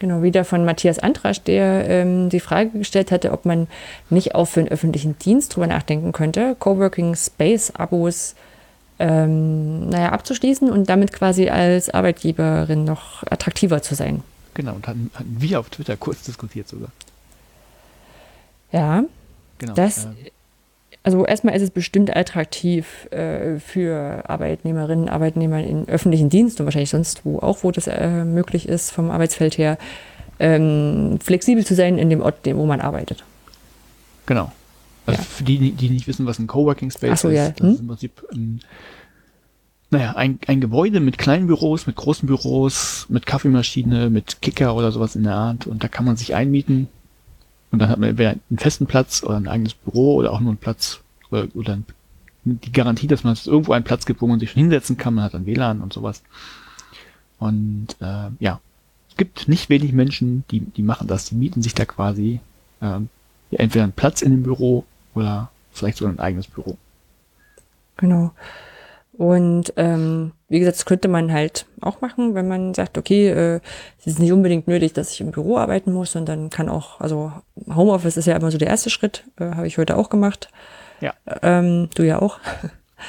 Genau, wieder von Matthias Antrasch, der ähm, die Frage gestellt hatte, ob man nicht auch für den öffentlichen Dienst drüber nachdenken könnte, Coworking Space Abos ähm, naja, abzuschließen und damit quasi als Arbeitgeberin noch attraktiver zu sein. Genau, und hatten, hatten wir auf Twitter kurz diskutiert sogar. Ja, Genau. Das- also erstmal ist es bestimmt attraktiv äh, für Arbeitnehmerinnen, Arbeitnehmer im öffentlichen Dienst und wahrscheinlich sonst wo auch, wo das äh, möglich ist vom Arbeitsfeld her, ähm, flexibel zu sein in dem Ort, dem- wo man arbeitet. Genau. Also Ja. für die, die nicht wissen, was ein Coworking Space so, ist, ja. das Hm? ist im Prinzip ein, naja, ein, ein Gebäude mit kleinen Büros, mit großen Büros, mit Kaffeemaschine, mit Kicker oder sowas in der Art. Und da kann man sich einmieten. Und dann hat man entweder einen festen Platz oder ein eigenes Büro oder auch nur einen Platz oder, oder die Garantie, dass man es irgendwo einen Platz gibt, wo man sich schon hinsetzen kann. Man hat dann WLAN und sowas. Und äh, ja, es gibt nicht wenig Menschen, die, die machen das. Die mieten sich da quasi ja, entweder einen Platz in dem Büro oder vielleicht sogar ein eigenes Büro. Genau. Und ähm, wie gesagt, das könnte man halt auch machen, wenn man sagt, okay, äh, es ist nicht unbedingt nötig, dass ich im Büro arbeiten muss, sondern kann auch, also Homeoffice ist ja immer so der erste Schritt, äh, habe ich heute auch gemacht. Ja. Ähm, du ja auch.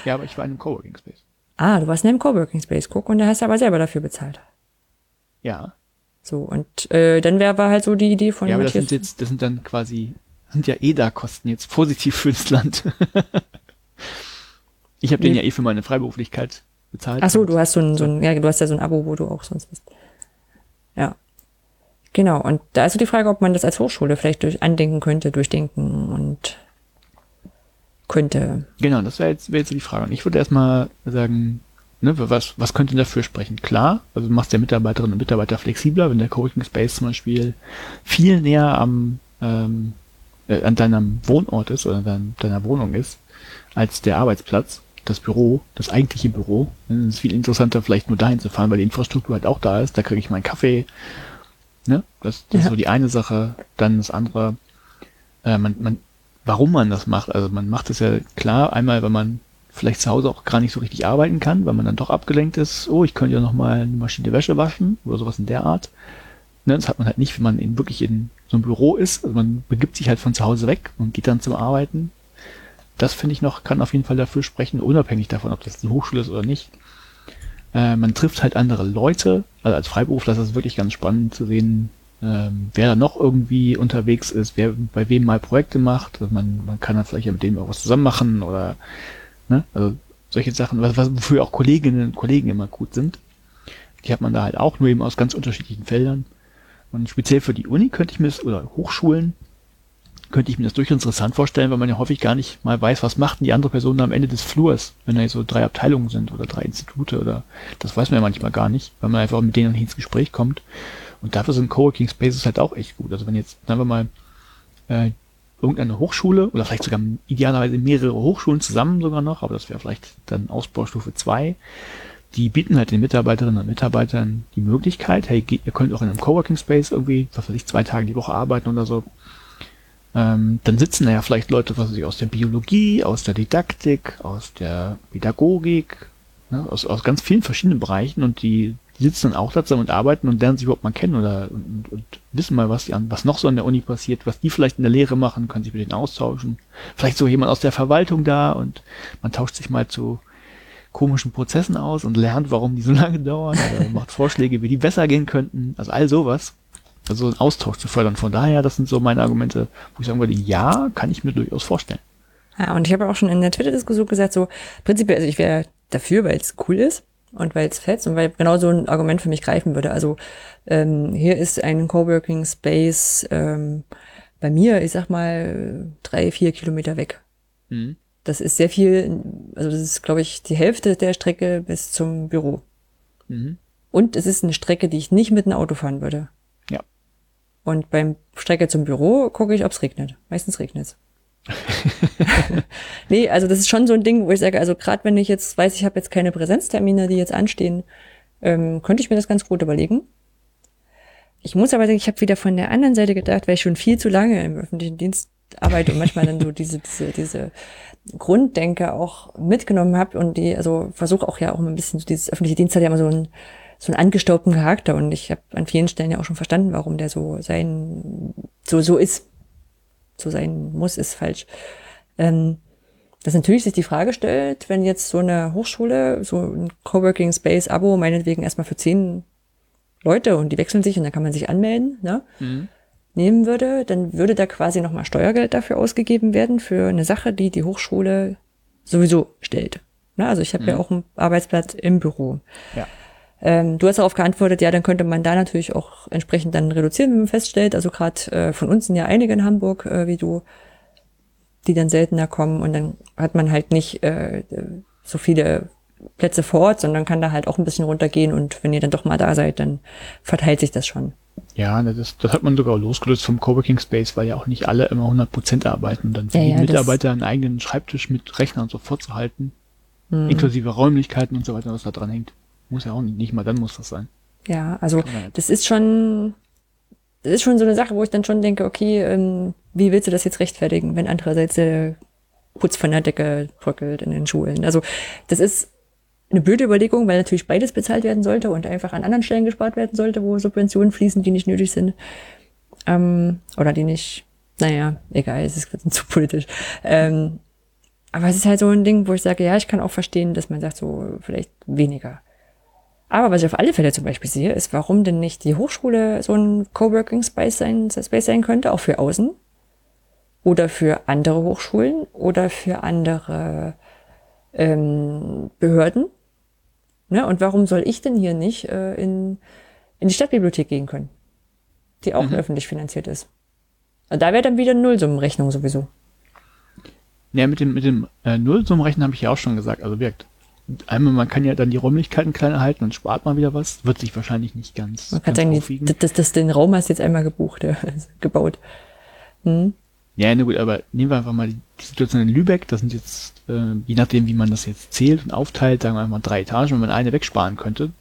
Ja, aber ich war in einem Coworking Space. Ah, du warst in einem Coworking Space, guck, und da hast du aber selber dafür bezahlt. Ja. So, und äh, dann wäre war halt so die Idee von Ja, aber das sind jetzt, das sind dann quasi, sind ja EDA-Kosten jetzt positiv für das Land. ich habe den Wie- ja eh für meine Freiberuflichkeit bezahlt. Ach so, du hast so ein, so ein, ja, du hast ja so ein Abo, wo du auch sonst bist. Ja. Genau. Und da ist so die Frage, ob man das als Hochschule vielleicht durch andenken könnte, durchdenken und könnte. Genau, das wäre jetzt, wär jetzt so die Frage. Und ich würde erstmal sagen, ne, was, was könnte dafür sprechen? Klar, also du machst der Mitarbeiterinnen und Mitarbeiter flexibler, wenn der Coworking Space zum Beispiel viel näher am, ähm, äh, an deinem Wohnort ist oder dein, deiner Wohnung ist, als der Arbeitsplatz, das Büro, das eigentliche Büro. Dann ist es viel interessanter, vielleicht nur dahin zu fahren, weil die Infrastruktur halt auch da ist. Da kriege ich meinen Kaffee. Ne? Das, das ist Ja. so die eine Sache. Dann das andere, äh, man, man, warum man das macht. Also man macht es ja klar, einmal, wenn man vielleicht zu Hause auch gar nicht so richtig arbeiten kann, weil man dann doch abgelenkt ist. Oh, ich könnte ja noch mal eine Maschine Wäsche waschen oder sowas in der Art. Ne, das hat man halt nicht, wenn man in, wirklich in so einem Büro ist. Also man begibt sich halt von zu Hause weg und geht dann zum Arbeiten. Das finde ich noch, kann auf jeden Fall dafür sprechen, unabhängig davon, ob das eine Hochschule ist oder nicht. Äh, man trifft halt andere Leute. Also als Freiberufler ist das wirklich ganz spannend zu sehen, ähm, wer da noch irgendwie unterwegs ist, wer bei wem mal Projekte macht. Also man, man kann dann vielleicht ja mit denen auch was zusammen machen oder ne, also solche Sachen, was, was, wofür auch Kolleginnen und Kollegen immer gut sind. Die hat man da halt auch, nur eben aus ganz unterschiedlichen Feldern. Und speziell für die Uni könnte ich mir oder Hochschulen, könnte ich mir das durchaus interessant vorstellen, weil man ja häufig gar nicht mal weiß, was macht denn die andere Person am Ende des Flurs, wenn da jetzt so drei Abteilungen sind oder drei Institute oder das weiß man ja manchmal gar nicht, weil man einfach mit denen ins Gespräch kommt. Und dafür sind Coworking Spaces halt auch echt gut. Also wenn jetzt, sagen wir mal, äh, irgendeine Hochschule oder vielleicht sogar idealerweise mehrere Hochschulen zusammen sogar noch, aber das wäre vielleicht dann Ausbaustufe zwei die bieten halt den Mitarbeiterinnen und Mitarbeitern die Möglichkeit, hey, ihr könnt auch in einem Coworking Space irgendwie, was weiß ich, zwei Tage die Woche arbeiten oder so. Ähm, dann sitzen da ja vielleicht Leute, was weiß ich, aus der Biologie, aus der Didaktik, aus der Pädagogik, ne, aus, aus ganz vielen verschiedenen Bereichen und die, die sitzen dann auch da zusammen und arbeiten und lernen sich überhaupt mal kennen oder und, und wissen mal, was, die an, was noch so an der Uni passiert, was die vielleicht in der Lehre machen, können sich mit denen austauschen. Vielleicht so jemand aus der Verwaltung da und man tauscht sich mal zu komischen Prozessen aus und lernt, warum die so lange dauern oder macht Vorschläge, wie die besser gehen könnten. Also all sowas. Also einen Austausch zu fördern. Von daher, das sind so meine Argumente, wo ich sagen würde, ja, kann ich mir durchaus vorstellen. Ja, und ich habe auch schon in der Twitter-Diskussion gesagt, so prinzipiell, also ich wäre dafür, weil es cool ist und weil es fetzt und weil genau so ein Argument für mich greifen würde. Also ähm, hier ist ein Coworking Space ähm, bei mir, ich sag mal, drei, vier Kilometer weg. Mhm. Das ist sehr viel, also das ist, glaube ich, die Hälfte der Strecke bis zum Büro. Mhm. Und es ist eine Strecke, die ich nicht mit einem Auto fahren würde. Und beim Strecke zum Büro gucke ich, ob es regnet. Meistens regnet es. nee, also das ist schon so ein Ding, wo ich sage, also gerade wenn ich jetzt weiß, ich habe jetzt keine Präsenztermine, die jetzt anstehen, ähm, könnte ich mir das ganz gut überlegen. Ich muss aber sagen, ich habe wieder von der anderen Seite gedacht, weil ich schon viel zu lange im öffentlichen Dienst arbeite und manchmal dann so diese, diese, diese Grunddenke auch mitgenommen habe und die, also versuche auch ja auch mal ein bisschen, so dieses öffentliche Dienst hat ja immer so ein, so einen angestaubten Charakter und ich habe an vielen Stellen ja auch schon verstanden, warum der so sein, so, so ist. So sein muss, ist falsch. Ähm, dass natürlich sich die Frage stellt, wenn jetzt so eine Hochschule, so ein Coworking Space Abo meinetwegen erstmal für zehn Leute und die wechseln sich und dann kann man sich anmelden, ne? Mhm. nehmen würde, dann würde da quasi nochmal Steuergeld dafür ausgegeben werden für eine Sache, die die Hochschule sowieso stellt. Ne? Also ich habe mhm. ja auch einen Arbeitsplatz im Büro. Ja. Ähm, du hast darauf geantwortet, ja, dann könnte man da natürlich auch entsprechend dann reduzieren, wenn man feststellt. Also gerade äh, von uns sind ja einige in Hamburg, äh, wie du, die dann seltener kommen und dann hat man halt nicht äh, so viele Plätze vor Ort, sondern kann da halt auch ein bisschen runtergehen und wenn ihr dann doch mal da seid, dann verteilt sich das schon. Ja, das, das hat man sogar losgelöst vom Coworking Space, weil ja auch nicht alle immer 100 Prozent arbeiten. Und dann für ja, die ja, Mitarbeiter einen eigenen Schreibtisch mit Rechner und so vorzuhalten, hm. inklusive Räumlichkeiten und so weiter, was da dran hängt. Muss ja auch nicht, nicht mal dann muss das sein. Ja, also das ist schon, das ist schon so eine Sache, wo ich dann schon denke, okay, ähm, wie willst du das jetzt rechtfertigen, wenn andererseits äh, Putz von der Decke bröckelt in den Schulen? Also das ist eine blöde Überlegung, weil natürlich beides bezahlt werden sollte und einfach an anderen Stellen gespart werden sollte, wo Subventionen fließen, die nicht nötig sind. Ähm, oder die nicht, naja, egal, es ist zu politisch. Ähm, aber es ist halt so ein Ding, wo ich sage, ja, ich kann auch verstehen, dass man sagt, so vielleicht weniger. Aber was ich auf alle Fälle zum Beispiel sehe, ist, warum denn nicht die Hochschule so ein Coworking Space sein, Space sein könnte, auch für außen oder für andere Hochschulen oder für andere ähm, Behörden. Ne? Und warum soll ich denn hier nicht äh, in, in die Stadtbibliothek gehen können, die auch mhm. öffentlich finanziert ist? Und da wäre dann wieder Nullsummenrechnung sowieso. Ja, mit dem, mit dem äh, Nullsummenrechnen habe ich ja auch schon gesagt. Also wirkt. Einmal, man kann ja dann die Räumlichkeiten kleiner halten und spart mal wieder was. Wird sich wahrscheinlich nicht ganz. Man kann sagen, das, das, den Raum hast du jetzt einmal gebucht, ja, gebaut. Hm. Ja, na gut, aber nehmen wir einfach mal die Situation in Lübeck. Das sind jetzt, äh, je nachdem, wie man das jetzt zählt und aufteilt, sagen wir mal drei Etagen, wenn man eine wegsparen könnte.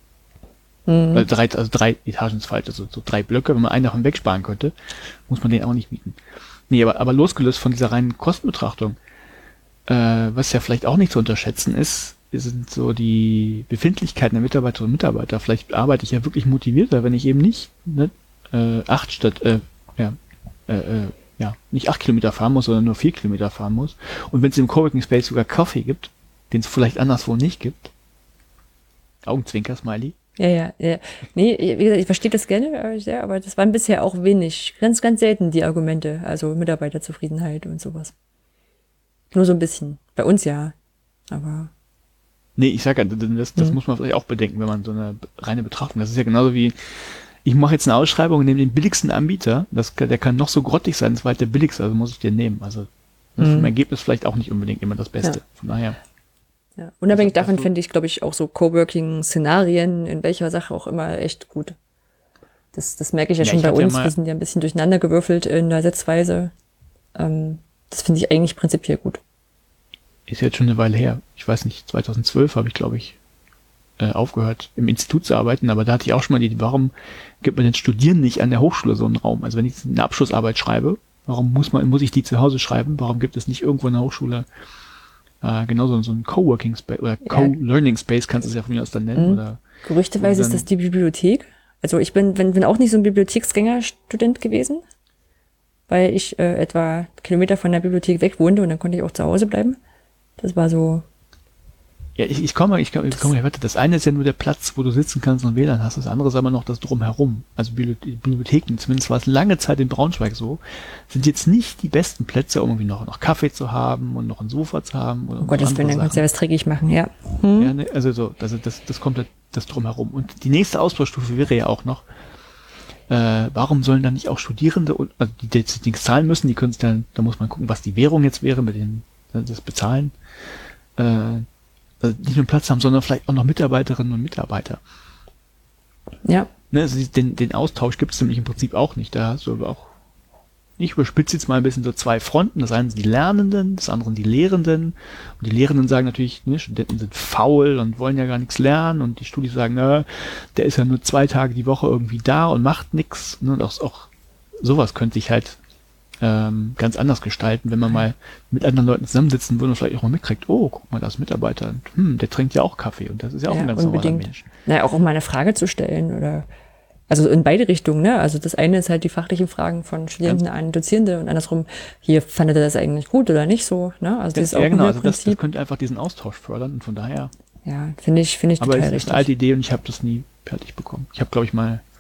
Mhm. Also, drei, also drei Etagen ist falsch, also so drei Blöcke, wenn man einen davon wegsparen könnte, muss man den auch nicht mieten. Nee, aber, aber losgelöst von dieser reinen Kostenbetrachtung, äh, was ja vielleicht auch nicht zu unterschätzen ist, sind so die Befindlichkeiten der Mitarbeiterinnen und Mitarbeiter. Vielleicht arbeite ich ja wirklich motivierter, wenn ich eben nicht ne, äh, acht statt äh, ja, äh, äh, ja, nicht acht Kilometer fahren muss, sondern nur vier Kilometer fahren muss. Und wenn es im Coworking Space sogar Kaffee gibt, den es vielleicht anderswo nicht gibt. Augenzwinker, Smiley. Ja, ja, ja. Nee, wie gesagt, ich verstehe das gerne sehr, aber das waren bisher auch wenig, ganz, ganz selten die Argumente, also Mitarbeiterzufriedenheit und sowas. Nur so ein bisschen. Bei uns ja, aber. Nee, ich sag ja, das, das mhm. muss man vielleicht auch bedenken, wenn man so eine reine Betrachtung, das ist ja genauso wie, ich mache jetzt eine Ausschreibung und nehme den billigsten Anbieter, das, der kann noch so grottig sein, das war halt der billigste, also muss ich den nehmen. Also das mhm. vom Ergebnis vielleicht auch nicht unbedingt immer das Beste. Ja. Von daher. Ja. Unabhängig also, davon finde ich, glaube ich, auch so Coworking-Szenarien in welcher Sache auch immer echt gut. Das, das merke ich ja, ja schon bei uns. Wir sind ja ein bisschen durcheinander gewürfelt in der Setzweise. Ähm, das finde ich eigentlich prinzipiell gut. Ist jetzt schon eine Weile her. Ich weiß nicht, 2012 habe ich, glaube ich, äh, aufgehört, im Institut zu arbeiten, aber da hatte ich auch schon mal die Idee, warum gibt man den Studierenden nicht an der Hochschule so einen Raum? Also wenn ich eine Abschlussarbeit schreibe, warum muss man, muss ich die zu Hause schreiben? Warum gibt es nicht irgendwo in der Hochschule äh, genauso so ein Coworking Space oder Co-Learning Space kannst du es ja von mir aus dann nennen? Mhm. Oder, Gerüchteweise ist das die Bibliothek. Also ich bin, bin, bin auch nicht so ein Bibliotheksgängerstudent gewesen, weil ich äh, etwa Kilometer von der Bibliothek weg wohnte und dann konnte ich auch zu Hause bleiben. Das war so ja, ich, ich komme, ich komme, ich komme, warte, das eine ist ja nur der Platz, wo du sitzen kannst und WLAN hast. Das andere ist aber noch das drumherum. Also Bibliotheken, zumindest war es lange Zeit in Braunschweig so, sind jetzt nicht die besten Plätze, um irgendwie noch, noch Kaffee zu haben und noch ein Sofa zu haben. Oder oh Gott, das will dann kannst du ja was dreckig machen, ja. Hm? Ja, ne, also so, das, das, das komplett das drumherum. Und die nächste Ausbaustufe wäre ja auch noch, äh, warum sollen dann nicht auch Studierende, also die jetzt nichts zahlen müssen, die können es dann, da muss man gucken, was die Währung jetzt wäre mit den, das Bezahlen. Äh, also nicht nur Platz haben, sondern vielleicht auch noch Mitarbeiterinnen und Mitarbeiter. Ja. Ne, also den, den Austausch gibt es nämlich im Prinzip auch nicht. Da hast du aber auch, ich überspitze jetzt mal ein bisschen so zwei Fronten. Das eine sind die Lernenden, das andere die Lehrenden. Und die Lehrenden sagen natürlich, ne, Studenten sind faul und wollen ja gar nichts lernen. Und die Studis sagen, na, der ist ja nur zwei Tage die Woche irgendwie da und macht nichts. Ne, und auch, auch sowas könnte ich halt ähm, ganz anders gestalten, wenn man mal mit anderen Leuten zusammensitzen würde und vielleicht auch mal mitkriegt, oh, guck mal, das Mitarbeiter, hm, der trinkt ja auch Kaffee und das ist ja auch Ja, ein ganz normaler unbedingt. Mensch. Na, auch um mal eine Frage zu stellen oder also in beide Richtungen, ne? Also das eine ist halt die fachlichen Fragen von Studierenden an Dozierende und andersrum, hier fandet ihr das eigentlich gut oder nicht so, ne? Also dieses ja, genau, also das, das könnte einfach diesen Austausch fördern und von daher, Ja, finde ich, finde ich aber total es ist richtig. eine alte Idee und ich habe das nie fertig bekommen. Ich habe, glaube ich, mal das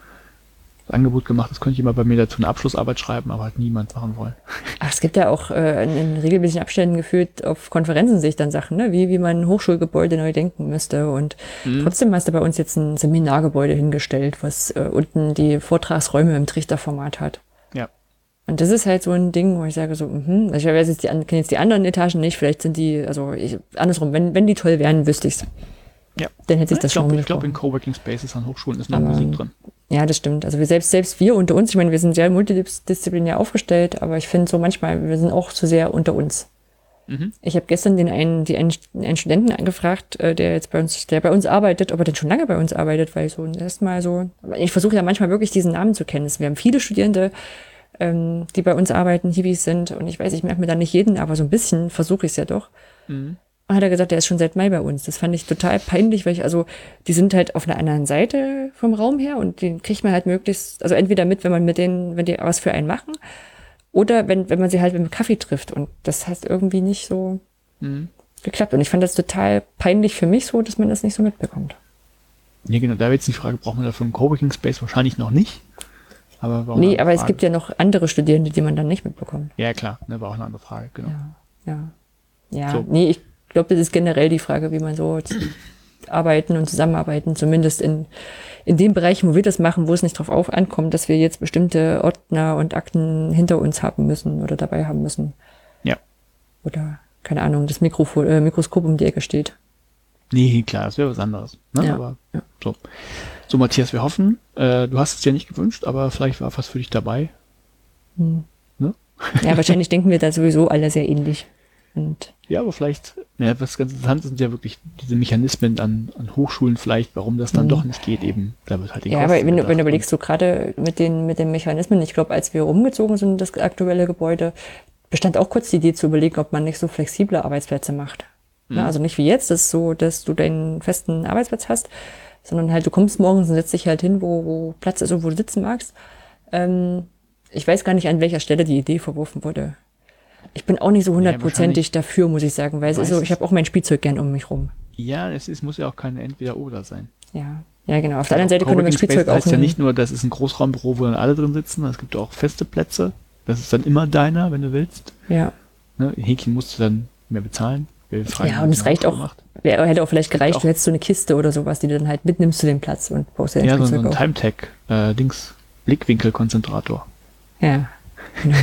Angebot gemacht, das könnte jemand bei mir dazu eine Abschlussarbeit schreiben, aber hat niemand machen wollen. Ach, es gibt ja auch äh, in, in regelmäßigen Abständen geführt auf Konferenzen sich dann Sachen, ne? wie, wie man Hochschulgebäude neu denken müsste. Und Mhm. trotzdem hast du bei uns jetzt ein Seminargebäude hingestellt, was äh, unten die Vortragsräume im Trichterformat hat. Ja. Und das ist halt so ein Ding, wo ich sage so, mhm, also ich weiß jetzt die, kenne jetzt die anderen Etagen nicht, vielleicht sind die, also ich, andersrum, wenn, wenn die toll wären, wüsste ich's. Ja. Dann hätte sich Ich das schon glaube, ich glaub, in. Coworking Spaces an Hochschulen ist noch Aber- Musik drin. Ja, das stimmt. Also wir selbst, selbst wir unter uns, ich meine, wir sind sehr multidisziplinär aufgestellt, aber ich finde so manchmal, wir sind auch zu sehr unter uns. Mhm. Ich habe gestern den einen, die einen, einen Studenten angefragt, äh, der jetzt bei uns, der bei uns arbeitet, ob er denn schon lange bei uns arbeitet, weil so erstmal so, ich versuche ja manchmal wirklich diesen Namen zu kennen. Wir haben viele Studierende, ähm, die bei uns arbeiten, Hiwis sind, und ich weiß, ich merke mir da nicht jeden, aber so ein bisschen versuche ich es ja doch. Mhm. Und hat er gesagt, der ist schon seit Mai bei uns. Das fand ich total peinlich, weil ich, also, die sind halt auf einer anderen Seite vom Raum her und den kriegt man halt möglichst, also entweder mit, wenn man mit denen, wenn die was für einen machen, oder wenn, wenn man sie halt mit dem Kaffee trifft. Und das hat irgendwie nicht so Mhm. geklappt. Und ich fand das total peinlich für mich so, dass man das nicht so mitbekommt. Ja, genau, da wäre jetzt die Frage, braucht man dafür einen Coworking Space? Wahrscheinlich noch nicht. Aber Nee, aber es Frage. gibt ja noch andere Studierende, die man dann nicht mitbekommt. Ja, klar, ne, war auch eine andere Frage, genau. Ja, ja. Ja, So. nee, ich glaube, das ist generell die Frage, wie man so arbeiten und zusammenarbeiten, zumindest in, in den Bereichen, wo wir das machen, wo es nicht drauf auf ankommt, dass wir jetzt bestimmte Ordner und Akten hinter uns haben müssen oder dabei haben müssen. Ja. Oder, keine Ahnung, das Mikrofo äh, Mikroskop um die Ecke steht. Nee, klar, das wäre was anderes. Ne? Ja, Aber ja. so. So, Matthias, wir hoffen, äh, du hast es ja nicht gewünscht, aber vielleicht war was für dich dabei. Hm. Ne? Ja, wahrscheinlich denken wir da sowieso alle sehr ähnlich. Und Ja, aber vielleicht, ja, was ganz interessant ist, sind ja wirklich diese Mechanismen an, an Hochschulen vielleicht, warum das dann Mhm. doch nicht geht, eben. Da wird halt die Ja, Kosten aber wenn du, wenn du überlegst, so gerade mit den, mit den Mechanismen, ich glaube, als wir umgezogen sind, das aktuelle Gebäude, bestand auch kurz die Idee zu überlegen, ob man nicht so flexible Arbeitsplätze macht. Ne, also nicht wie jetzt, das ist so, dass du deinen festen Arbeitsplatz hast, sondern halt, du kommst morgens und setzt dich halt hin, wo, wo Platz ist und wo du sitzen magst. Ähm, ich weiß gar nicht, an welcher Stelle die Idee verworfen wurde. Ich bin auch nicht so hundertprozentig dafür, muss ich sagen, weil es ist so, ich habe auch mein Spielzeug gern um mich rum. Ja, es ist, muss ja auch keine Entweder-Oder sein. Ja, ja genau. Auf der anderen Seite könnte man Coworking Space Spielzeug auch heißt ja ein- nicht nur, das ist ein Großraumbüro, wo dann alle drin sitzen, es gibt auch feste Plätze. Das ist dann immer deiner, wenn du willst. ja. Ne? Häkchen musst du dann mehr bezahlen. frei Ja, und es reicht auch, macht. wär, hätte auch vielleicht gereicht, auch- du hättest so eine Kiste oder sowas, die du dann halt mitnimmst zu dem Platz und dir dein Ja, so, so Spielzeug ein auf. Timetag, äh, Dings, Blickwinkelkonzentrator. Ja, genau.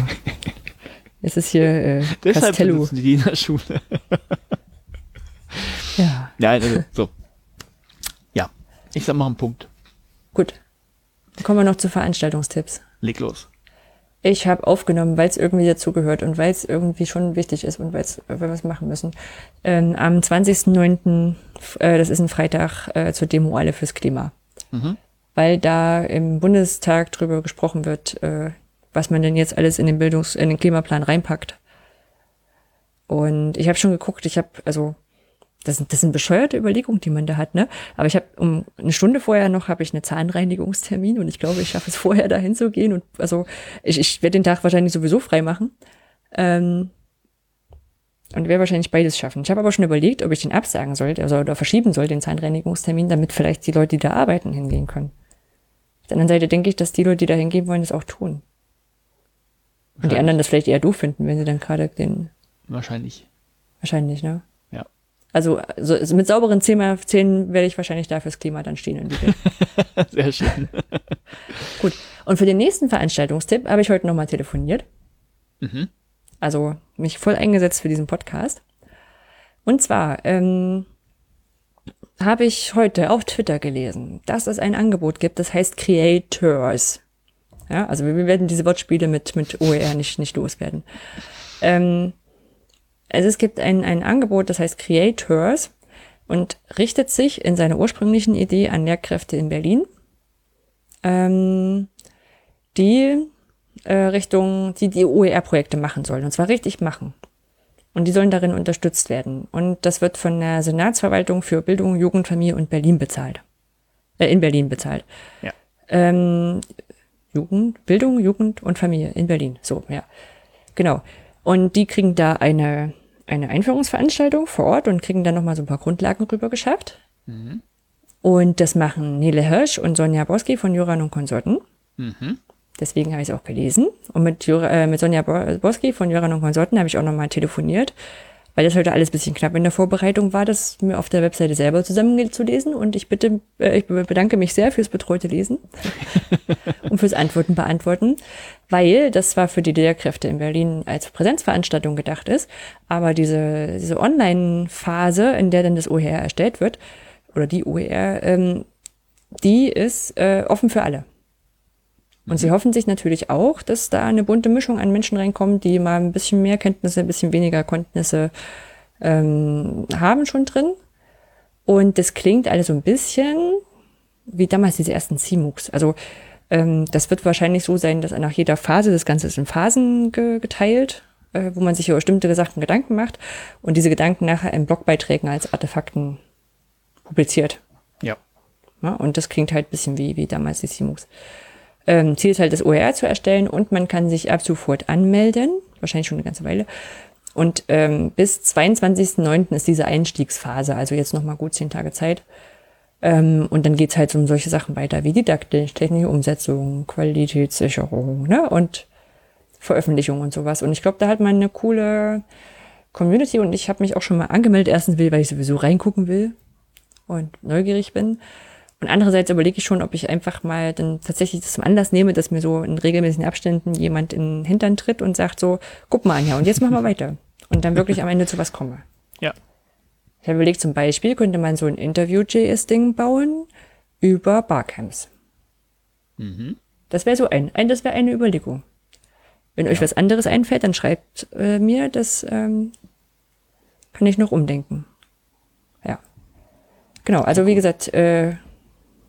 Es ist hier äh, Deshalb Castello. benutzen die in der Schule. Ja, Ja, also, so. Ja, ich sag mal einen Punkt. gut. Dann kommen wir noch zu Veranstaltungstipps. Leg los. Ich habe aufgenommen, weil es irgendwie dazugehört und weil es irgendwie schon wichtig ist und weil's- weil wir es machen müssen. Ähm, am 20.09., äh, das ist ein Freitag, äh, zur Demo Alle fürs Klima. Mhm. Weil da im Bundestag drüber gesprochen wird, äh, was man denn jetzt alles in den Bildungs-, in den Klimaplan reinpackt. Und ich habe schon geguckt, ich habe, also das sind, das sind bescheuerte Überlegungen, die man da hat, ne? Aber ich habe um eine Stunde vorher noch habe ich einen Zahnreinigungstermin und ich glaube, ich schaffe es vorher dahin zu gehen und also ich, ich werde den Tag wahrscheinlich sowieso frei machen. Ähm, und werde wahrscheinlich beides schaffen. Ich habe aber schon überlegt, ob ich den absagen sollte, also oder verschieben soll, den Zahnreinigungstermin, damit vielleicht die Leute, die da arbeiten, hingehen können. Auf der anderen Seite denke ich, dass die Leute, die da hingehen wollen, das auch tun. Und die anderen das vielleicht eher doof finden, wenn sie dann gerade den Wahrscheinlich. Wahrscheinlich, ne? Ja. Also, also also mit sauberen Zähnen werde ich wahrscheinlich da fürs Klima dann stehen entwickeln. Sehr schön. Gut. Und für den nächsten Veranstaltungstipp habe ich heute nochmal telefoniert. Mhm. Also mich voll eingesetzt für diesen Podcast. Und zwar ähm, habe ich heute auf Twitter gelesen, dass es ein Angebot gibt, das heißt Creators. Ja, also wir werden diese Wortspiele mit, mit OER nicht, nicht loswerden. Ähm, also es gibt ein, ein Angebot, das heißt Creators und richtet sich in seiner ursprünglichen Idee an Lehrkräfte in Berlin, ähm, die äh, Richtung, die die OER-Projekte machen sollen. Und zwar richtig machen. Und die sollen darin unterstützt werden. Und das wird von der Senatsverwaltung für Bildung, Jugend, Familie und Berlin bezahlt. Äh, in Berlin bezahlt. Ja. Ähm, Jugend, Bildung, Jugend und Familie in Berlin. So, ja. Genau. Und die kriegen da eine, eine Einführungsveranstaltung vor Ort und kriegen dann nochmal so ein paar Grundlagen rüber geschafft. Und das machen Nele Hirsch und Sonja Boski von Juran und Konsorten. Deswegen habe ich es auch gelesen. Und mit, Jura, äh, mit Sonja Bo- Boski von Juran und Konsorten habe ich auch nochmal telefoniert, weil das heute alles ein bisschen knapp in der Vorbereitung war, das mir auf der Webseite selber zusammenzulesen. Und ich bitte, äh, ich bedanke mich sehr fürs betreute Lesen und fürs Antworten beantworten, weil das zwar für die Lehrkräfte in Berlin als Präsenzveranstaltung gedacht ist, aber diese, diese Online-Phase, in der dann das OER erstellt wird, oder die OER, ähm, die ist äh, offen für alle. Und sie hoffen sich natürlich auch, dass da eine bunte Mischung an Menschen reinkommt, die mal ein bisschen mehr Kenntnisse, ein bisschen weniger Kenntnisse ähm, haben schon drin. Und das klingt alles so ein bisschen wie damals diese ersten CMOOCs. Also ähm, das wird wahrscheinlich so sein, dass nach jeder Phase, das Ganze ist in Phasen ge geteilt, äh, wo man sich über bestimmte Sachen Gedanken macht und diese Gedanken nachher in Blogbeiträgen als Artefakten publiziert. Ja. Ja, und das klingt halt ein bisschen wie, wie damals die CMOOCs. Ähm, Ziel ist halt, das OER zu erstellen und man kann sich ab sofort anmelden, wahrscheinlich schon eine ganze Weile. Und ähm, bis 22.09. ist diese Einstiegsphase, also jetzt nochmal gut zehn Tage Zeit. Ähm, und dann geht's halt um solche Sachen weiter wie Didaktik, technische Umsetzung, Qualitätssicherung ne? und Veröffentlichung und sowas. Und ich glaube, da hat man eine coole Community und ich habe mich auch schon mal angemeldet. Erstens will, weil ich sowieso reingucken will und neugierig bin. Und andererseits überlege ich schon, ob ich einfach mal dann tatsächlich das zum Anlass nehme, dass mir so in regelmäßigen Abständen jemand in den Hintern tritt und sagt so, guck mal Anja, und jetzt machen wir weiter. Und dann wirklich am Ende zu was komme. Ja. Ich habe überlegt, zum Beispiel könnte man so ein Interview-JS-Ding bauen über Barcamps. Das wäre so ein, ein das wäre eine Überlegung. Wenn euch was anderes einfällt, dann schreibt äh, mir, das ähm, kann ich noch umdenken. Ja. Genau, also wie gesagt, äh,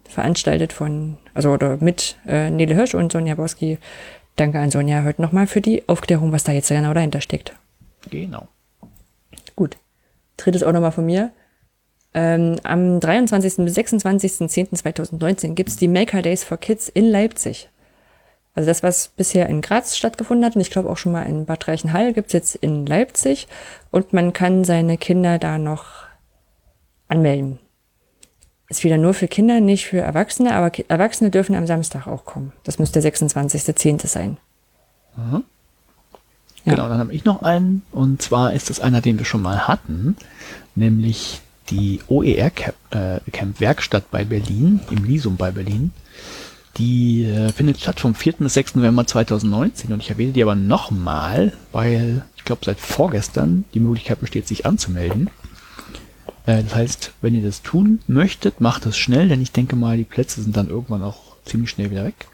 veranstaltet von, also oder mit äh, Nele Hirsch und Sonja Boski. Danke an Sonja heute nochmal für die Aufklärung, was da jetzt genau dahinter steckt. Genau. Gut. Drittes auch nochmal von mir. Ähm, am 23. bis 26.10.2019 gibt's die Maker Days for Kids in Leipzig. Also das, was bisher in Graz stattgefunden hat, und ich glaube auch schon mal in Bad Reichenhall, gibt's jetzt in Leipzig. Und man kann seine Kinder da noch anmelden. Ist wieder nur für Kinder, nicht für Erwachsene, aber Erwachsene dürfen am Samstag auch kommen. Das muss der 26.10. sein. Ja. Genau, dann habe ich noch einen. Und zwar ist das einer, den wir schon mal hatten, nämlich die OER Camp, äh, Camp Werkstatt bei Berlin, im Lisum bei Berlin. Die äh, findet statt vom 4. bis 6. November 2019 und ich erwähne die aber nochmal, weil ich glaube seit vorgestern die Möglichkeit besteht, sich anzumelden. Äh, das heißt, wenn ihr das tun möchtet, macht es schnell, denn ich denke mal, die Plätze sind dann irgendwann auch ziemlich schnell wieder weg.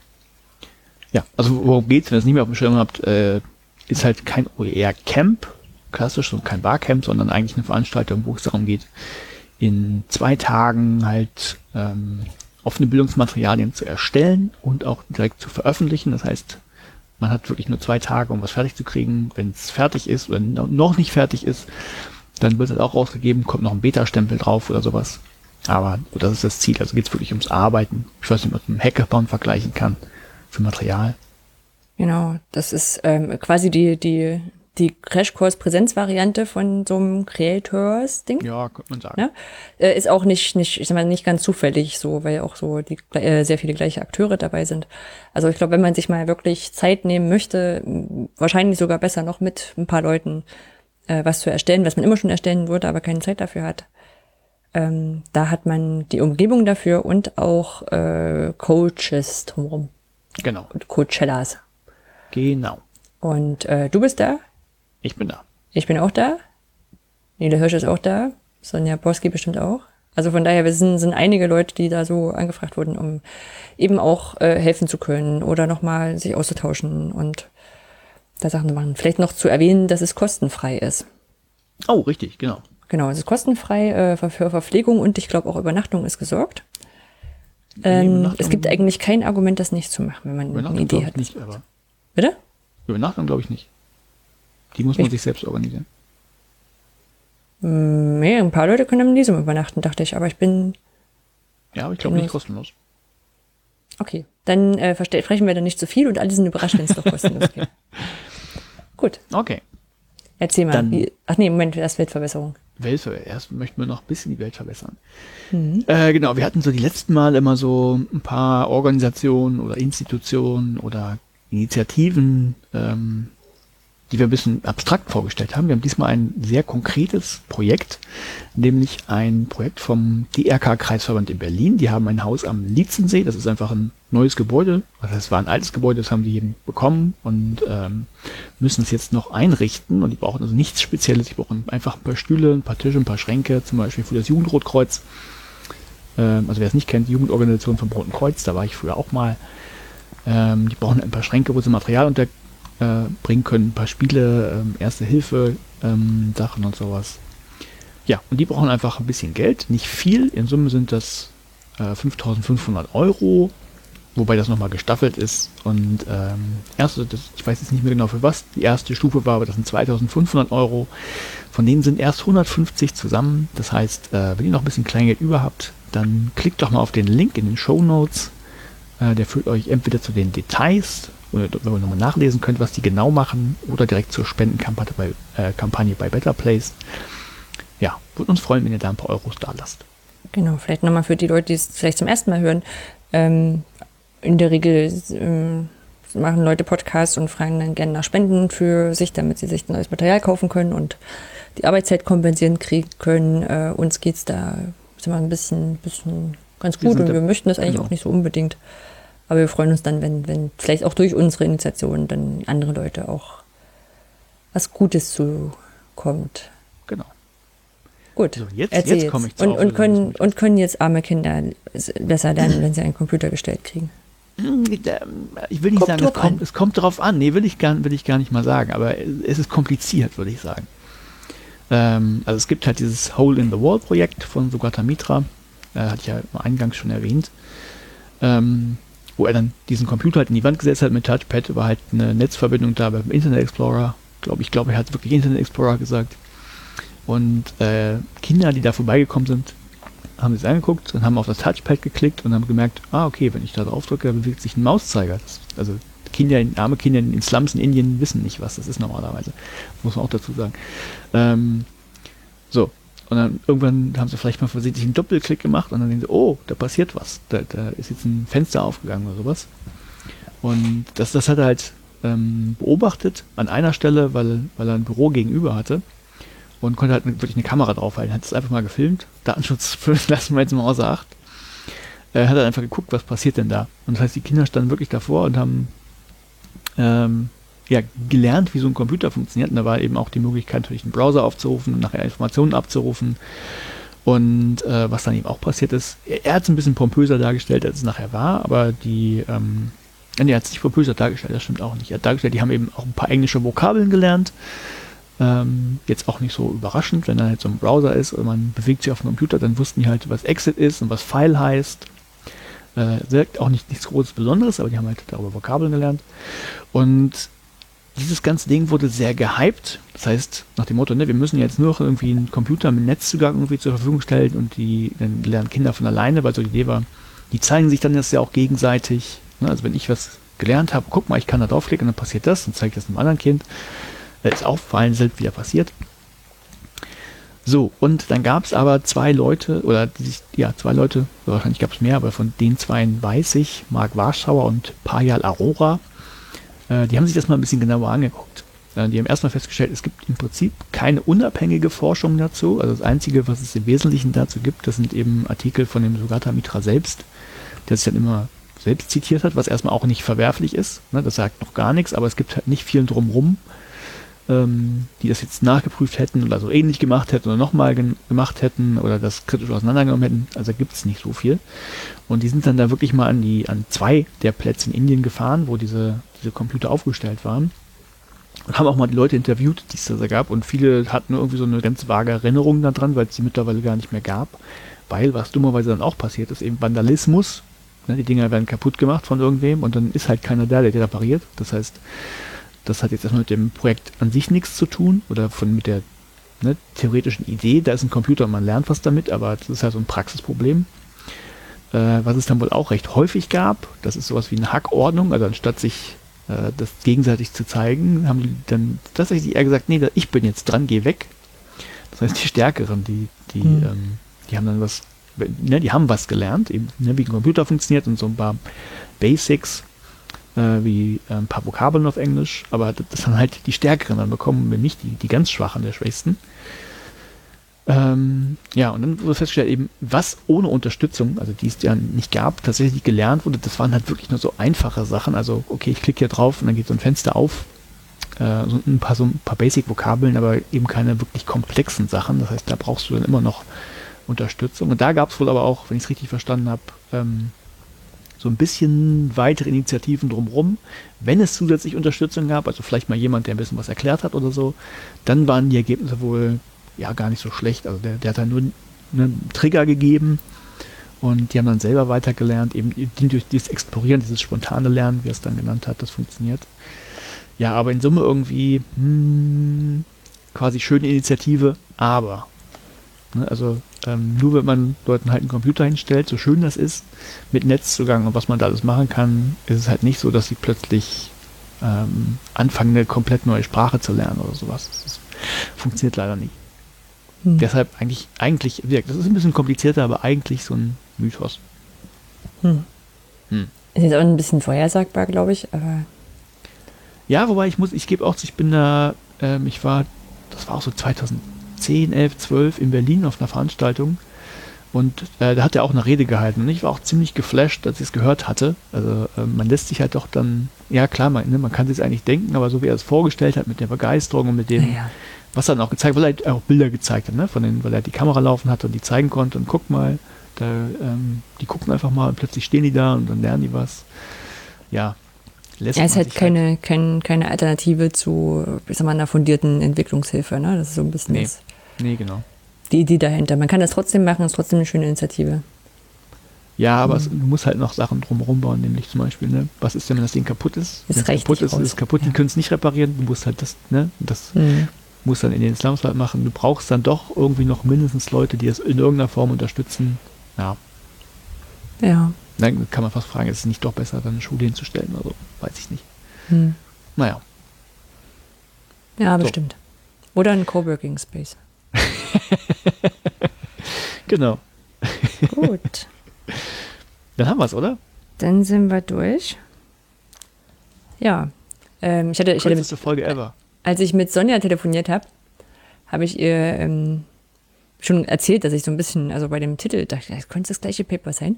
Ja, also worum geht's, wenn ihr es nicht mehr auf dem Schirm habt, äh, ist halt kein OER-Camp, klassisch, und kein Barcamp, sondern eigentlich eine Veranstaltung, wo es darum geht, in zwei Tagen halt ähm, offene Bildungsmaterialien zu erstellen und auch direkt zu veröffentlichen. Das heißt, man hat wirklich nur zwei Tage, um was fertig zu kriegen. Wenn es fertig ist oder no- noch nicht fertig ist, dann wird es auch rausgegeben, kommt noch ein Beta-Stempel drauf oder sowas. Aber das ist das Ziel. Also geht es wirklich ums Arbeiten. Ich weiß nicht, ob man mit einem Hackathon vergleichen kann für Material. Genau, das ist ähm, quasi die, die, die Crashkurs-Präsenzvariante von so einem Creators-Ding. Ja, könnte man sagen. Ne? Äh, ist auch nicht, nicht, ich sag mal, nicht ganz zufällig so, weil auch so die, äh, sehr viele gleiche Akteure dabei sind. Also ich glaube, wenn man sich mal wirklich Zeit nehmen möchte, wahrscheinlich sogar besser noch mit ein paar Leuten äh, was zu erstellen, was man immer schon erstellen würde, aber keine Zeit dafür hat. Ähm, da hat man die Umgebung dafür und auch äh, Coaches drumherum Genau. und Coachellas. Genau. Und äh, du bist da, Ich bin da. ich bin auch da, Nele Hirsch ist auch da, Sonja Borski bestimmt auch. Also von daher wir sind, sind einige Leute, die da so angefragt wurden, um eben auch äh, helfen zu können oder nochmal sich auszutauschen und da Sachen zu machen. Vielleicht noch zu erwähnen, dass es kostenfrei ist. Oh, richtig, genau. Genau, es ist kostenfrei äh, für Verpflegung und ich glaube auch Übernachtung ist gesorgt. Ähm, es gibt eigentlich kein Argument, das nicht zu machen, wenn man eine Idee hat. nicht, aber Bitte? Übernachtung glaube ich nicht. Die muss man Ich- sich selbst organisieren. Hm, Nee, ein paar Leute können im Visum übernachten, dachte ich, aber ich bin. Ja, aber ich glaube nicht kostenlos. Okay, dann äh, sprechen wir da nicht zu viel und alle sind überrascht, wenn es doch kostenlos geht. Gut, Okay. erzähl mal. Dann- Wie, ach nee, Moment, erst Weltverbesserung. Weltver erst möchten wir noch ein bisschen die Welt verbessern. Äh, genau, wir hatten so die letzten Mal immer so ein paar Organisationen oder Institutionen oder Initiativen, ähm, die wir ein bisschen abstrakt vorgestellt haben. Wir haben diesmal ein sehr konkretes Projekt, nämlich ein Projekt vom DRK-Kreisverband in Berlin. Die haben ein Haus am Lietzensee. Das ist einfach ein neues Gebäude. Also das war ein altes Gebäude, das haben die eben bekommen und ähm, müssen es jetzt noch einrichten. Und die brauchen also nichts Spezielles. Die brauchen einfach ein paar Stühle, ein paar Tische, ein paar Schränke, zum Beispiel für das Jugendrotkreuz. Ähm, also wer es nicht kennt, die Jugendorganisation vom Roten Kreuz, da war ich früher auch mal. Ähm, die brauchen ein paar Schränke, wo sie Material unterbringen äh, bringen können, ein paar Spiele, ähm, Erste Hilfe, ähm, Sachen und sowas. Ja, und die brauchen einfach ein bisschen Geld, nicht viel. In Summe sind das äh, 5500 Euro, wobei das nochmal gestaffelt ist. Und ähm, erste, das, ich weiß jetzt nicht mehr genau für was, die erste Stufe war, aber das sind 2500 Euro. Von denen sind erst 150 zusammen. Das heißt, äh, wenn ihr noch ein bisschen Kleingeld über habt, dann klickt doch mal auf den Link in den Show Notes. Äh, der führt euch entweder zu den Details, wenn ihr nochmal nachlesen könnt, was die genau machen, oder direkt zur Spendenkampagne bei, äh, Kampagne bei Better Place. Ja, würde uns freuen, wenn ihr da ein paar Euros da lasst. Genau, vielleicht nochmal für die Leute, die es vielleicht zum ersten Mal hören. Ähm, in der Regel ähm, machen Leute Podcasts und fragen dann gerne nach Spenden für sich, damit sie sich neues Material kaufen können und die Arbeitszeit kompensieren kriegen können. Äh, uns geht's da sind wir ein bisschen, bisschen ganz Wir gut sind und wir möchten das eigentlich genau. auch nicht so unbedingt. Aber wir freuen uns dann, wenn, wenn vielleicht auch durch unsere Initiation dann andere Leute auch was Gutes zukommt. Genau. Gut, So, jetzt- erzähl jetzt komme ich zur und, und, des können, und können jetzt arme Kinder besser lernen, wenn sie einen Computer gestellt kriegen. Hm, Ich will nicht Kommt sagen, es drauf kommt, es kommt darauf an. Nee, will ich, gar, will ich gar nicht mal sagen. Aber es ist kompliziert, würde ich sagen. Ähm, also es gibt halt dieses Hole in the Wall Projekt von Sugata Mitra. Äh, hatte ich ja im Eingang schon erwähnt. Ähm, wo er dann diesen Computer halt in die Wand gesetzt hat mit Touchpad, war halt eine Netzverbindung da beim Internet Explorer. Glaub, ich glaube, er hat wirklich Internet Explorer gesagt. Und äh, Kinder, die da vorbeigekommen sind, haben sich angeguckt und haben auf das Touchpad geklickt und haben gemerkt, ah, okay, wenn ich da drauf drücke, bewegt sich ein Mauszeiger. Das, also Kinder, arme Kinder in Slums in Indien wissen nicht, was das ist normalerweise. Muss man auch dazu sagen. Ähm, so. Und dann irgendwann haben sie vielleicht mal versehentlich einen Doppelklick gemacht und dann denken sie, oh, da passiert was. Da, da ist jetzt ein Fenster aufgegangen oder sowas. Und das, das hat er halt ähm, beobachtet an einer Stelle, weil, weil er ein Büro gegenüber hatte und konnte halt wirklich eine Kamera draufhalten. Hat es einfach mal gefilmt. Datenschutz lassen wir jetzt mal außer Acht. Er hat dann einfach geguckt, was passiert denn da. Und das heißt, die Kinder standen wirklich davor und haben ähm, ja, gelernt, wie so ein Computer funktioniert. Und da war eben auch die Möglichkeit, natürlich einen Browser aufzurufen und nachher Informationen abzurufen. Und äh, was dann eben auch passiert ist, er, er hat es ein bisschen pompöser dargestellt, als es nachher war, aber die, ähm, nee, er hat es nicht pompöser dargestellt, das stimmt auch nicht. Er hat dargestellt, die haben eben auch ein paar englische Vokabeln gelernt. Ähm, jetzt auch nicht so überraschend, wenn da halt so ein Browser ist und man bewegt sich auf dem Computer, dann wussten die halt, was Exit ist und was File heißt. Äh, auch nicht nichts Großes Besonderes, aber die haben halt darüber Vokabeln gelernt. Und dieses ganze Ding wurde sehr gehypt. Das heißt, nach dem Motto, ne, wir müssen jetzt nur noch irgendwie einen Computer mit Netzzugang irgendwie zur Verfügung stellen und die dann lernen Kinder von alleine, weil so die Idee war, die zeigen sich dann das ja auch gegenseitig. Ne? Also wenn ich was gelernt habe, guck mal, ich kann da draufklicken und dann passiert das, dann zeige das einem anderen Kind. Das ist auffallend selbst wieder passiert. So, und dann gab es aber zwei Leute, oder die sich, ja, zwei Leute, wahrscheinlich gab es mehr, aber von den zwei weiß ich, Marc Warschauer und Payal Arora, äh, die haben sich das mal ein bisschen genauer angeguckt. Äh, die haben erstmal festgestellt, es gibt im Prinzip keine unabhängige Forschung dazu. Also das Einzige, was es im Wesentlichen dazu gibt, das sind eben Artikel von dem Sugata Mitra selbst, der sich dann immer selbst zitiert hat, was erstmal auch nicht verwerflich ist. Ne, das sagt noch gar nichts, aber es gibt halt nicht viel drumrum, ähm, die das jetzt nachgeprüft hätten oder so ähnlich gemacht hätten oder nochmal gemacht hätten oder das kritisch auseinandergenommen hätten. Also gibt es nicht so viel. Und die sind dann da wirklich mal an die an zwei der Plätze in Indien gefahren, wo diese, diese Computer aufgestellt waren. Und haben auch mal die Leute interviewt, die es da gab. Und viele hatten irgendwie so eine ganz vage Erinnerung daran, weil es die mittlerweile gar nicht mehr gab. Weil, was dummerweise dann auch passiert ist, eben Vandalismus. Ne? Die Dinger werden kaputt gemacht von irgendwem und dann ist halt keiner da, der die repariert. Das heißt, das hat jetzt erstmal mit dem Projekt an sich nichts zu tun oder von mit der ne, theoretischen Idee. Da ist ein Computer und man lernt was damit, aber das ist halt so ein Praxisproblem. Äh, was es dann wohl auch recht häufig gab, das ist sowas wie eine Hackordnung. Also anstatt sich äh, das gegenseitig zu zeigen, haben die dann tatsächlich eher gesagt, nee, ich bin jetzt dran, geh weg. Das heißt, die Stärkeren, die, die, mhm. ähm, die haben dann was, ne, die haben was gelernt, eben, ne, wie ein Computer funktioniert und so ein paar Basics, äh, wie äh, ein paar Vokabeln auf Englisch, aber das haben halt die Stärkeren dann bekommen, nicht die, die ganz Schwachen, der Schwächsten. Ähm, ja, und dann wurde festgestellt, eben, was ohne Unterstützung, also die es ja nicht gab, tatsächlich gelernt wurde, das waren halt wirklich nur so einfache Sachen. Also, okay, ich klicke hier drauf und dann geht so ein Fenster auf. Äh, so ein paar, so paar Basic-Vokabeln, aber eben keine wirklich komplexen Sachen. Das heißt, da brauchst du dann immer noch Unterstützung. Und da gab es wohl aber auch, wenn ich es richtig verstanden habe, ähm, so ein bisschen weitere Initiativen drumherum. Wenn es zusätzlich Unterstützung gab, also vielleicht mal jemand, der ein bisschen was erklärt hat oder so, dann waren die Ergebnisse wohl ja gar nicht so schlecht. Also der, der hat dann nur einen Trigger gegeben und die haben dann selber weitergelernt, eben durch dieses Explorieren, dieses spontane Lernen, wie er es dann genannt hat, das funktioniert. Ja, aber in Summe irgendwie hm, quasi schöne Initiative, aber ne, also ähm, nur wenn man Leuten halt einen Computer hinstellt, so schön das ist, mit Netzzugang und was man da alles machen kann, ist es halt nicht so, dass sie plötzlich ähm, anfangen, eine komplett neue Sprache zu lernen oder sowas. Das funktioniert leider nicht. Hm. Deshalb eigentlich, eigentlich, das ist ein bisschen komplizierter, aber eigentlich so ein Mythos. Hm. Hm. Ist jetzt auch ein bisschen vorhersagbar, glaube ich, aber. Ja, wobei ich muss, ich gebe auch, ich bin da, ähm, ich war, das war auch so 2010, 11, 12 in Berlin auf einer Veranstaltung und äh, da hat er auch eine Rede gehalten und ich war auch ziemlich geflasht, als ich es gehört hatte. Also äh, man lässt sich halt doch dann, ja klar, man, ne, man kann sich eigentlich denken, aber so wie er es vorgestellt hat mit der Begeisterung und mit dem, ja, was er dann auch gezeigt, weil er auch Bilder gezeigt hat, ne? Von den, weil er die Kamera laufen hatte und die zeigen konnte und guck mal, da, ähm, die gucken einfach mal und plötzlich stehen die da und dann lernen die was. Ja. Lässt ja, ist halt keine, halt kein, keine Alternative zu, ich sag mal, einer fundierten Entwicklungshilfe, ne? Das ist so ein bisschen nee. das, nee, genau. Die Idee dahinter. Man kann das trotzdem machen, ist trotzdem eine schöne Initiative. Ja, aber mhm. es, du musst halt noch Sachen drumherum bauen, nämlich zum Beispiel, ne, was ist denn, wenn das Ding kaputt ist? Ist es kaputt ist, ist kaputt, ja. die können es nicht reparieren, du musst halt das, ne, das mhm muss dann in den Slums halt machen. Du brauchst dann doch irgendwie noch mindestens Leute, die es in irgendeiner Form unterstützen. Ja. Ja. Dann kann man fast fragen, ist es nicht doch besser, dann eine Schule hinzustellen oder so? Weiß ich nicht. Hm. Naja. Ja, so. bestimmt. Oder ein Coworking Space. genau. Gut. Dann haben wir es, oder? Dann sind wir durch. Ja. Ähm, ich hatte, ich hatte Folge ever als ich mit Sonja telefoniert habe, habe ich ihr ähm, schon erzählt, dass ich so ein bisschen, also bei dem Titel dachte, das könnte das gleiche Paper sein.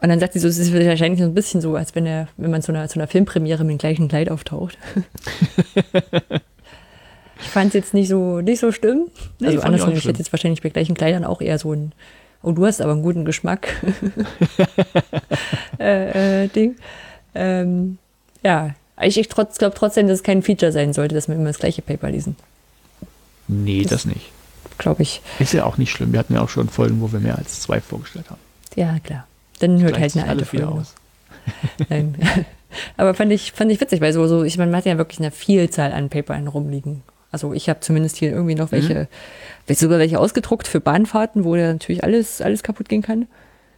Und dann sagt sie so, es ist wahrscheinlich so ein bisschen so, als wenn er, wenn man zu einer, zu einer Filmpremiere mit dem gleichen Kleid auftaucht. ich fand es jetzt nicht so, nicht so schlimm. Nee, also andersrum, ich hätte jetzt wahrscheinlich bei gleichen Kleidern auch eher so ein, oh, du hast aber einen guten Geschmack äh, äh, Ding. Ähm, ja, ich, ich trotz, glaube trotzdem, dass es kein Feature sein sollte, dass wir immer das gleiche Paper lesen. Nee, das, das nicht. Glaube ich. Ist ja auch nicht schlimm. Wir hatten ja auch schon Folgen, wo wir mehr als zwei vorgestellt haben. Ja, klar. Dann hört halt eine alte Folge aus. Nein. Aber fand ich, fand ich witzig, weil so, so ich meine, man hat ja wirklich eine Vielzahl an Papern rumliegen. Also ich habe zumindest hier irgendwie noch welche, mhm. sogar welche ausgedruckt für Bahnfahrten, wo ja natürlich alles, alles kaputt gehen kann.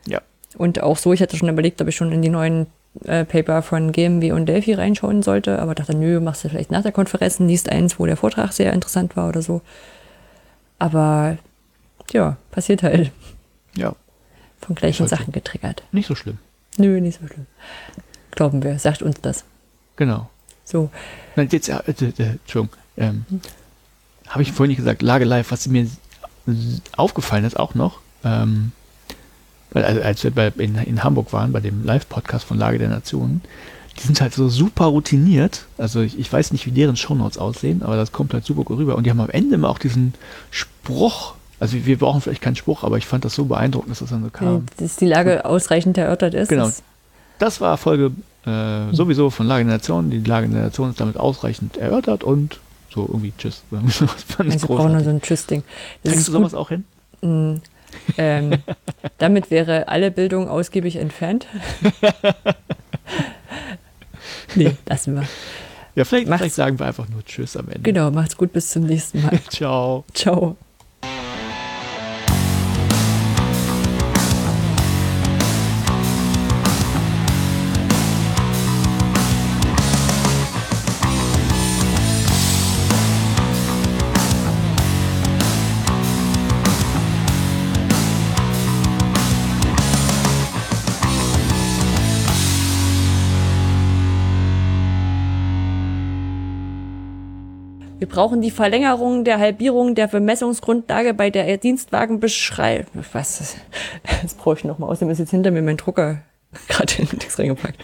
Ja. Und auch so, ich hatte schon überlegt, ob ich schon in die neuen äh, Paper von GMW und Delphi reinschauen sollte, aber dachte, nö, machst du vielleicht nach der Konferenz, liest eins, wo der Vortrag sehr interessant war oder so. Aber ja, passiert halt. Ja. Von gleichen Sachen getriggert. Nicht so schlimm. Nö, nicht so schlimm. Glauben wir, sagt uns das. Genau. So. Nein, jetzt, äh, äh, Entschuldigung, ähm, hm. habe ich vorhin nicht gesagt, Lage live, was mir aufgefallen ist auch noch, ähm, weil also als wir bei, in, in Hamburg waren, bei dem Live-Podcast von Lage der Nationen, die sind halt so super routiniert. Also ich, ich weiß nicht, wie deren Shownotes aussehen, aber das kommt halt super rüber. Und die haben am Ende immer auch diesen Spruch. Also wir brauchen vielleicht keinen Spruch, aber ich fand das so beeindruckend, dass das dann so kam. Dass die Lage ausreichend erörtert ist. Genau. Das war Folge äh, sowieso von Lage der Nationen. Die Lage der Nationen ist damit ausreichend erörtert und so irgendwie Tschüss. das fand ich also brauchen nur so ein Tschüss-Ding. Kriegst du sowas gut. auch hin? Mm, Ähm, damit wäre alle Bildung ausgiebig entfernt. nee, lassen wir. Ja, vielleicht, vielleicht sagen wir einfach nur Tschüss am Ende. Genau, macht's gut, bis zum nächsten Mal. Ciao. Ciao. Wir brauchen die Verlängerung der Halbierung der Bemessungsgrundlage bei der Dienstwagenbeschreibung. Was? Das brauche ich nochmal. Außerdem ist jetzt hinter mir mein Drucker gerade in den Text reingepackt.